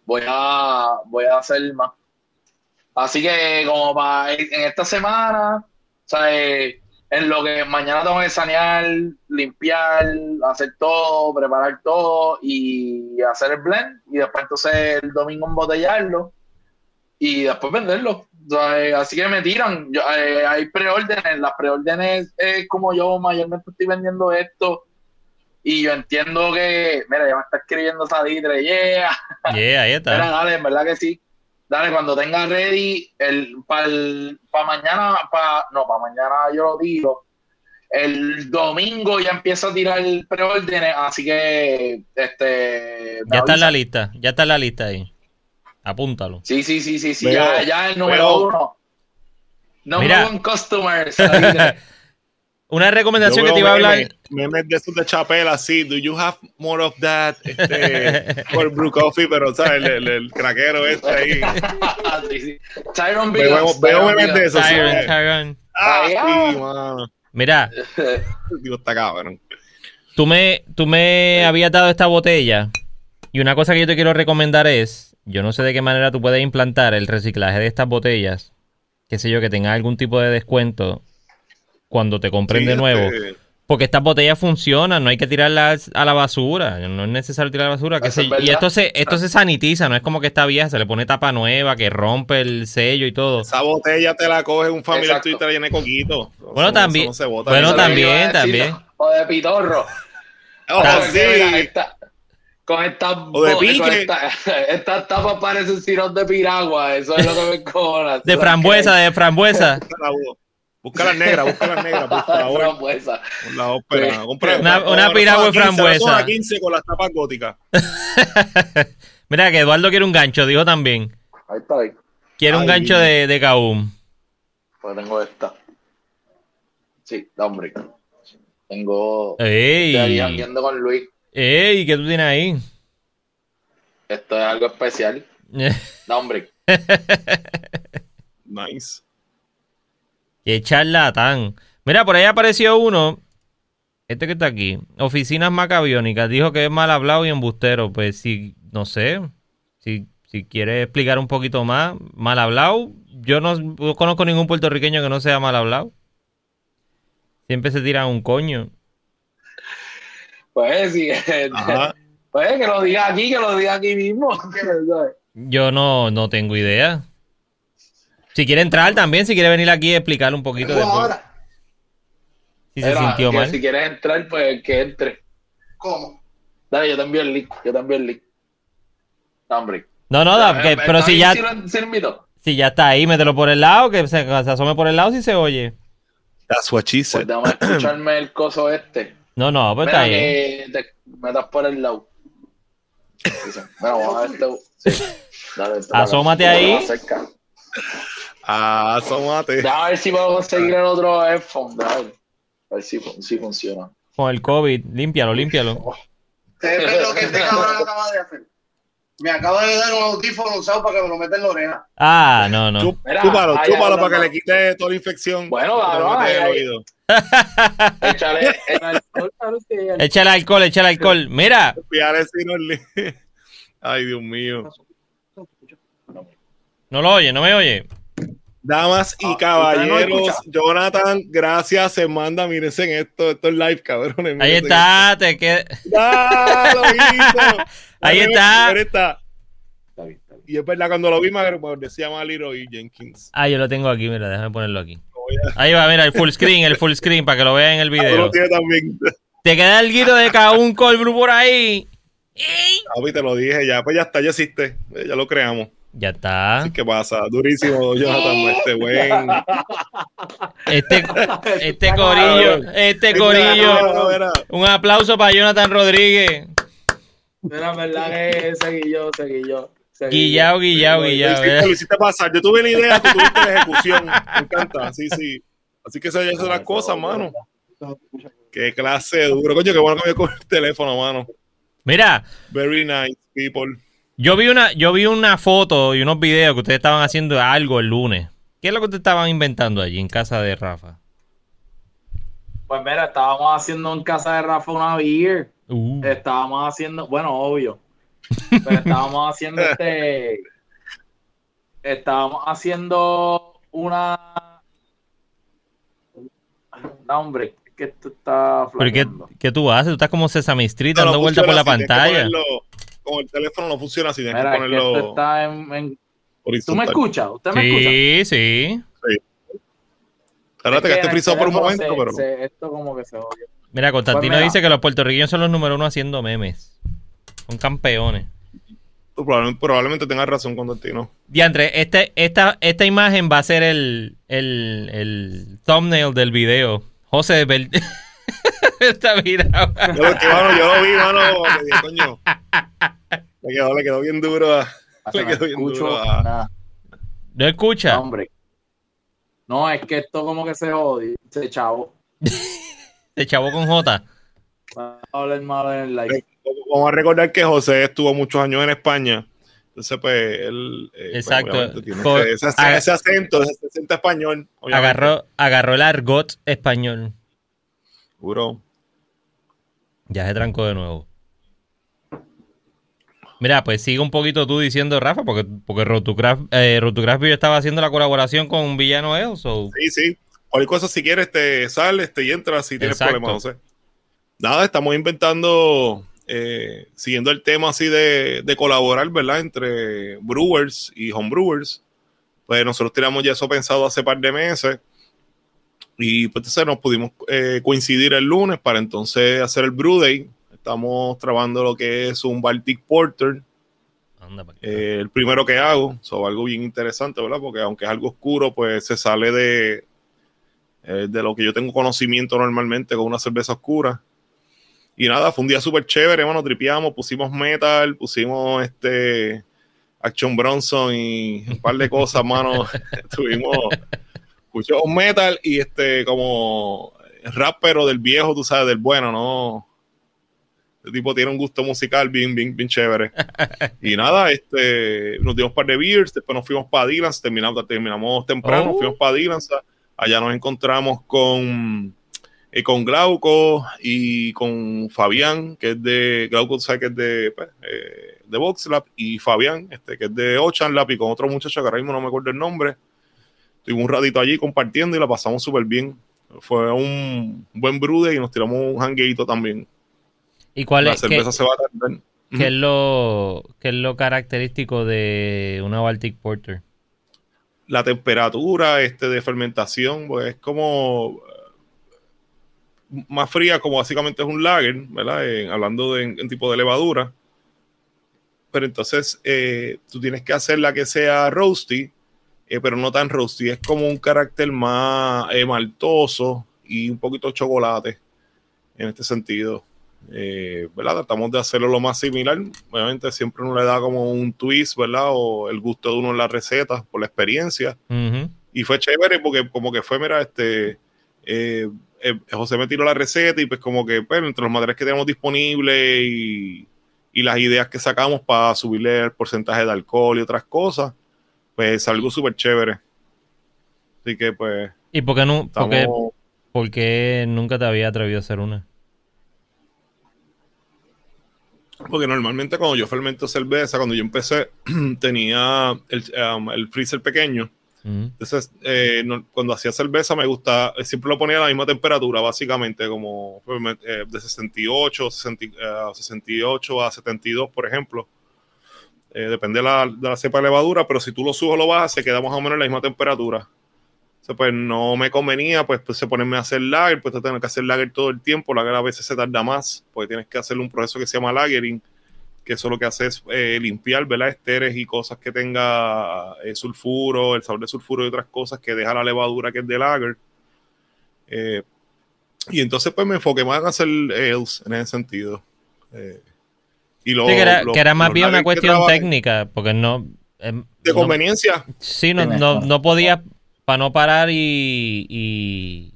voy a voy a hacer más. Así que como para en esta semana, sea, eh, en lo que mañana tengo que sanear, limpiar, hacer todo, preparar todo y hacer el blend y después entonces el domingo embotellarlo y después venderlo. O sea, eh, así que me tiran. Yo, eh, hay preórdenes. Las preórdenes es como yo mayormente estoy vendiendo esto. Y yo entiendo que, mira, ya me está escribiendo Salitre, yeah. Yeah, ahí Mira, está. dale, en verdad que sí. Dale, cuando tenga ready, el para pa mañana, pa, no, para mañana yo lo tiro. El domingo ya empiezo a tirar preórdenes, así que este Ya está en la lista. Ya está en la lista ahí. Apúntalo. Sí, sí, sí, sí, sí, ya, ya el número uno. Number one customer. Salitre. Una recomendación que te iba a hablar. memes- de esos de chapela, así. Do you have more of that? Este, cold brew coffee, pero, ¿sabes? El, el, el craquero este ahí. sí, sí. Tyron Veo, Biggins, veo Tyron memes de esos. sí, Tyron, eh. Tyron. Ah, sí, ah. mano. Mira, Digo, está cabrón. tú me, tú me habías dado esta botella. Y una cosa que yo te quiero recomendar es, yo no sé de qué manera tú puedes implantar el reciclaje de estas botellas. Qué sé yo, que tenga algún tipo de descuento cuando te compren Sí, de nuevo. este, Porque estas botellas funcionan, no hay que tirarlas a la basura, no es necesario tirar a la basura. y esto se, esto se sanitiza, no es como que está vieja, se le pone tapa nueva, que rompe el sello y todo. Esa botella te la coge un familiar tuyo y te de coquito. Bueno, no- también- eso no se bota. bueno, también, también. O de pitorro. Oh, mira, sí. esta- con estas O de bo- pique. con esta- estas tapas parecen sirop de piragua, eso es lo que me cobra. De frambuesa, de frambuesa. Busca las negras, busca las negras, por favor. frambuesa. Por la ópera. Sí. Compra- Una- piragua de a 15, frambuesa. son a 15 con las tapas góticas. Mira que Eduardo quiere un gancho, dijo también. Ahí está ahí. Quiere un gancho de, de Kaum. Pues tengo esta. Sí, da, hombre. Tengo. ¡Ey! Estoy con Luis. ¡Ey! ¿Qué tú tienes ahí? Esto es algo especial. Da, hombre. Nice. ¡Qué charlatán! Mira, por ahí apareció uno. Este que está aquí. Oficinas macabiónicas. Dijo que es mal hablado y embustero. Pues si, no sé. Si, si quiere explicar un poquito más. Mal hablado. Yo no no conozco ningún puertorriqueño que no sea mal hablado. Siempre se tiran un coño. Pues sí. Pues que lo diga aquí, que lo diga aquí mismo. Yo no, no tengo idea. Si quiere entrar también, si quiere venir aquí a explicar un poquito después. ahora. Si se sintió mal. Si quieres entrar, pues que entre. ¿Cómo? Dale, yo te envío el link. Yo te envío el link. Hombre. No, no, da, que- Eh, pero ¿está si ya, Si ya está ahí, mételo por el lado, que se, se asome por el lado si se oye. That's what she Pues said. déjame escucharme el coso este. No, no, pues Mira está bien. te metas por el lado. Mira, vamos a ver este. Sí. Dale. Asómate ahí. Ah, somate. Déjame ver si puedo conseguir el otro headphone. déjame ver. A ver si, si funciona. Con el COVID, límpialo, límpialo. Ven lo que este cabrón acaba de hacer. Me acaba de dar un audífono usado para que me lo meta en la oreja. Ah, no, no. Tú- Mira, Chúpalo, chúpalo para que le quite toda la infección. Bueno, oído. Échale el alcohol, Échale alcohol, échale alcohol. Mira, Ay, Dios mío. no lo oye, no me oye. Damas y Ah, caballeros, ¿usted no Jonathan, gracias, se manda, mírense en esto, esto es live, cabrones. Ahí está, te qued- en esto. ¡Ah, lo hizo! Ahí está. Y es verdad, cuando lo vi, me me decía Maliro y Jenkins. Ah, yo lo tengo aquí, mira, déjame ponerlo aquí. Ahí va, mira, el full screen, el full screen, para que lo vean en el Lo video. tiene también. Te queda el guito de un cold brew por ahí. Papi, te lo dije ya, pues ya está, ya existe, eh, ya lo creamos. Ya está. ¿Qué pasa? Durísimo, Jonathan, este buen. Este, este corillo, este corillo. Mira, mira. Un aplauso para Jonathan Rodríguez. Mira, verdad que seguí yo, seguí yo. Guillao, guillao, guillao. lo hiciste pasar. Yo tuve la idea, tú tuviste la ejecución. Me encanta, sí, sí. Así que esas son las cosas, mano. Qué clase de duro. Coño, qué bueno que me cogió el teléfono, mano. Mira, Very nice, people. yo vi una, yo vi una foto y unos videos que ustedes estaban haciendo algo el lunes. ¿Qué es lo que ustedes estaban inventando allí en casa de Rafa? Pues mira, estábamos haciendo en casa de Rafa una beer. Uh, Estábamos haciendo, bueno, obvio. Pero estábamos haciendo este. Estábamos haciendo una. No, hombre, que esto está ¿Pero qué, qué tú haces? Tú estás como Sesame Street No, dando no vueltas por la así, que pantalla. ponerlo- con el teléfono no funciona así, tienes Mira, que que esto ponerlo está en, en- ¿Tú me escuchas? ¿Usted me escucha? Sí, sí. Espérate que Es el frisado por un momento, se- pero. se- esto como que se oye. Mira, Constantino Pues mira. dice que los puertorriqueños son los número uno haciendo memes. Son campeones. Tú probablemente, probablemente tengas razón, Constantino. Diantre, este, esta, esta imagen va a ser el, el, el thumbnail del video. José Bel- está mirado. Yo lo, que, mano, yo lo vi, mano. que coño. Le quedó, le quedó bien duro a. Le No quedó bien escucho duro a. nada. ¿No escucha? Hombre. No, es que esto como que se odia. Se chavo. De chavo con J. Vamos a recordar que José estuvo muchos años en España. Entonces, pues, él. eh, pues, Exacto. tiene ese, ese- haga- ese acento, ese acento español. obviamente. Agarró, agarró el argot español. Seguro. Ya se trancó de nuevo. Mira, pues sigue un poquito tú diciendo, Rafa, porque, porque Rotocraft, eh, estaba haciendo la colaboración con Villano El, so- Sí, sí. Cualquier cosa, si quieres, te sales, te y entras si tienes Exacto. problemas, José. Nada, estamos inventando, eh, siguiendo el tema así de, de colaborar, ¿verdad? Entre brewers y homebrewers. Pues nosotros teníamos ya eso pensado hace par de meses. Y pues entonces nos pudimos eh, coincidir el lunes para entonces hacer el Brew Day. Estamos trabajando lo que es un Baltic Porter, eh, el primero que hago, so, algo bien interesante, ¿verdad? Porque aunque es algo oscuro, pues se sale de, eh, de lo que yo tengo conocimiento normalmente con una cerveza oscura. Y nada, fue un día súper chévere, hermano, tripeamos, pusimos metal, pusimos este Action Bronson y un par de cosas, mano. Tuvimos, escuchamos metal y este como rap, pero del viejo, tú sabes, del bueno, ¿no? Este tipo tiene un gusto musical bien, bien, bien chévere. Y nada, este, nos dimos un par de beers, después nos fuimos para Dylan's, terminamos, terminamos temprano, Oh. nos fuimos para Dylan's, allá nos encontramos con, eh, con Glauco y con Fabián, que es de, Glauco, tú sabes que es de, pues, eh, de VoxLab, y Fabián, este, que es de Ocean Lab, y con otro muchacho que ahora mismo no me acuerdo el nombre. Estuvimos un ratito allí compartiendo y la pasamos súper bien. Fue un buen brude y nos tiramos un hangueito también. ¿Y cuál La es, qué, cerveza se va a tardar. qué es lo, qué es lo característico de una Baltic Porter? La temperatura este, de fermentación, pues es como eh, más fría, como básicamente es un lager, ¿verdad? Eh, hablando de, en tipo de levadura. Pero entonces eh, tú tienes que hacerla que sea roasty, eh, pero no tan roasty. Es como un carácter más maltoso y un poquito chocolate en este sentido. Eh, ¿verdad? Tratamos de hacerlo lo más similar. Obviamente siempre uno le da como un twist, ¿verdad? O el gusto de uno en la receta por la experiencia. Y fue chévere porque como que fue, mira, este, eh, eh, José me tiró la receta y pues como que, bueno, entre los materiales que tenemos disponibles y, y las ideas que sacamos para subirle el porcentaje de alcohol y otras cosas, pues algo súper chévere. Así que pues ¿Y por qué, no, por qué- estamos... por qué nunca te había atrevido a hacer una? Porque normalmente cuando yo fermento cerveza, cuando yo empecé, tenía el, um, el freezer pequeño. Ujú. Entonces, eh, no- cuando hacía cerveza me gusta, eh, siempre lo ponía a la misma temperatura, básicamente, como eh, de 68, 60, eh, 68 a 72, por ejemplo. Eh, depende de la, de la cepa de levadura, pero si tú lo subes o lo bajas, se queda más o menos en la misma temperatura. Entonces, pues no me convenía, pues, pues se ponerme a hacer lager, pues tener que hacer lager todo el tiempo. Lager a veces se tarda más, porque tienes que hacer un proceso que se llama lagering, que eso lo que hace es eh, limpiar, ¿verdad? Esteres y cosas que tenga eh, sulfuro, el sabor de sulfuro y otras cosas que deja la levadura que es de lager. Eh, y entonces pues me enfoqué más en hacer ales en ese sentido. Eh, y lo- Sí, que era, lo- que era más bien una cuestión trabajé técnica, porque no... em, De no- conveniencia. sí, no, no, no podía para no parar y... y-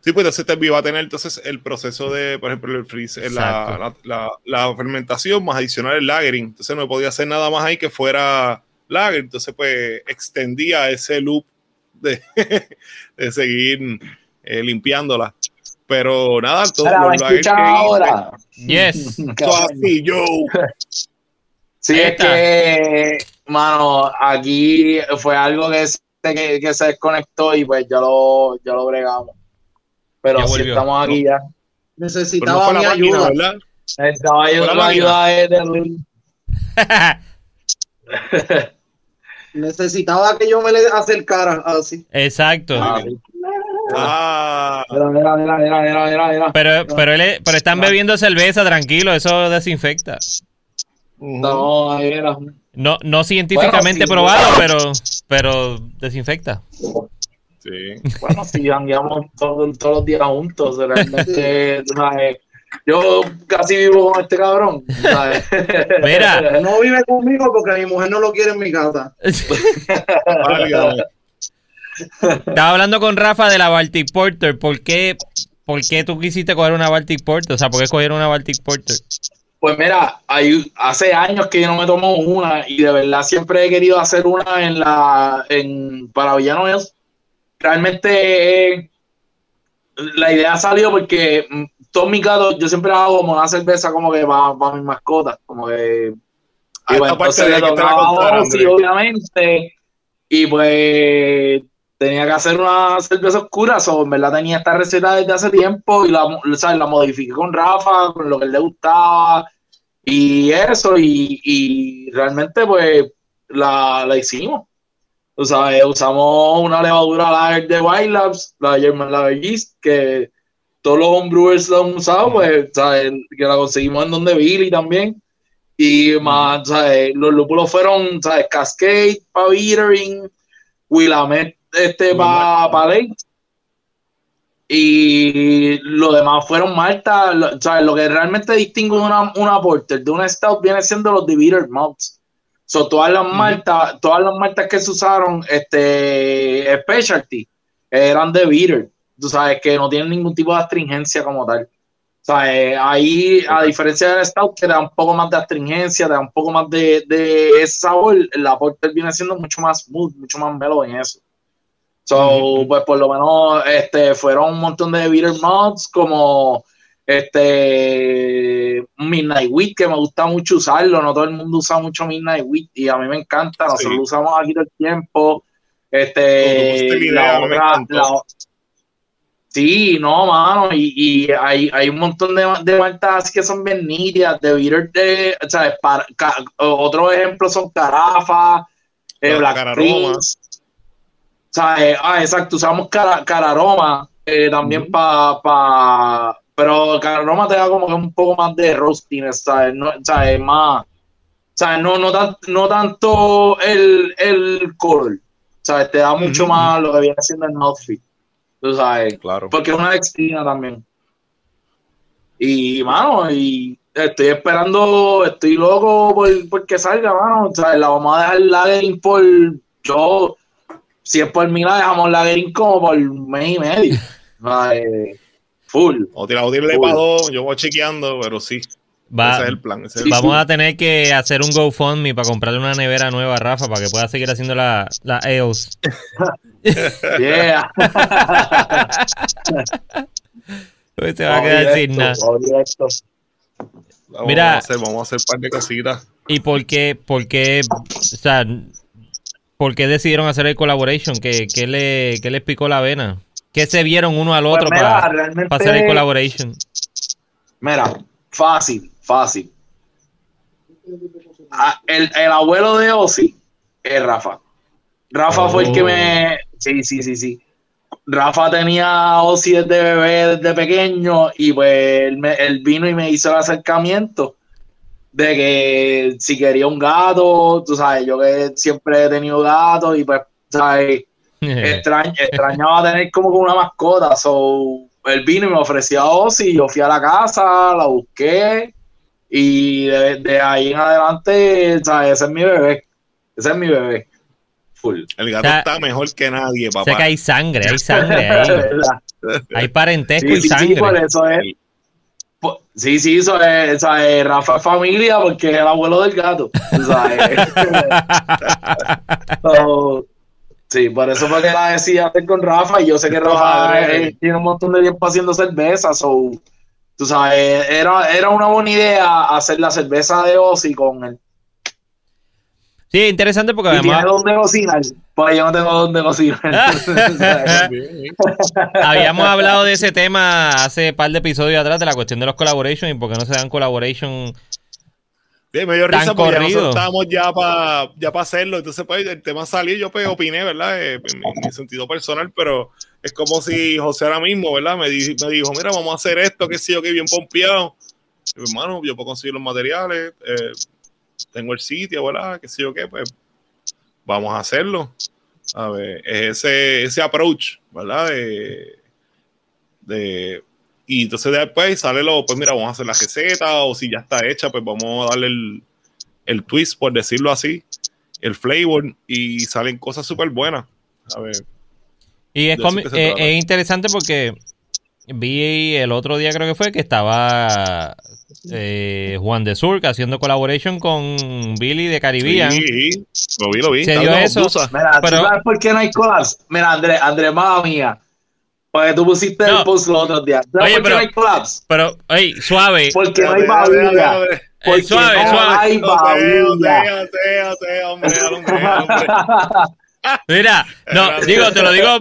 Sí, pues entonces te iba a tener entonces el proceso de, por ejemplo, el freeze, la, la, la- la fermentación más adicional el lagering. Entonces no podía hacer nada más ahí que fuera lager. Entonces, pues extendía ese loop de, de seguir eh, limpiándola. Pero nada, todo Ahora, los ¿me lagers escuchan que hice, ahora? Yes. así, yo. Sí, es que, mano, aquí fue algo que se, que, que se desconectó y pues ya lo, ya lo bregamos. Pero Ya si volvió. estamos aquí ya. No Necesitaba mi máquina, ayuda. ¿verdad? Necesitaba ayuda, Fue la ayuda de. Necesitaba que yo me le acercara así. Exacto. Ah, sí. Ah, Mira, mira, mira, mira, mira, mira, mira. Pero, pero, él es- pero están bebiendo cerveza, tranquilo, eso desinfecta. No, ahí era. No, no científicamente Bueno, sí, probado, bueno. pero, pero desinfecta. Sí. Bueno, si andamos todos, todos los días juntos, realmente, sabes, yo casi vivo con este cabrón. ¿sabes? Mira. No vive conmigo porque mi mujer no lo quiere en mi casa. Estaba hablando con Rafa de la Baltic Porter. ¿Por qué, ¿Por qué tú quisiste coger una Baltic Porter? O sea, ¿por qué cogieron una Baltic Porter? Pues mira, hay, hace años que yo no me tomo una y de verdad siempre he querido hacer una en la en para Villanueva. Realmente eh, la idea salió porque mm, todos mis gatos, yo siempre hago como una cerveza como que para mis mascotas, como que Ah, y pues, esta parte entonces le tocaba Andrés. obviamente, y pues tenía que hacer una cerveza oscura, so, en verdad tenía esta receta desde hace tiempo y la, ¿sabes? la modifiqué con Rafa, con lo que él le gustaba y eso, y, y realmente pues la, la hicimos. O sea, usamos una levadura lager de White Labs, la German Lager Yeast, que todos los homebrewers la han usado, pues, ¿sabes? que la conseguimos en donde Billy también. Y más, ¿sabes? Los lúpulos fueron, ¿sabes? Cascade para Bittering, Willamette este para pa Late. Y lo demás fueron maltas, lo- ¿sabes? Lo que realmente distingue una, una porter de una stout viene siendo los de bitter malts. So, todas las maltas, todas las maltas que se usaron, este, specialty, eran de bitter. Tú sabes que no tienen ningún tipo de astringencia como tal. O sea, eh, ahí, a diferencia del Stout, que da un poco más de astringencia, da un poco más de, de ese sabor, la Porter viene siendo mucho más smooth, mucho más mellow en eso. So, pues por lo menos este, fueron un montón de bitter mods como este Midnight Wheat, que me gusta mucho usarlo, no todo el mundo usa mucho Midnight Wheat y a mí me encanta, nosotros Sí. lo usamos aquí todo el tiempo. Este, la idea, la me otra- la- Sí, no, mano, y, y hay, hay un montón de, de que son bien nítidas, de bitter, de, ¿sabes? Para, ca- otro ejemplo son Carafa, eh, La Black. Prince, ¿sabes? Ah, exacto, usamos cara, Cararoma eh, también Ujú. para, pa, pero Cararoma te da como que un poco más de roastiness, ¿sabes? No, ¿sabes? Más, ¿sabes? No, no, tan- no tanto el, el color, ¿sabes? Te da mucho más lo que viene siendo el mouthfeel, tú sabes Claro. porque es una dextrina también. Y, mano, y estoy esperando, estoy loco por, por que salga, mano. O sea, la vamos a dejar Lagerin por, yo, si es por mí, la dejamos Lagerin como por mes y medio. Sea, eh, full. O tirar tirarle Uy. para dos, yo voy chequeando, pero sí. Va- ese es el plan. ese es el Sí, plan. vamos a tener que hacer un GoFundMe para comprarle una nevera nueva a Rafa para que pueda seguir haciendo la, la EOS. Yeah. Pues se va a quedar sin nada. Vamos Mira. a hacer, vamos a hacer un par de cositas. ¿Y por qué, por qué, o sea, por qué decidieron hacer el collaboration? ¿Qué, qué le, qué les picó la vena? ¿Qué se vieron uno al Pues otro mira, para, hacer el collaboration? Mira, fácil, fácil. Ah, el, el abuelo de Ozzy es Rafa. Rafa fue el que Oh. me. Sí, sí, sí, sí. Rafa tenía a Ozzy desde bebé, desde pequeño, y pues él, me- él vino y me hizo el acercamiento de que si quería un gato, tú sabes, yo que siempre he tenido gatos, y pues, ¿sabes? extrañ- extrañaba tener como que una mascota. So, él vino y me ofreció a Ozzy. Yo fui a la casa, la busqué. Y de, de ahí en adelante, ¿sabes? ese es mi bebé. Ese es mi bebé. Full. El gato O sea, está mejor que nadie, Sé papá. que hay sangre, hay sangre ahí. Hay parentesco Sí, y sí, sí, sangre. por eso es. Po- Sí, sí, eso es, ¿sabes? Rafa es familia porque es el abuelo del gato. ¿sabes? So, sí, por eso fue que la decía hacer con Rafa y yo sé que Rafa Padre. eh, tiene un montón de tiempo haciendo cerveza, so, tú sabes, era, era una buena idea hacer la cerveza de Ozzy con él. Sí, interesante porque Y tiene además donde cocinar, pues yo no tengo donde cocinar. habíamos hablado de ese tema hace par de episodios atrás de la cuestión de los collaboration y por qué no se dan collaboration. Sí, me dio Tan risa porque ya corrido. nosotros estábamos ya para ya pa hacerlo. Entonces, pues, el tema salió y yo pues, opiné, ¿verdad? Eh, en, mi, en mi sentido personal, pero es como si José ahora mismo, ¿verdad? Me, di- me dijo, mira, vamos a hacer esto, que sé yo, que bien pompeado. Y, pues, hermano, yo puedo conseguir los materiales, eh, tengo el sitio, ¿verdad? Que sé yo qué, pues vamos a hacerlo. A ver, es ese, ese approach, ¿verdad? De, de, y entonces después sale lo, pues mira, vamos a hacer la receta, o si ya está hecha, pues vamos a darle el, el twist, por decirlo así, el flavor, y salen cosas súper buenas. A ver, Y es, eh, es interesante porque vi el otro día creo que fue que estaba eh, Juan de Sur haciendo collaboration con Billy de Caribbean. sí, lo vi, lo vi. Se dio eso. Mira, ¿tú Pero- sabes por qué no hay collabs? Mira, Andrés, Andrés, mamá mía. Porque tú pusiste No. el post los otros días. ¿Sabes Oye, por qué pero- no hay collabs? Pero, oye, suave. Porque no hay espérate. Porque suave, no suave. hay José, hombre, hombre, hombre. Mira, no, digo, te lo digo,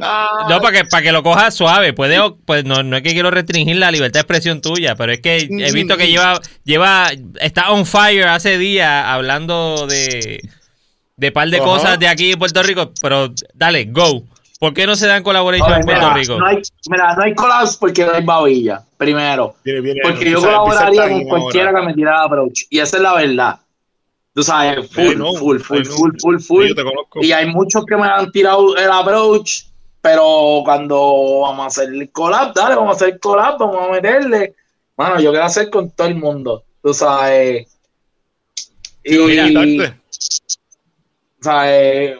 no, para que, para que lo cojas suave. Puede, pues no, no es que quiero restringir la libertad de expresión tuya, pero es que he visto que lleva, lleva, está on fire hace días hablando de, de par de Ajá. cosas de aquí en Puerto Rico, pero dale, go. ¿Por qué no se dan collaboration Oye, en Puerto mira, Rico? No hay, mira, no hay collabs porque no hay babilla. Primero. Viene, viene, Porque yo colaboraría con cualquiera ahora. que me tirara approach. Y esa es la verdad. Tú sabes, full, full, full, full, full, full. Sí, conozco. Y hay muchos que me han tirado el approach, pero cuando vamos a hacer el collab, dale, vamos a hacer el collab, vamos a meterle. Mano, yo quiero hacer con todo el mundo, tú sabes. Y, Mira, darte. sabes,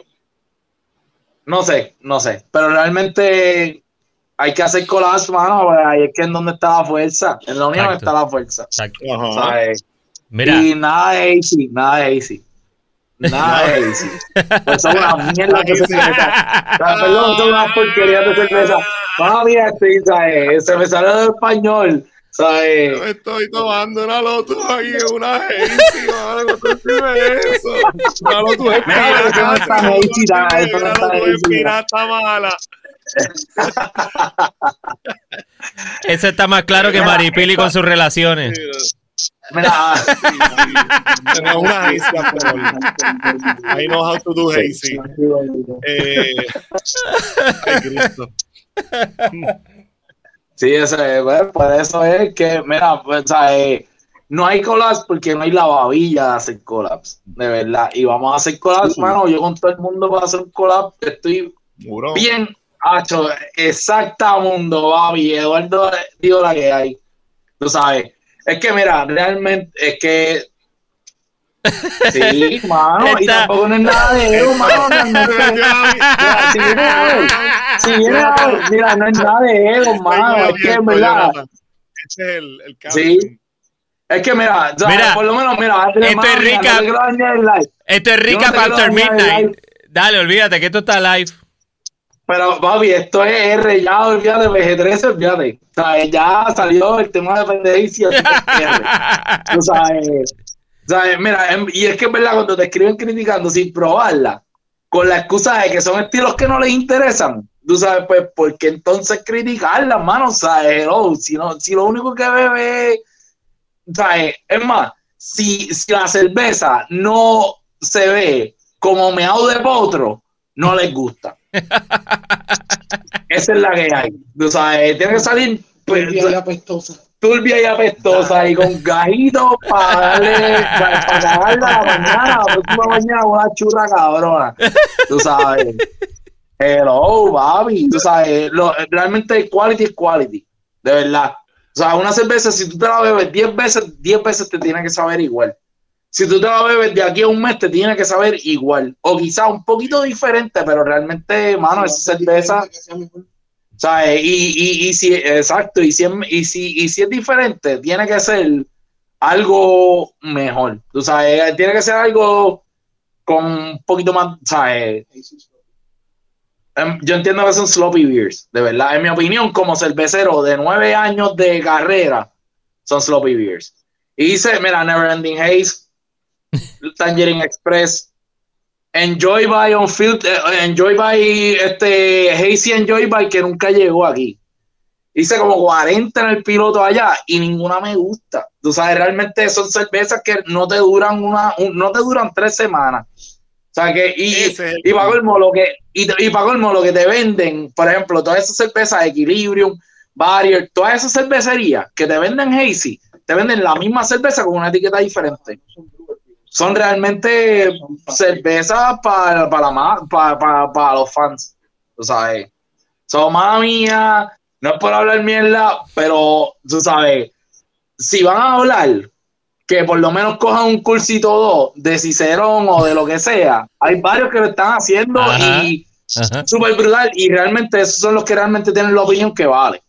no sé, no sé, pero realmente hay que hacer collabs, mano, porque ahí es que en donde está la fuerza, en la unión Exacto. está la fuerza, Exacto. Ajá. ¿sabes? Mira, Y nada de easy, nada de easy. Nada de easy. Pues son una mierda de cerveza. O sea, Perdón, son unas porquerías de cerveza. Mami, este, ¿sabes? Se me sale el español. ¿Sabes? Yo me estoy tomando una Lotus ahí en una agencia, mano, no te sirve eso. Una Lotus es Mira, eso no está pirata, eso no una está Lotus es pirata mala. ese está más claro que Maripili con sus relaciones. Mira, Tenemos una agencia, por I know how to do hazy. Eh, ay, Cristo. sí, ese, pues, por eso es que, mira, pues, ¿sabes? No hay collabs porque no hay la babilla de hacer collabs, de verdad. Y vamos a hacer collabs, mano. Yo con todo el mundo para hacer un collab, estoy Muro. bien hacho, exacta mundo, Babi, Eduardo digo la que hay. Tú sabes, Es que, mira, realmente, es que. Sí, mano, y tampoco no es nada de ego, mano. Mira, si vienes a ver, si a ver, mira, no es nada de ego, mano. Es que, en verdad, Ese es el, el Sí. casting. es que, mira, Mira, por lo menos, mira, antes de esto es rica. no. Esto es no Rica quiero After Midnight. Dale, olvídate que esto está live. Pero, papi, esto es R, ya olvídate, VG13, olvídate. O sea, ya salió el tema de pendencia. que es R. Tú sabes, sabes, mira, em- y es que es verdad, cuando te escriben criticando sin probarla, con la excusa de que son estilos que no les interesan, tú sabes, pues, ¿por qué entonces criticarla, mano? O sea, hello, si, no, si lo único que bebe, ¿sabes? Es más, si, si la cerveza no se ve como meado de potro, no les gusta. Esa es la que hay. Tú sabes, tiene que salir pues, Turbia y apestosa. turbia y apestosa y con gajitos para darle, para, para cagarla a la mañana, la próxima mañana una churra cabrona. Tú sabes. Hello, papi. Tú sabes, lo- realmente quality es quality. De verdad. O sea, una cerveza, si tú te la bebes 10 veces, 10 veces te tiene que saber igual. Si tú te la bebes de aquí a un mes, te tiene que saber igual. O quizá un poquito diferente, pero realmente, mano, esa cerveza. ¿Sabes? Y, y, y si, exacto, y si, es, y, si, y si es diferente, tiene que ser algo mejor. Tú sabes, tiene que ser algo con un poquito más, ¿sabes? Sí. Em, Yo entiendo que son sloppy beers, de verdad. En mi opinión, como cervecero de nueve años de carrera, son sloppy beers. Y dice, mira, Neverending Haze, Tangerine Express, Enjoy by on Field, eh, Enjoy by este Hazy Enjoy by que nunca llegó aquí. Hice como 40 en el piloto allá y ninguna me gusta. Tú sabes, realmente son cervezas que no te duran una, un- no te duran tres semanas. O sea que, y, Ese y para colmo lo que, y, y pa' colmo lo que te venden, por ejemplo, todas esas cervezas Equilibrium, Barrier, todas esas cervecerías que te venden Hazy, te venden la misma cerveza con una etiqueta diferente. Son realmente cervezas para, para, para, para, para los fans. Tú sabes. Son mía, no es por hablar mierda, pero tú sabes, si van a hablar, que por lo menos cojan un cursito o dos de Cicerón o de lo que sea. Hay varios que lo están haciendo Ajá. y súper brutal. Y realmente esos son los que realmente tienen la opinión que vale.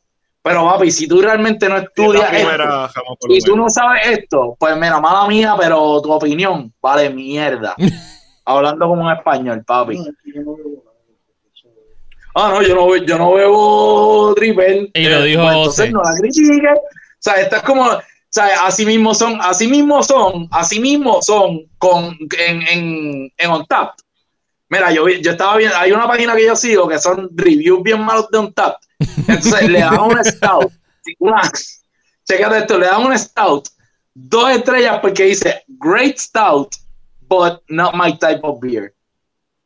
Pero, papi, si tú realmente no Es estudias esto, jamás y tú menos. no sabes esto, pues mira, mala mía, pero tu opinión vale mierda. Hablando como un español, papi. Ah, no, yo no, yo no bebo triple. Y lo dijo entonces Ose. no la critique. O sea, esta es como, o sea, así mismo son, así mismo son, así mismo son con, en, en, en OnTap. Mira, yo, yo estaba viendo, hay una página que yo sigo que son reviews bien malos de OnTap. Entonces le dan un stout, una, chécate esto, le dan un stout, dos estrellas porque dice great stout, but not my type of beer.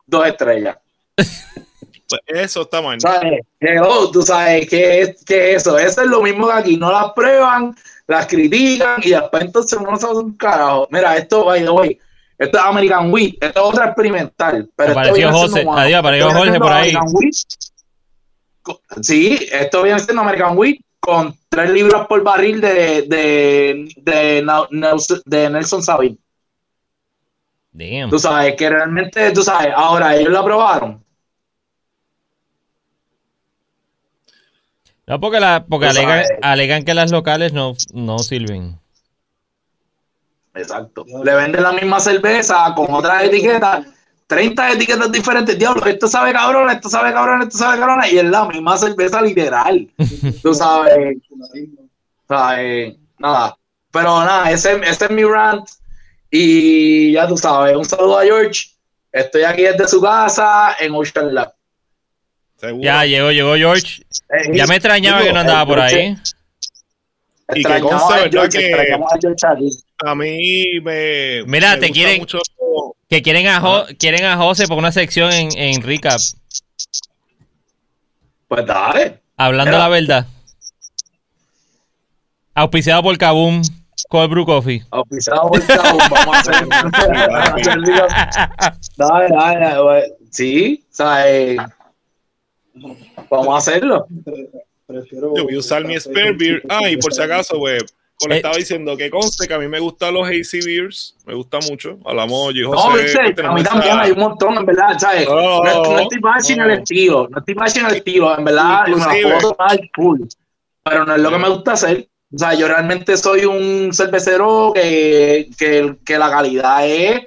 Dos estrellas. Pues eso está mal. ¿Sabes? Hello, tú sabes qué es, qué es eso. Eso es lo mismo que aquí. No las prueban, las critican y después entonces uno se hace un carajo. Mira, esto, by the way, esto es American Wheat. Esto es otra experimental. Pero Apareció José. Adiós, apareció Jorge por ahí. Wheat. Sí, esto viene siendo American Wheat con tres libras por barril de, de, de, Nelson- de Nelson Sabin. Damn. Tú sabes que realmente, tú sabes, ahora ellos la probaron. No, porque, la, porque alegan, alegan que las locales no, no sirven. Exacto. Le venden la misma cerveza con otras etiquetas, 30 etiquetas diferentes. Diablo, esto sabe cabrón, esto sabe cabrón, esto sabe cabrón, y es la misma cerveza literal. Tú sabes, sabes, nada. Pero nada, ese, ese es mi rant. Y ya tú sabes, un saludo a George. Estoy aquí desde su casa en Ocean Lab. Seguro. Ya llegó, llegó George. Eh, Ya me extrañaba digo, que no andaba por George- ahí. Y que conste, a ¿verdad? George, que- a. A mí me. Mira, me te gusta quieren- mucho- Que quieren a, Jo- quieren a José por una sección en, en Recap. Pues dale. Hablando Mira. la verdad. Auspiciado por Kaboom Cold Brew Coffee. Auspiciado por Cabo, vamos a hacer. Dale, dale, dale. Sí, o sea, eh, vamos a hacerlo. Prefiero. Yo voy a usar mi spare beer. Ah, y por si acaso, pues, como le Eh. estaba diciendo, que conste que a mí me gustan los hazy beers, me gusta mucho. Hablamos, yo No, José. dice, a mí esa- también hay un montón, en verdad, ¿sabes? No, No, no, no, estoy bashing no. el estilo, no estoy bashing el estilo, en verdad, Inclusive- puedo tomar full, pero no es lo que me gusta hacer. O sea, yo realmente soy un cervecero que, que, que la calidad es,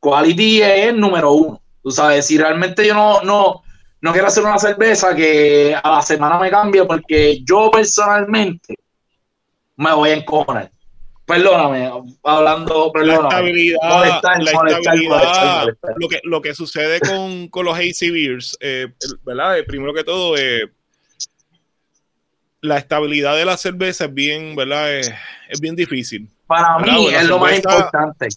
quality es número uno. Tú sabes, si realmente yo no, no, no quiero hacer una cerveza que a la semana me cambie, porque yo personalmente me voy a encojonar. Perdóname, hablando, la perdóname. estabilidad, Molestar, la molestar, estabilidad, molestar, molestar. Lo, que, lo que sucede con, con los hazy beers, eh, ¿verdad? Eh, primero que todo, eh, la estabilidad de la cerveza es bien, ¿verdad? Es, es bien difícil. Para mí la es lo más importante.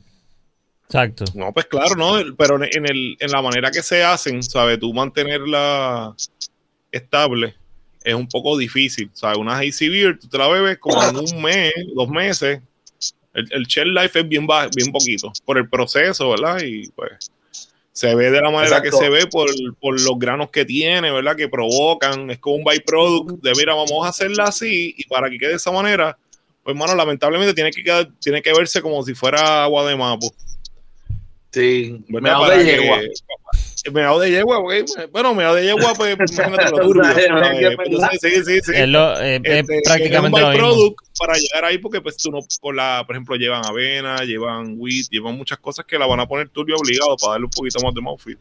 Exacto. No, pues claro, ¿no? Pero en, el, en la manera que se hacen, ¿sabes? Tú mantenerla estable es un poco difícil, ¿sabes? Una hazy beer, tú te la bebes como en un mes, dos meses. El, el shelf life es bien, ba- bien poquito por el proceso, ¿verdad? Y pues se ve de la manera Exacto. que se ve por, por los granos que tiene, ¿verdad? Que provocan, es como un byproduct de, mira, vamos a hacerla así y para que quede de esa manera, pues, hermano, lamentablemente tiene que, quedar- tiene que verse como si fuera agua de mapo. Sí, me ¿verdad? hago Para de que- yegua. Meado de yegua, porque, bueno, meado de yegua, pues imagínate lo que es Pues, sí, sí, sí. Es, lo- eh, es Este, prácticamente es lo mismo. para llegar ahí porque pues tú no con la por ejemplo llevan avena llevan wheat llevan muchas cosas que la van a poner turbio obligado para darle un poquito más de mouthfeel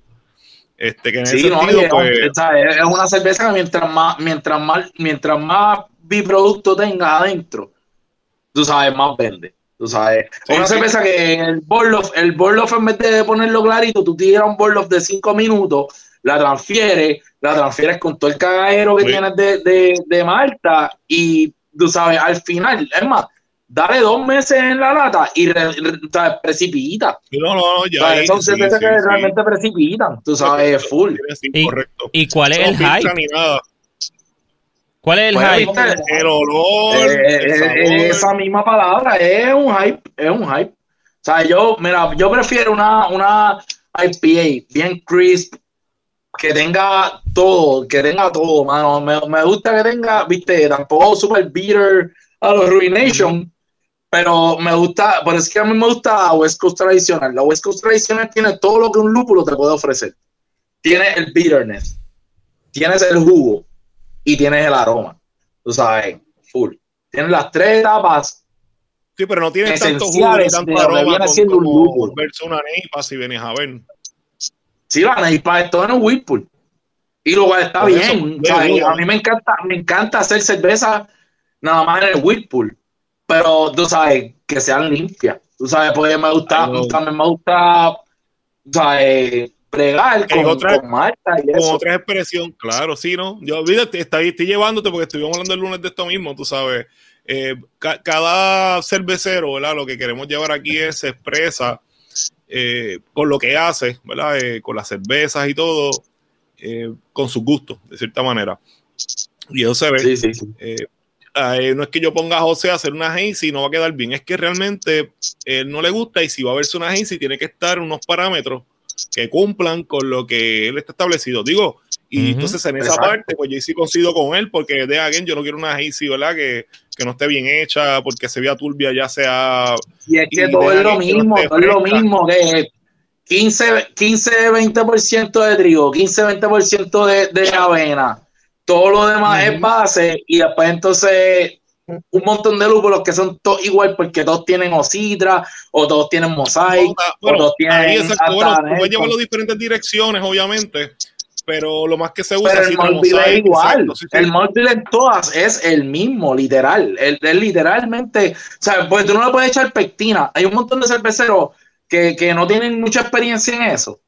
este que en ese Sí, no, sentido pues es una cerveza que mientras más, mientras más, mientras más biproducto tenga adentro, tú sabes, más vende. Tú sabes, Sí, una sí. cerveza que el Borloff, el Borloff en vez de ponerlo clarito, tú tiras un Borloff de 5 minutos, la transfieres, la transfieres con todo el cagadero que Sí. tienes de, de, de Malta y tú sabes, al final, es más, dale dos meses en la lata y re- re- precipita. no no no ya O sea, son sí, cervezas sí, que sí. realmente precipitan, tú sabes, full. Sí, Y- correcto ¿Y cuál es no el hype? ¿Cuál es el Pues, hype? el olor Eh, el eh, sabor. eh, esa misma palabra es un hype, es un hype. O sea, yo, mira, yo prefiero una, una IPA bien crisp, que tenga todo, que tenga todo, mano. Me, me gusta que tenga, viste, tampoco super bitter a los Ruination, pero me gusta, por eso es que a mí me gusta la West Coast tradicional. La West Coast tradicional tiene todo lo que un lúpulo te puede ofrecer. Tiene el bitterness, tienes el jugo y tienes el aroma. Tú sabes, full. Tienes las tres etapas sí pero no tiene tanto jugo ni tanto aroma viene con, siendo un como lúpulo. verse una neipa si vienes a ver Sí, la Neipa es todo en un Whirlpool. Y lo cual está Por bien. digo, a mí me encanta, me encanta hacer cerveza nada más en el Whirlpool. Pero tú sabes, que sean limpias. Tú sabes, porque me gusta, también me gusta, tú sabes, hay con, otra- con Marta y con eso. otra expresión, claro, sí, ¿no? Yo olvídate, estoy, estoy llevándote porque estuvimos hablando el lunes de esto mismo, tú sabes. Eh, ca- cada cervecero, ¿verdad? Lo que queremos llevar aquí es se expresa eh, con lo que hace, ¿verdad? Eh, con las cervezas y todo, eh, con sus gustos, de cierta manera. Y eso se ve. Sí, sí, sí. No es que yo ponga a José a hacer una hazy y no va a quedar bien, es que realmente él no le gusta y si va a verse una hazy tiene que estar unos parámetros que cumplan con lo que él está establecido. Digo, y entonces en esa Exacto. parte, pues yo sí coincido con él, porque de again, yo no quiero una hazy, ¿verdad? Que, que no esté bien hecha, porque se vea turbia, ya sea. Y es que Y todo es lo no mismo, todo es lo mismo que 15, 15 20% de trigo, 15, 20% de, de avena. Todo lo demás es base y después entonces un montón de lúpulos que son todos igual porque todos tienen ositra o todos tienen mosaic. Bueno, todos tienen ahí exacto, bueno, puedes llevarlo a diferentes direcciones, obviamente, pero lo más que se usa Pero el como Malville es igual. exacto, sí, sí. El Malville en todas es el mismo, literal. El, es literalmente, o sea, pues tú no le puedes echar pectina. Hay un montón de cerveceros que, que no tienen mucha experiencia en eso.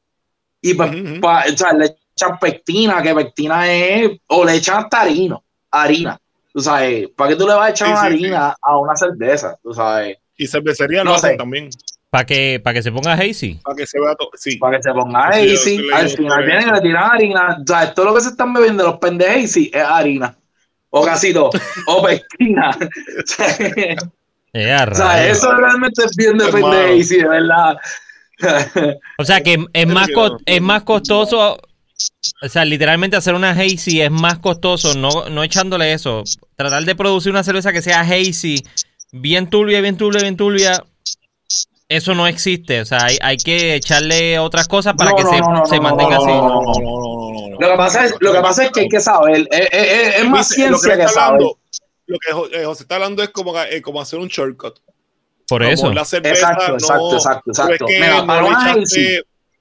Y pues, pa- o sea, le echan pectina, que pectina es, o le echan hasta harina, harina. Tú sabes, ¿para qué tú le vas a echar Sí, una sí, harina a una cerveza? Tú sabes, Y cervecería No lo hacen sé. también, Para que, para que se ponga hazy. para que se vea todo. Sí, para que se ponga Hazy. Al final vienen y le tiran harina. O sea, todo lo que se están bebiendo los pendes Hazy es harina. O casi todo. o pectina. O sea, eso realmente es bien de Hermano. pendejo, de verdad. O sea que es más, es más costoso. O sea, literalmente hacer una hazy es más costoso, no, no echándole eso. Tratar de producir una cerveza que sea hazy bien turbia, bien turbia, bien turbia, eso no existe. O sea, hay, hay que echarle otras cosas para No, que no, se, no, mantenga así. no, no, No, no, no, no, no, no. Lo que pasa es, lo que, pasa es que hay que saber, es, es- es- es más Dice, lo que ciencia que está saber. hablando, lo que Jo- eh, José está hablando es como, eh, como hacer un shortcut. Por Como eso. la cerveza Exacto, no, exacto, exacto, tú exacto. es que Mira, para una Hazy,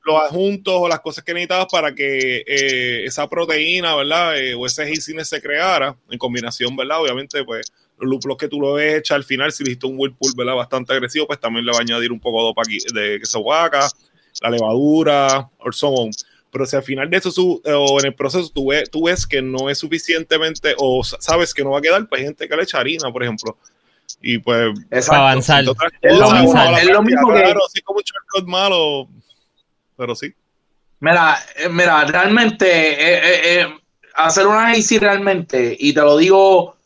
los adjuntos o las cosas que necesitabas para que eh, esa proteína, ¿verdad? Eh, o ese haziness se creara en combinación, ¿verdad? Obviamente, pues los lúpulos que tú lo ves echar al final, si hiciste un whirlpool, ¿verdad? Bastante agresivo, pues también le va a añadir un poco de, de queso vaca, la levadura, or so on. Pero si al final de eso, su- eh, o en el proceso, tú ves, tú ves que no es suficientemente, o sa- sabes que no va a quedar, pues hay gente que le echa harina, por ejemplo. Y pues. Para avanzar. Es lo mismo- es lo mismo que- Claro, así como un shortcut malo, pero sí. Mira, eh, mira, realmente eh, eh, hacer una AC realmente, y te lo digo,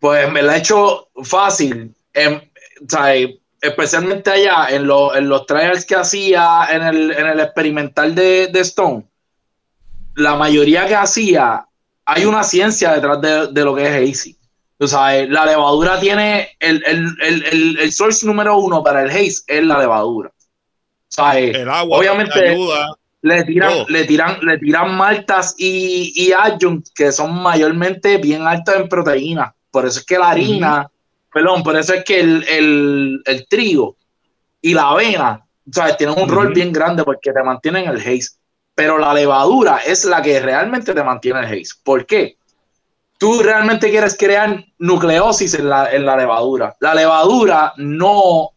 pues me la he hecho fácil, em, eh, especialmente allá en, lo- en los trials que hacía en el, en el experimental de, de Stone, la mayoría que hacía, hay una ciencia detrás de, de lo que es hazy. O sea, la levadura tiene el, el, el, el, el source número uno para el haze es la levadura. O sea, eh, El agua obviamente ayuda. le tiran, le tiran, le tiran maltas y, y adjunct que son mayormente bien altas en proteínas. Por eso es que la harina, perdón, por eso es que el, el, el trigo y la avena, ¿sabes? Tienen un rol bien grande porque te mantienen el haze. Pero la levadura es la que realmente te mantiene el haze. ¿Por qué? Tú realmente quieres crear nucleosis en la, en la levadura. La levadura no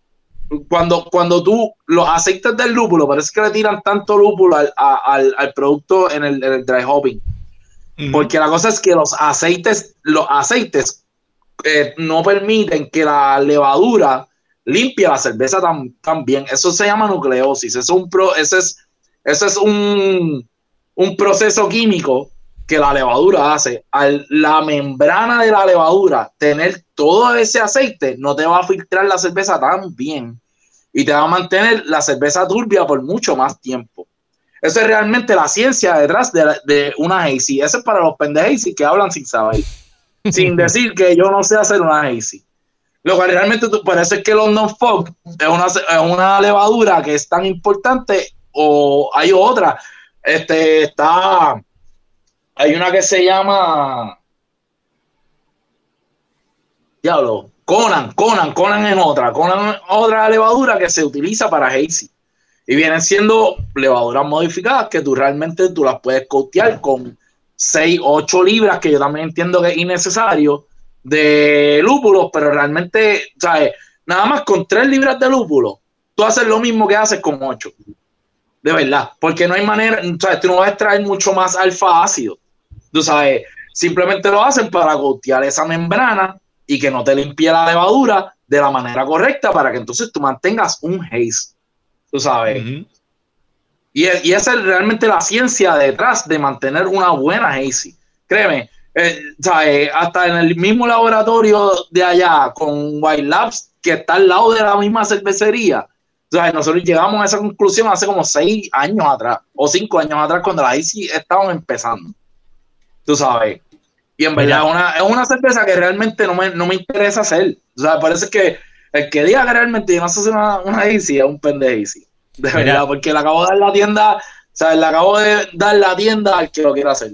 cuando, cuando tú los aceites del lúpulo, parece que le tiran tanto lúpulo al, a- al, al producto en el, en el dry hopping. Porque la cosa es que los aceites, los aceites eh, no permiten que la levadura limpie la cerveza tan, tan bien. Eso se llama nucleosis. Eso es un, pro, ese es, ese es un, un proceso químico que la levadura hace. Al la membrana de la levadura tener todo ese aceite, no te va a filtrar la cerveza tan bien y te va a mantener la cerveza turbia por mucho más tiempo. Eso es realmente la ciencia detrás de, la- de una hazy. Eso es para los pendejos que hablan sin saber. sin decir que yo no sé hacer una hazy. Lo cual realmente tú- por eso es que London Fog es una, es una levadura que es tan importante o hay otra. Este está hay una que se llama Diablo, Conan, Conan, Conan es otra, Conan es otra levadura que se utiliza para hazy. Y vienen siendo levaduras modificadas que tú realmente tú las puedes cotear con 6, 8 libras, que yo también entiendo que es innecesario, de lúpulos, pero realmente, ¿sabes? Nada más con 3 libras de lúpulo, tú haces lo mismo que haces con 8. De verdad, porque no hay manera, ¿sabes? Tú no vas a extraer mucho más alfa ácido. Tú sabes, simplemente lo hacen para cotear esa membrana y que no te limpie la levadura de la manera correcta para que entonces tú mantengas un haze. Tú sabes. Y, es- y esa es realmente la ciencia detrás de mantener una buena hazy. Créeme, eh, ¿sabes? hasta en el mismo laboratorio de allá con White Labs, que está al lado de la misma cervecería, ¿sabes? nosotros llegamos a esa conclusión hace como seis años atrás, o cinco años atrás, cuando las hazy estaban empezando. Tú sabes. Y en verdad es una, es una cerveza que realmente no me, no me interesa hacer. O sea, parece que el que diga que realmente yo no sé hacer una, una hazy es un pendejo hazy. De Mira. verdad, porque le acabo de dar la tienda, o sea, le acabo de dar la tienda al que lo quiera hacer.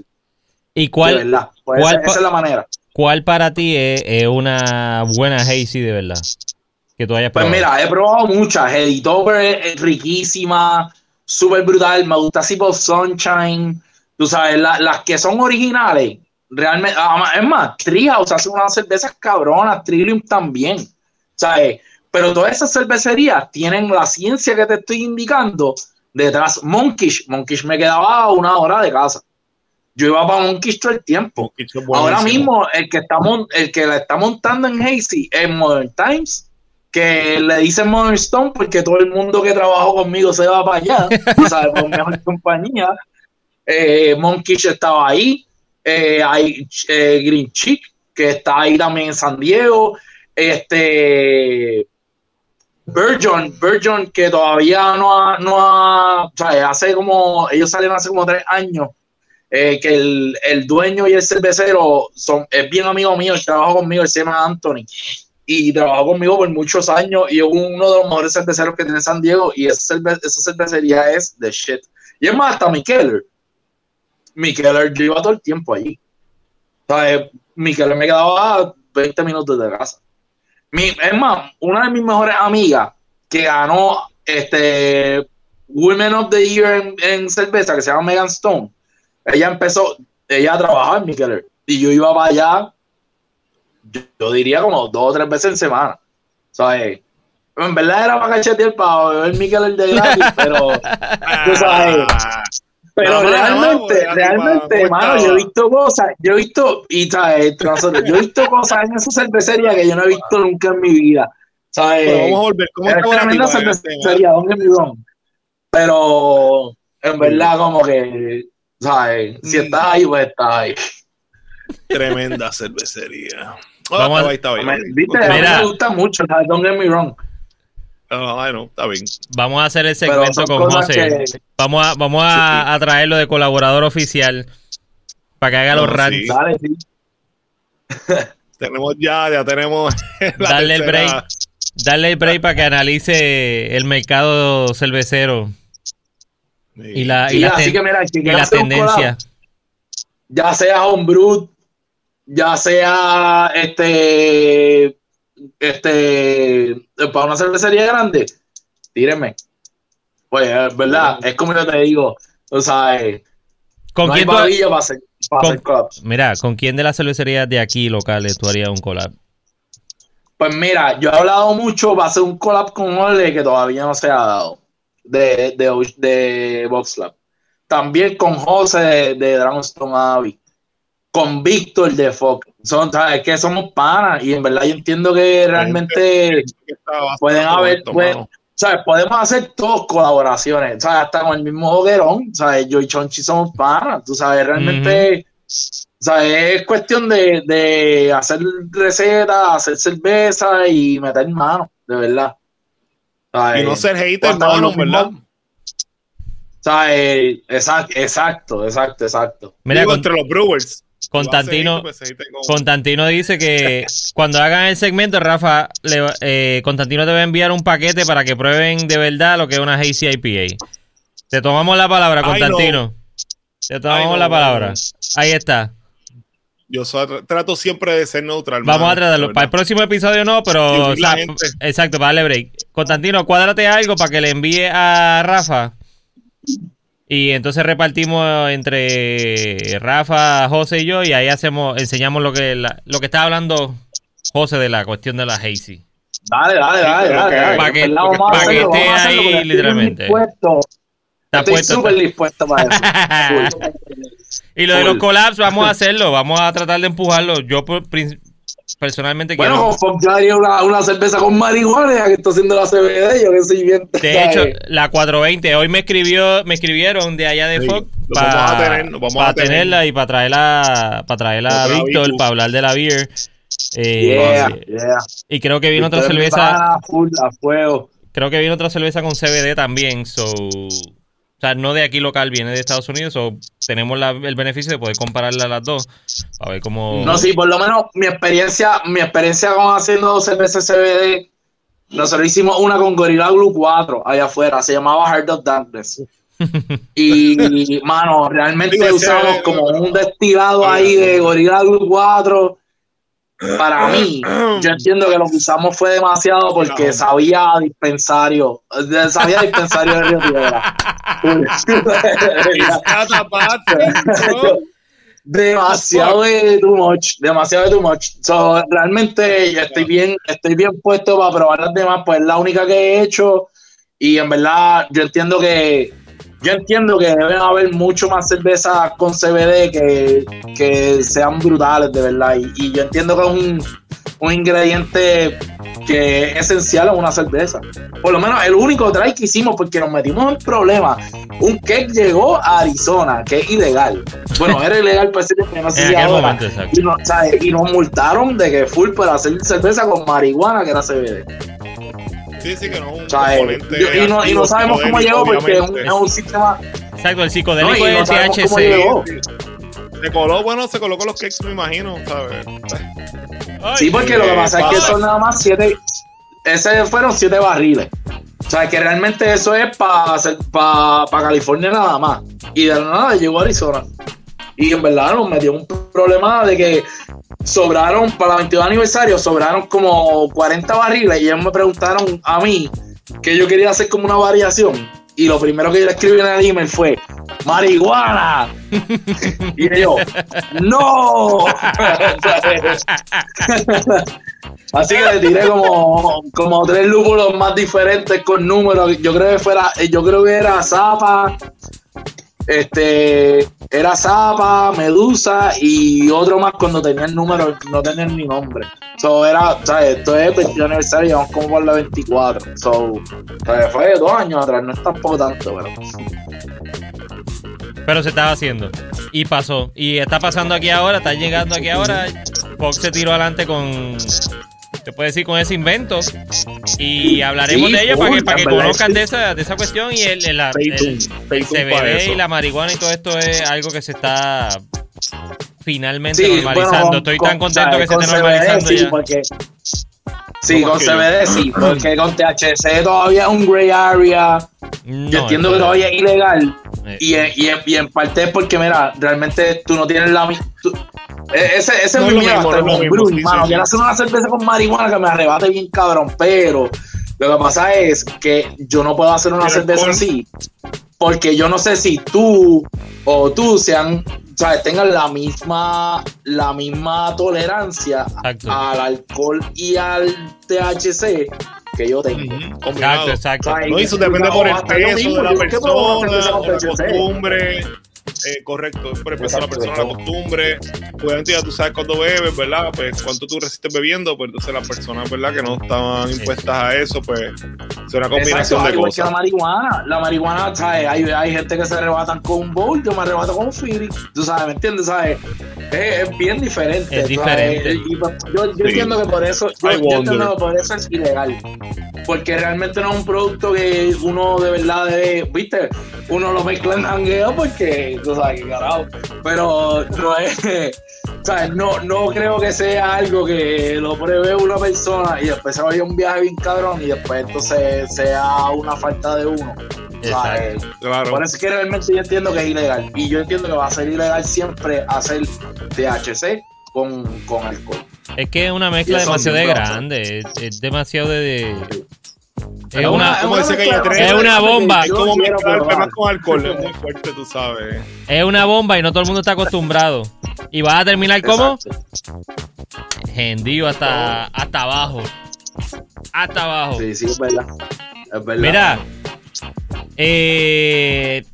¿Y de cuál, verdad. Pues cuál esa, es la manera. cuál para ti es, es una buena hazy de verdad? Que tú hayas Pues probado. mira, he probado muchas. Es, es riquísima, súper brutal. Me gusta Sip of Sunshine. Tú sabes, la- las que son originales, realmente. ah, Es más, Treehouse hace unas cervezas cabronas, Trillium también. ¿Sabes? Pero todas esas cervecerías tienen la ciencia que te estoy indicando detrás. Monkish, Monkish me quedaba a una hora de casa. Yo iba para Monkish todo el tiempo. Ahora mismo, el que, está el que la está montando en Hazy es Modern Times, que le dicen Modern Stone porque todo el mundo que trabajó conmigo se va para allá, ¿sabes? Por mejor compañía. Eh, Monkish estaba ahí, eh, hay eh, Green Chick, que está ahí también en San Diego, este Virgin, Virgin que todavía no ha, no ha, o sea, hace como, ellos salieron hace como tres años, eh, que el, el dueño y el cervecero son, es bien amigo mío, él trabaja conmigo, él se llama Anthony. y trabajó conmigo por muchos años y es uno de los mejores cerveceros que tiene San Diego y esa, cerve- esa cervecería es de shit. Y es más, hasta. Mikeller, yo iba todo el tiempo allí. Sea, eh, Mikeller me quedaba a 20 minutos de casa. Mi, es más, una de mis mejores amigas que ganó este Women of the Year en, en cerveza, que se llama Megan Stone, ella empezó, ella trabajaba en Mikeller y yo iba para allá, yo, yo diría como dos o tres veces en semana. ¿Sabes? En verdad era para cachetear para beber Mikeller de gratis, pero, tú sabes, pero realmente, realmente, mano, yo he visto cosas, yo he visto, y sabes, tras otro, yo he visto cosas en esa cervecería que yo no he visto nunca en mi vida. ¿Sabes? Pero vamos a volver. ¿Cómo Es tremenda este, cervecería, don't get me wrong. Pero en verdad, como que, ¿sabes? Si Mm. estás ahí, pues estás ahí. Tremenda cervecería. Vamos a- Ah, está bien, está bien. Viste, a mí me gusta mucho, ¿sabes? Don't get me wrong. Ah, bueno, está bien. Vamos a hacer el segmento con José. que- Vamos a, vamos a, a traerlo de colaborador oficial para que haga los No, rants. sí. Dale, sí. Tenemos ya, ya tenemos. Darle el break. Darle el break para que analice el mercado cervecero y la, y Sí, la, ten- que mira, y tendencia. ya sea homebrew, ya sea este, este, para una cervecería grande, tírenme. Pues, es verdad, es como yo te digo, o sea, eh, ¿Con no hay quién tú- babilla para hacer, para con- hacer collabs. Mira, ¿con quién de las cervecerías de aquí locales tú harías un collab? Pues mira, yo he hablado mucho para hacer un collab con Ole que todavía no se ha dado, de, de, de Box Lab. También con José de, de Dragonstone Abbey, con Víctor de Fox. Son, ¿sabes? que somos panas y en verdad yo entiendo que realmente pueden haber, pueden-. ¿sabes? podemos hacer todos colaboraciones, ¿sabes? hasta con el mismo hoguerón, ¿sabes? yo y Chonchi somos panas, tú sabes, realmente, ¿sabes? es cuestión de, de hacer recetas, hacer cerveza y meter mano, de verdad. ¿Sabes? Y no ser hater, ¿verdad? ¿sabes? Exacto, exacto, exacto, exacto. Mira, Digo, con, entre los Brewers. Constantino, pues, con- Constantino dice que cuando hagan el segmento, Rafa, le va- eh, Constantino te va a enviar un paquete para que prueben de verdad lo que es una Hazy IPA. Te tomamos la palabra. Constantino. Te tomamos la palabra. Ahí está. Yo so- trato siempre de ser neutral. Vamos mano, a tratarlo. Para el próximo episodio no, pero. o sea, exacto, para darle break. Constantino, cuádrate algo para que le envíe a Rafa. Y entonces repartimos entre Rafa, José y yo. Y ahí hacemos, enseñamos lo que la- lo que está hablando José de la cuestión de la Hazy. Dale, dale, dale, dale. que- dale. pa' que- En verdad, vamos a pa' que esté ahí, literalmente. Estoy puesto. súper dispuesto para eso. Y lo de los collabs, vamos a hacerlo. Vamos a tratar de empujarlo. Yo personalmente Bueno, quiero. con Fox yo haría una, una cerveza con marihuana, ya que estoy haciendo la CBD, yo que soy bien. De hecho, la 420, hoy me escribió, me escribieron de allá de Sí, Fox tener, para tenerla y para traerla, para traerla a Víctor, para hablar de la beer. Eh, yeah, yeah. Y creo que vino otra cerveza, full a fuego. creo que vino otra cerveza con CBD también, so, o sea, no de aquí local, viene de Estados Unidos, so, tenemos la- el beneficio de poder compararla a las dos, a ver cómo... No, sí, por lo menos mi experiencia, mi experiencia con haciendo cerveza CBD, nosotros hicimos una con Gorilla Glue 4 allá afuera, se llamaba Heart of Darkness. Y, mano, realmente usamos como un destilado ahí de Gorilla Glue 4. Para mí, yo entiendo que lo que usamos fue demasiado porque sabía dispensario, sabía dispensario de Río Piedra. Demasiado de too much, demasiado de too much. So, realmente estoy bien, estoy bien puesto para probar las demás, pues es la única que he hecho. Y en verdad, yo entiendo que yo entiendo que deben haber mucho más cervezas con CBD que, que sean brutales, de verdad. Y, y yo entiendo que es un, un ingrediente que es esencial en una cerveza. Por lo menos el único try que hicimos, porque nos metimos en problemas. Un cake llegó a Arizona, que es ilegal. Bueno, era ilegal para decir que no sé si ahora. momento. Y nos, y nos multaron de que full para hacer cerveza con marihuana, que era CBD. Sí, sí, que no es un ¿sabes? componente Yo- y, no, y no sabemos cómo llegó porque es un, es un sistema. Exacto, el No, psicodélico y no es cómo THC. llegó. Se coló, bueno, se coló con los cakes, me imagino, ¿sabes? Ay, Sí, porque lo que pasa es que son nada más siete. Ese fueron siete barriles. O sea, que realmente eso es para pa, pa California nada más. Y de la nada llegó a Arizona. Y en verdad nos metió un problema de que sobraron, para el 22 aniversario, sobraron como 40 barriles. Y ellos me preguntaron a mí que yo quería hacer como una variación. Y lo primero que yo le escribí en el email fue: ¡Marihuana! y yo, ¡No! Así que le tiré como, como tres lúpulos más diferentes con números. Yo creo que fuera, yo creo que era Zapa, este, era Zapa, Medusa y otro más cuando tenía el número, no tenía ni nombre. So, era, ¿sabes? Esto es 21 aniversario, llevamos como por la 24. So, ¿sabes? Fue dos años atrás, no es tampoco tanto, pero. Pero se estaba haciendo. Y pasó. Y está pasando aquí ahora, está llegando aquí ahora. Fox se tiró adelante con. Se puede decir con ese invento. Y hablaremos Sí, de ello para que, para que conozcan de esa, de esa cuestión. Y el, el, CBD y la marihuana y todo esto es algo que se está finalmente Sí, normalizando. bueno, con- Estoy con- tan contento ¿sabes? que se esté CBD, normalizando sí, ya. porque- sí, ¿Cómo con? CBD sí, porque con THC todavía es un gray area. No, Yo entiendo que todavía es ilegal. Eh, Y en, y, en, y en parte es porque, mira, realmente tú no tienes la misma. Ese, ese No es mi miedo mismo, hasta no es lo con mismo, Bruce, sí, mano. sí, Quiero hacer una cerveza con marihuana que me arrebate bien cabrón, pero lo que pasa es que yo no puedo hacer una cerveza alcohol. así porque yo no sé si tú o tú sean, sabes, tengan la misma, la misma tolerancia Exacto. al alcohol y al THC que yo tengo. Exacto, combinado. exacto. ¿Sabes? No, y eso depende por el peso de la persona, con la costumbre. Eh, correcto, peso de la persona, la costumbre. Obviamente ya tú sabes cuando bebes, ¿verdad? Pues cuánto tú resistes bebiendo, pues entonces las personas, ¿verdad? Que no estaban impuestas a eso, pues es una combinación Exacto, de que la cosas. marihuana. La marihuana, ¿sabes? Hay, hay gente que se arrebatan con un bowl, yo me arrebato con un Philly. Tú sabes, ¿me entiendes? ¿Sabes? Es, es bien diferente. Es diferente. Y, pues, yo yo Sí. entiendo que por eso, yo, entiendo que por eso es ilegal. Porque realmente no es un producto que uno de verdad debe, viste, uno lo mezcla en jangueo porque, tú sabes, carajo. Pero no es, ¿sabes? No, no creo que sea algo que lo pruebe una persona y después se vaya a un viaje bien cabrón y después entonces sea una falta de uno. ¿sabes? Claro. Por eso es que realmente yo entiendo que es ilegal. Y yo entiendo que va a ser ilegal siempre hacer THC con, con alcohol. Es que es una mezcla demasiado de grande. Es, es demasiado de. de- Es una, tres- es una bomba. Es yo como quiero mezclar probar. temas con alcohol, es muy fuerte, tú sabes. es una bomba y no todo el mundo está acostumbrado. Y vas a terminar como hendido hasta, hasta abajo. Hasta abajo. Sí, sí, es verdad. Es verdad. Mira, eh,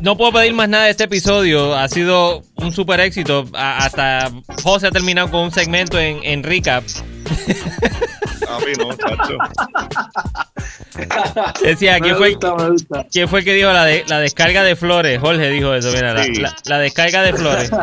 no puedo pedir más nada de este episodio. Ha sido un super éxito. A- hasta José ha terminado con un segmento en, en recap. A mí no, chacho. Decía, ¿quién me fue, gusta, me gusta. quién fue el que dijo la, de- la descarga de flores? Jorge dijo eso, mira, la, Sí. la- la descarga de flores.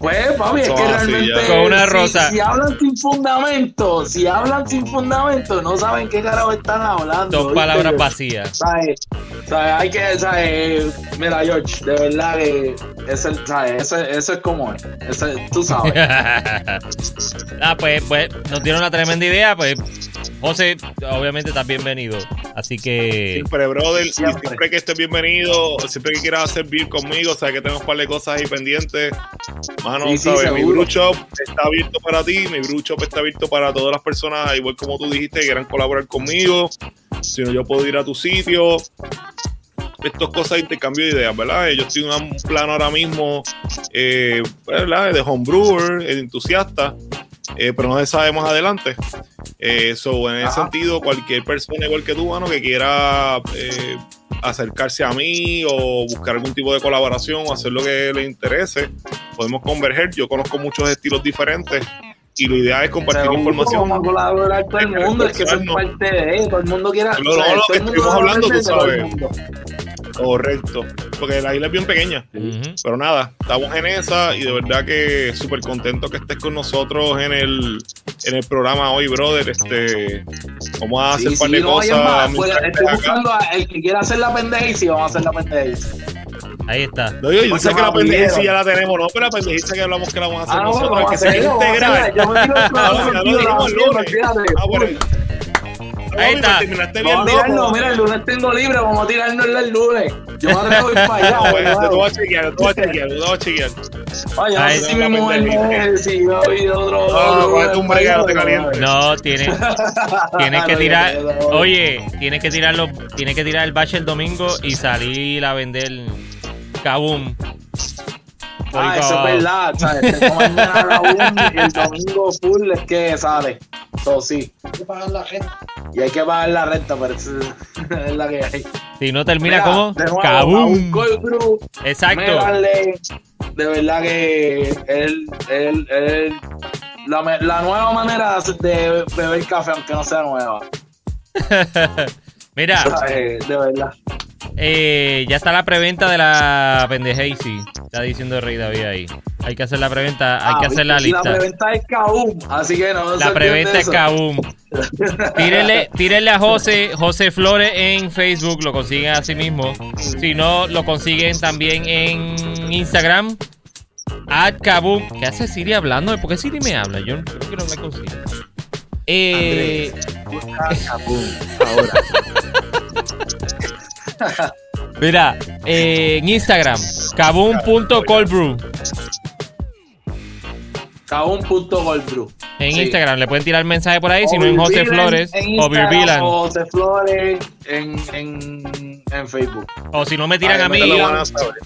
Pues, papi, es Eso que realmente. Con una si- rosa. Si, hablan sin fundamento, si hablan sin fundamento, no saben qué carajo están hablando. Dos ¿viste? palabras vacías. ¿Sabes? ¿Sabes? Hay que, ¿sabes? Mira, George, de verdad que ese, ¿sabes? Eso, eso es como es. Ese- tú sabes. ah, pues, pues nos dieron una tremenda idea. Pues, José, obviamente estás bienvenido. Así que. Siempre, brother. Siempre. Siempre. que estés bienvenido, siempre que quieras hacer beer conmigo, sabes que tenemos un par de cosas ahí pendientes. Mano, Sí, sí, sabes, mi brew shop está abierto para ti, mi brew shop está abierto para todas las personas, igual como tú dijiste, que quieran colaborar conmigo. Si no, yo puedo ir a tu sitio. Estas cosas de intercambio de ideas, ¿verdad? Yo estoy en un plano ahora mismo, eh, ¿verdad? De homebrewer, de entusiasta, eh, pero no se sabe más adelante. Eh, so, en ese sentido, cualquier persona igual que tú, mano, que quiera eh, acercarse a mí o buscar algún tipo de colaboración o hacer lo que le interese, podemos converger. Yo conozco muchos estilos diferentes y la idea es compartir información. Vamos a colaborar todo el mundo, es que eso es No. parte de todo el mundo quiera. No, no, mundo estuvimos hablando, tú sabes. Correcto, porque la isla es bien pequeña. Pero nada, estamos en esa y de verdad que súper contento que estés con nosotros en el, en el programa hoy, brother. Este, vamos a hacer Sí, un par sí, de cosas. más, pues, estoy buscando a el que quiera hacer la pendeja y sí, vamos a hacer la pendeja. Ahí está. No, yo, yo Pues sé se que la ya la tenemos, no, pero la pendejiza que hablamos que la vamos a hacer Ah, no, nosotros, vamos a que tiro el Ah. Ah, bueno. Ahí está. Terminaste bien Vamos a tirarlo, loco. mira, el lunes tengo libre, vamos a tirarnos el lunes. Yo me atrevo a ir para allá. Ah, bueno, te voy a chequear, te voy a chequear, te voy a chequear. Ay, no sé si mi mujer me si yo y otro. No, un break, no te calientes. No, tienes, tienes que No, tirar. no, no, no. Oye, tienes que tirarlo, tienes que tirar el bache el domingo y salir a vender ahí Ah, eso es verdad, ¿sabes? Tengo mañana la un y el domingo full es que sale. Eso sí. Hay que pagar la gente. Y hay que pagar la renta, pero es, la que hay. Si no termina como brew, Exacto. de verdad que él, él, él, la, me- la nueva manera de beber café, aunque no sea nueva. Mira, ¿sabes? De verdad. eh, ya está la preventa de la pendejacy. Está diciendo Rey David ahí. Hay que hacer la preventa, hay Ah, que hacer la y La lista. preventa es Kaboom, así que no La preventa es. Kaboom. Tírenle, tírenle a José, José Flores en Facebook, lo consiguen así mismo. Si no, lo consiguen también en Instagram. At Kaboom. ¿Qué hace Siri hablando? ¿Por qué Siri me habla? Yo no quiero hablar con Siri. Eh, mira, eh, en Instagram, kaboom.coldbrew. Kaboom.goldbrew. En Sí. Instagram le pueden tirar mensaje por ahí, si no en José Flores en o. O José Flores en, en, en Facebook. O si no me tiran a mí, a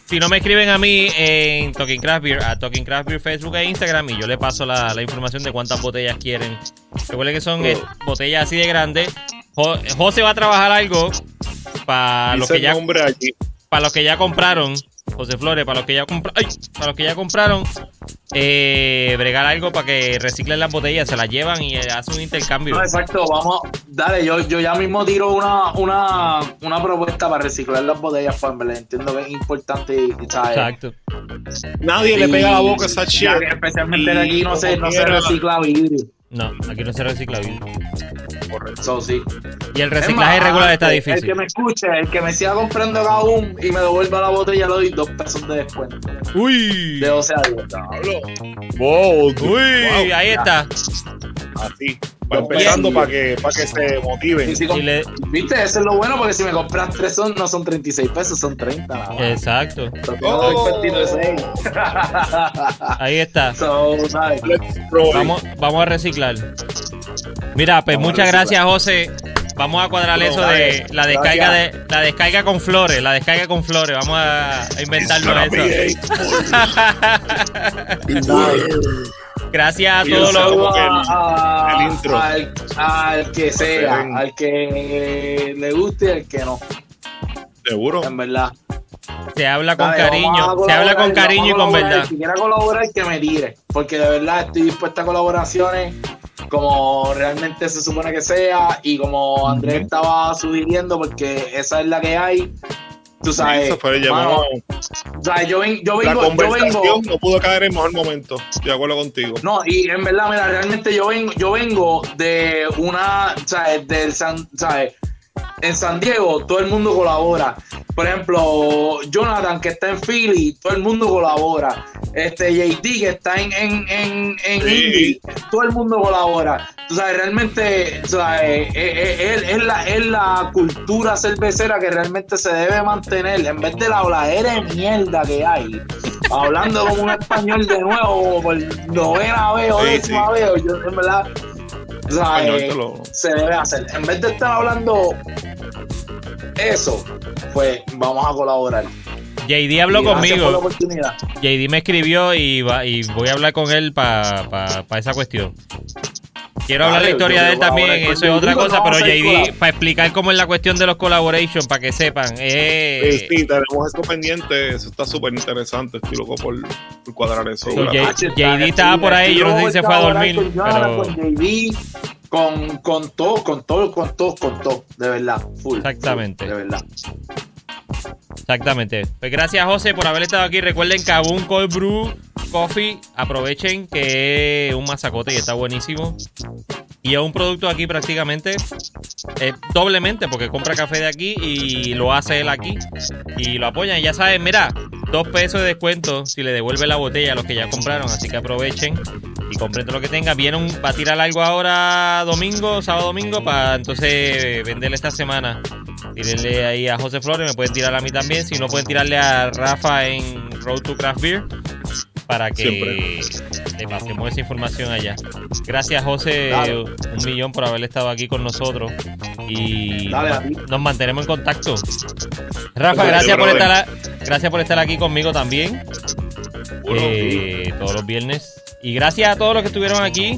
si no me escriben a mí en Talking Craft Beer, a Talking Craft Beer Facebook e Instagram y yo le paso la, la información de cuántas botellas quieren. Recuerden que son eh, botellas así de grandes. Jo- José va a trabajar algo para los que ya para los que ya compraron. José Flores, para los que ya compraron, para los que ya compraron, eh, bregar algo para que reciclen las botellas, se las llevan y eh, hacen un intercambio. No, exacto, vamos, dale, yo, yo ya mismo tiro una, una, una propuesta para reciclar las botellas, pues, me entiendo que es importante. Exacto. Nadie le pega la boca a esa que especialmente Y aquí no se, no se recicla vidrio. No, aquí no se recicla vidrio. Eso sí. Y el reciclaje más, regular está difícil. El que me escuche, el que me siga comprando Kaboom y me devuelva la botella, le doy dos pesos de descuento. Uy. De 12 a 10. Diablo. Wow, Uy, wow. ahí está. Así. Va empezando para que, para que se motiven. Y si Y comp- le- Viste, eso es lo bueno porque si me compras tres son, no son 36 pesos, son 30 nada más. Exacto. Oh. Ahí está. Vamos, vamos a reciclar. Mira, pues Vamos muchas gracias, José. Vamos a cuadrar No, eso dale. de la descarga de la descarga con flores, la descarga con flores. Vamos a, inventarnos eso. Gracias a todos los el- a- el intro. Al, al que sea, al que le guste y al que no, Seguro. en verdad. se habla con Dale, cariño, se habla con cariño y con verdad. Si quiera colaborar, que me tire, porque de verdad estoy dispuesta a colaboraciones como realmente se supone que sea y como Andrés estaba sugiriendo, porque esa es la que hay. Tú sabes, Eso fue, mano, o sea, yo, ven- yo la vengo, yo conversación vengo, no pudo caer en el mejor momento. Estoy de acuerdo contigo. No, y en verdad, mira, realmente yo vengo, yo vengo de una, ¿sabes? Del San, ¿sabes? En San Diego todo el mundo colabora. Por ejemplo, Jonathan que está en Philly, todo el mundo colabora. Este JD que está en, en, en, en Sí. Indy, todo el mundo colabora. Tú sabes, realmente, ¿sabes? Es, es- es- es la, es la cultura cervecera que realmente se debe mantener en vez de la oladera de mierda que hay. Hablando como un español de nuevo por novena vez o Sí, décima sí. vez, yo en verdad, ¿sabes? Español te lo- se debe hacer. En vez de estar hablando eso, pues vamos a colaborar. JD habló conmigo. JD me escribió y, va, y voy a hablar con él para esa cuestión. Quiero hablar la historia de él también, eso es otra cosa, pero JD, para explicar cómo es la cuestión de los collaboration, para que sepan, eh, Sí, sí, tenemos eso pendiente. Eso está súper interesante. Estoy loco por, por cuadrar eso. JD estaba por ahí, yo no sé si se fue a dormir, pero- Con con, con todo, con todo, con todo, con todo, de verdad, full. Exactamente. full, de verdad. Exactamente. Pues gracias, José, por haber estado aquí. Recuerden Kabum Cold Brew Coffee. Aprovechen que es un masacote y está buenísimo. Y es un producto aquí prácticamente eh, doblemente porque compra café de aquí y lo hace él aquí. Y lo apoyan. Y ya saben, mira, dos pesos de descuento si le devuelve la botella a los que ya compraron. Así que aprovechen y compren todo lo que tenga. Vieron, va a tirar algo ahora domingo, sábado domingo, para entonces venderle esta semana. Tírenle ahí a José Flores, me pueden tirar a mí también. Si no, pueden tirarle a Rafa en Road to Craft Beer para que Siempre. le pasemos esa información allá. Gracias, José, un millón por haber estado aquí con nosotros. Y Dale, nos mantenemos en contacto. Rafa, Dale, gracias por, brother. estar, gracias por estar aquí conmigo también. Eh, todos los viernes. Y gracias a todos los que estuvieron aquí.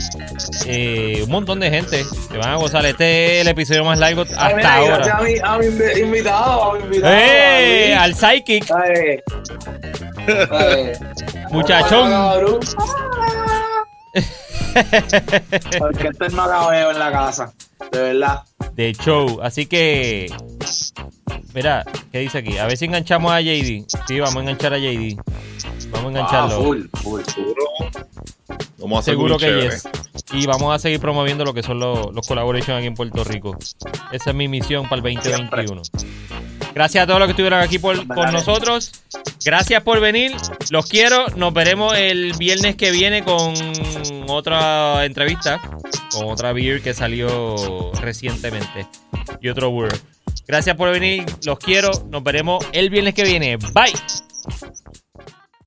eh, un montón de gente. Se van a gozar. Este es el episodio más largo hasta Ay, mira, ahora. A mi, a mi invi- invitado, a mi invitado. ¡Eh! a Al Psychic, Luis. Ay, ay. muchachón. Porque este es macabeo en la casa. De verdad. de show. Así que, mira, ¿qué dice aquí? A ver si enganchamos a JD. Sí, vamos a enganchar a JD. Vamos a Ah, engancharlo. full, full, full. seguro. Vamos a hacer Seguro que chévere. yes. Y vamos a seguir promoviendo lo que son los, los collaborations aquí en Puerto Rico. Esa es mi misión para el 2021. Gracias a todos los que estuvieron aquí por, con nosotros. Gracias por venir. Los quiero. Nos veremos el viernes que viene con otra entrevista. Con otra beer que salió recientemente. Y otro word. Gracias por venir. Los quiero. Nos veremos el viernes que viene. Bye.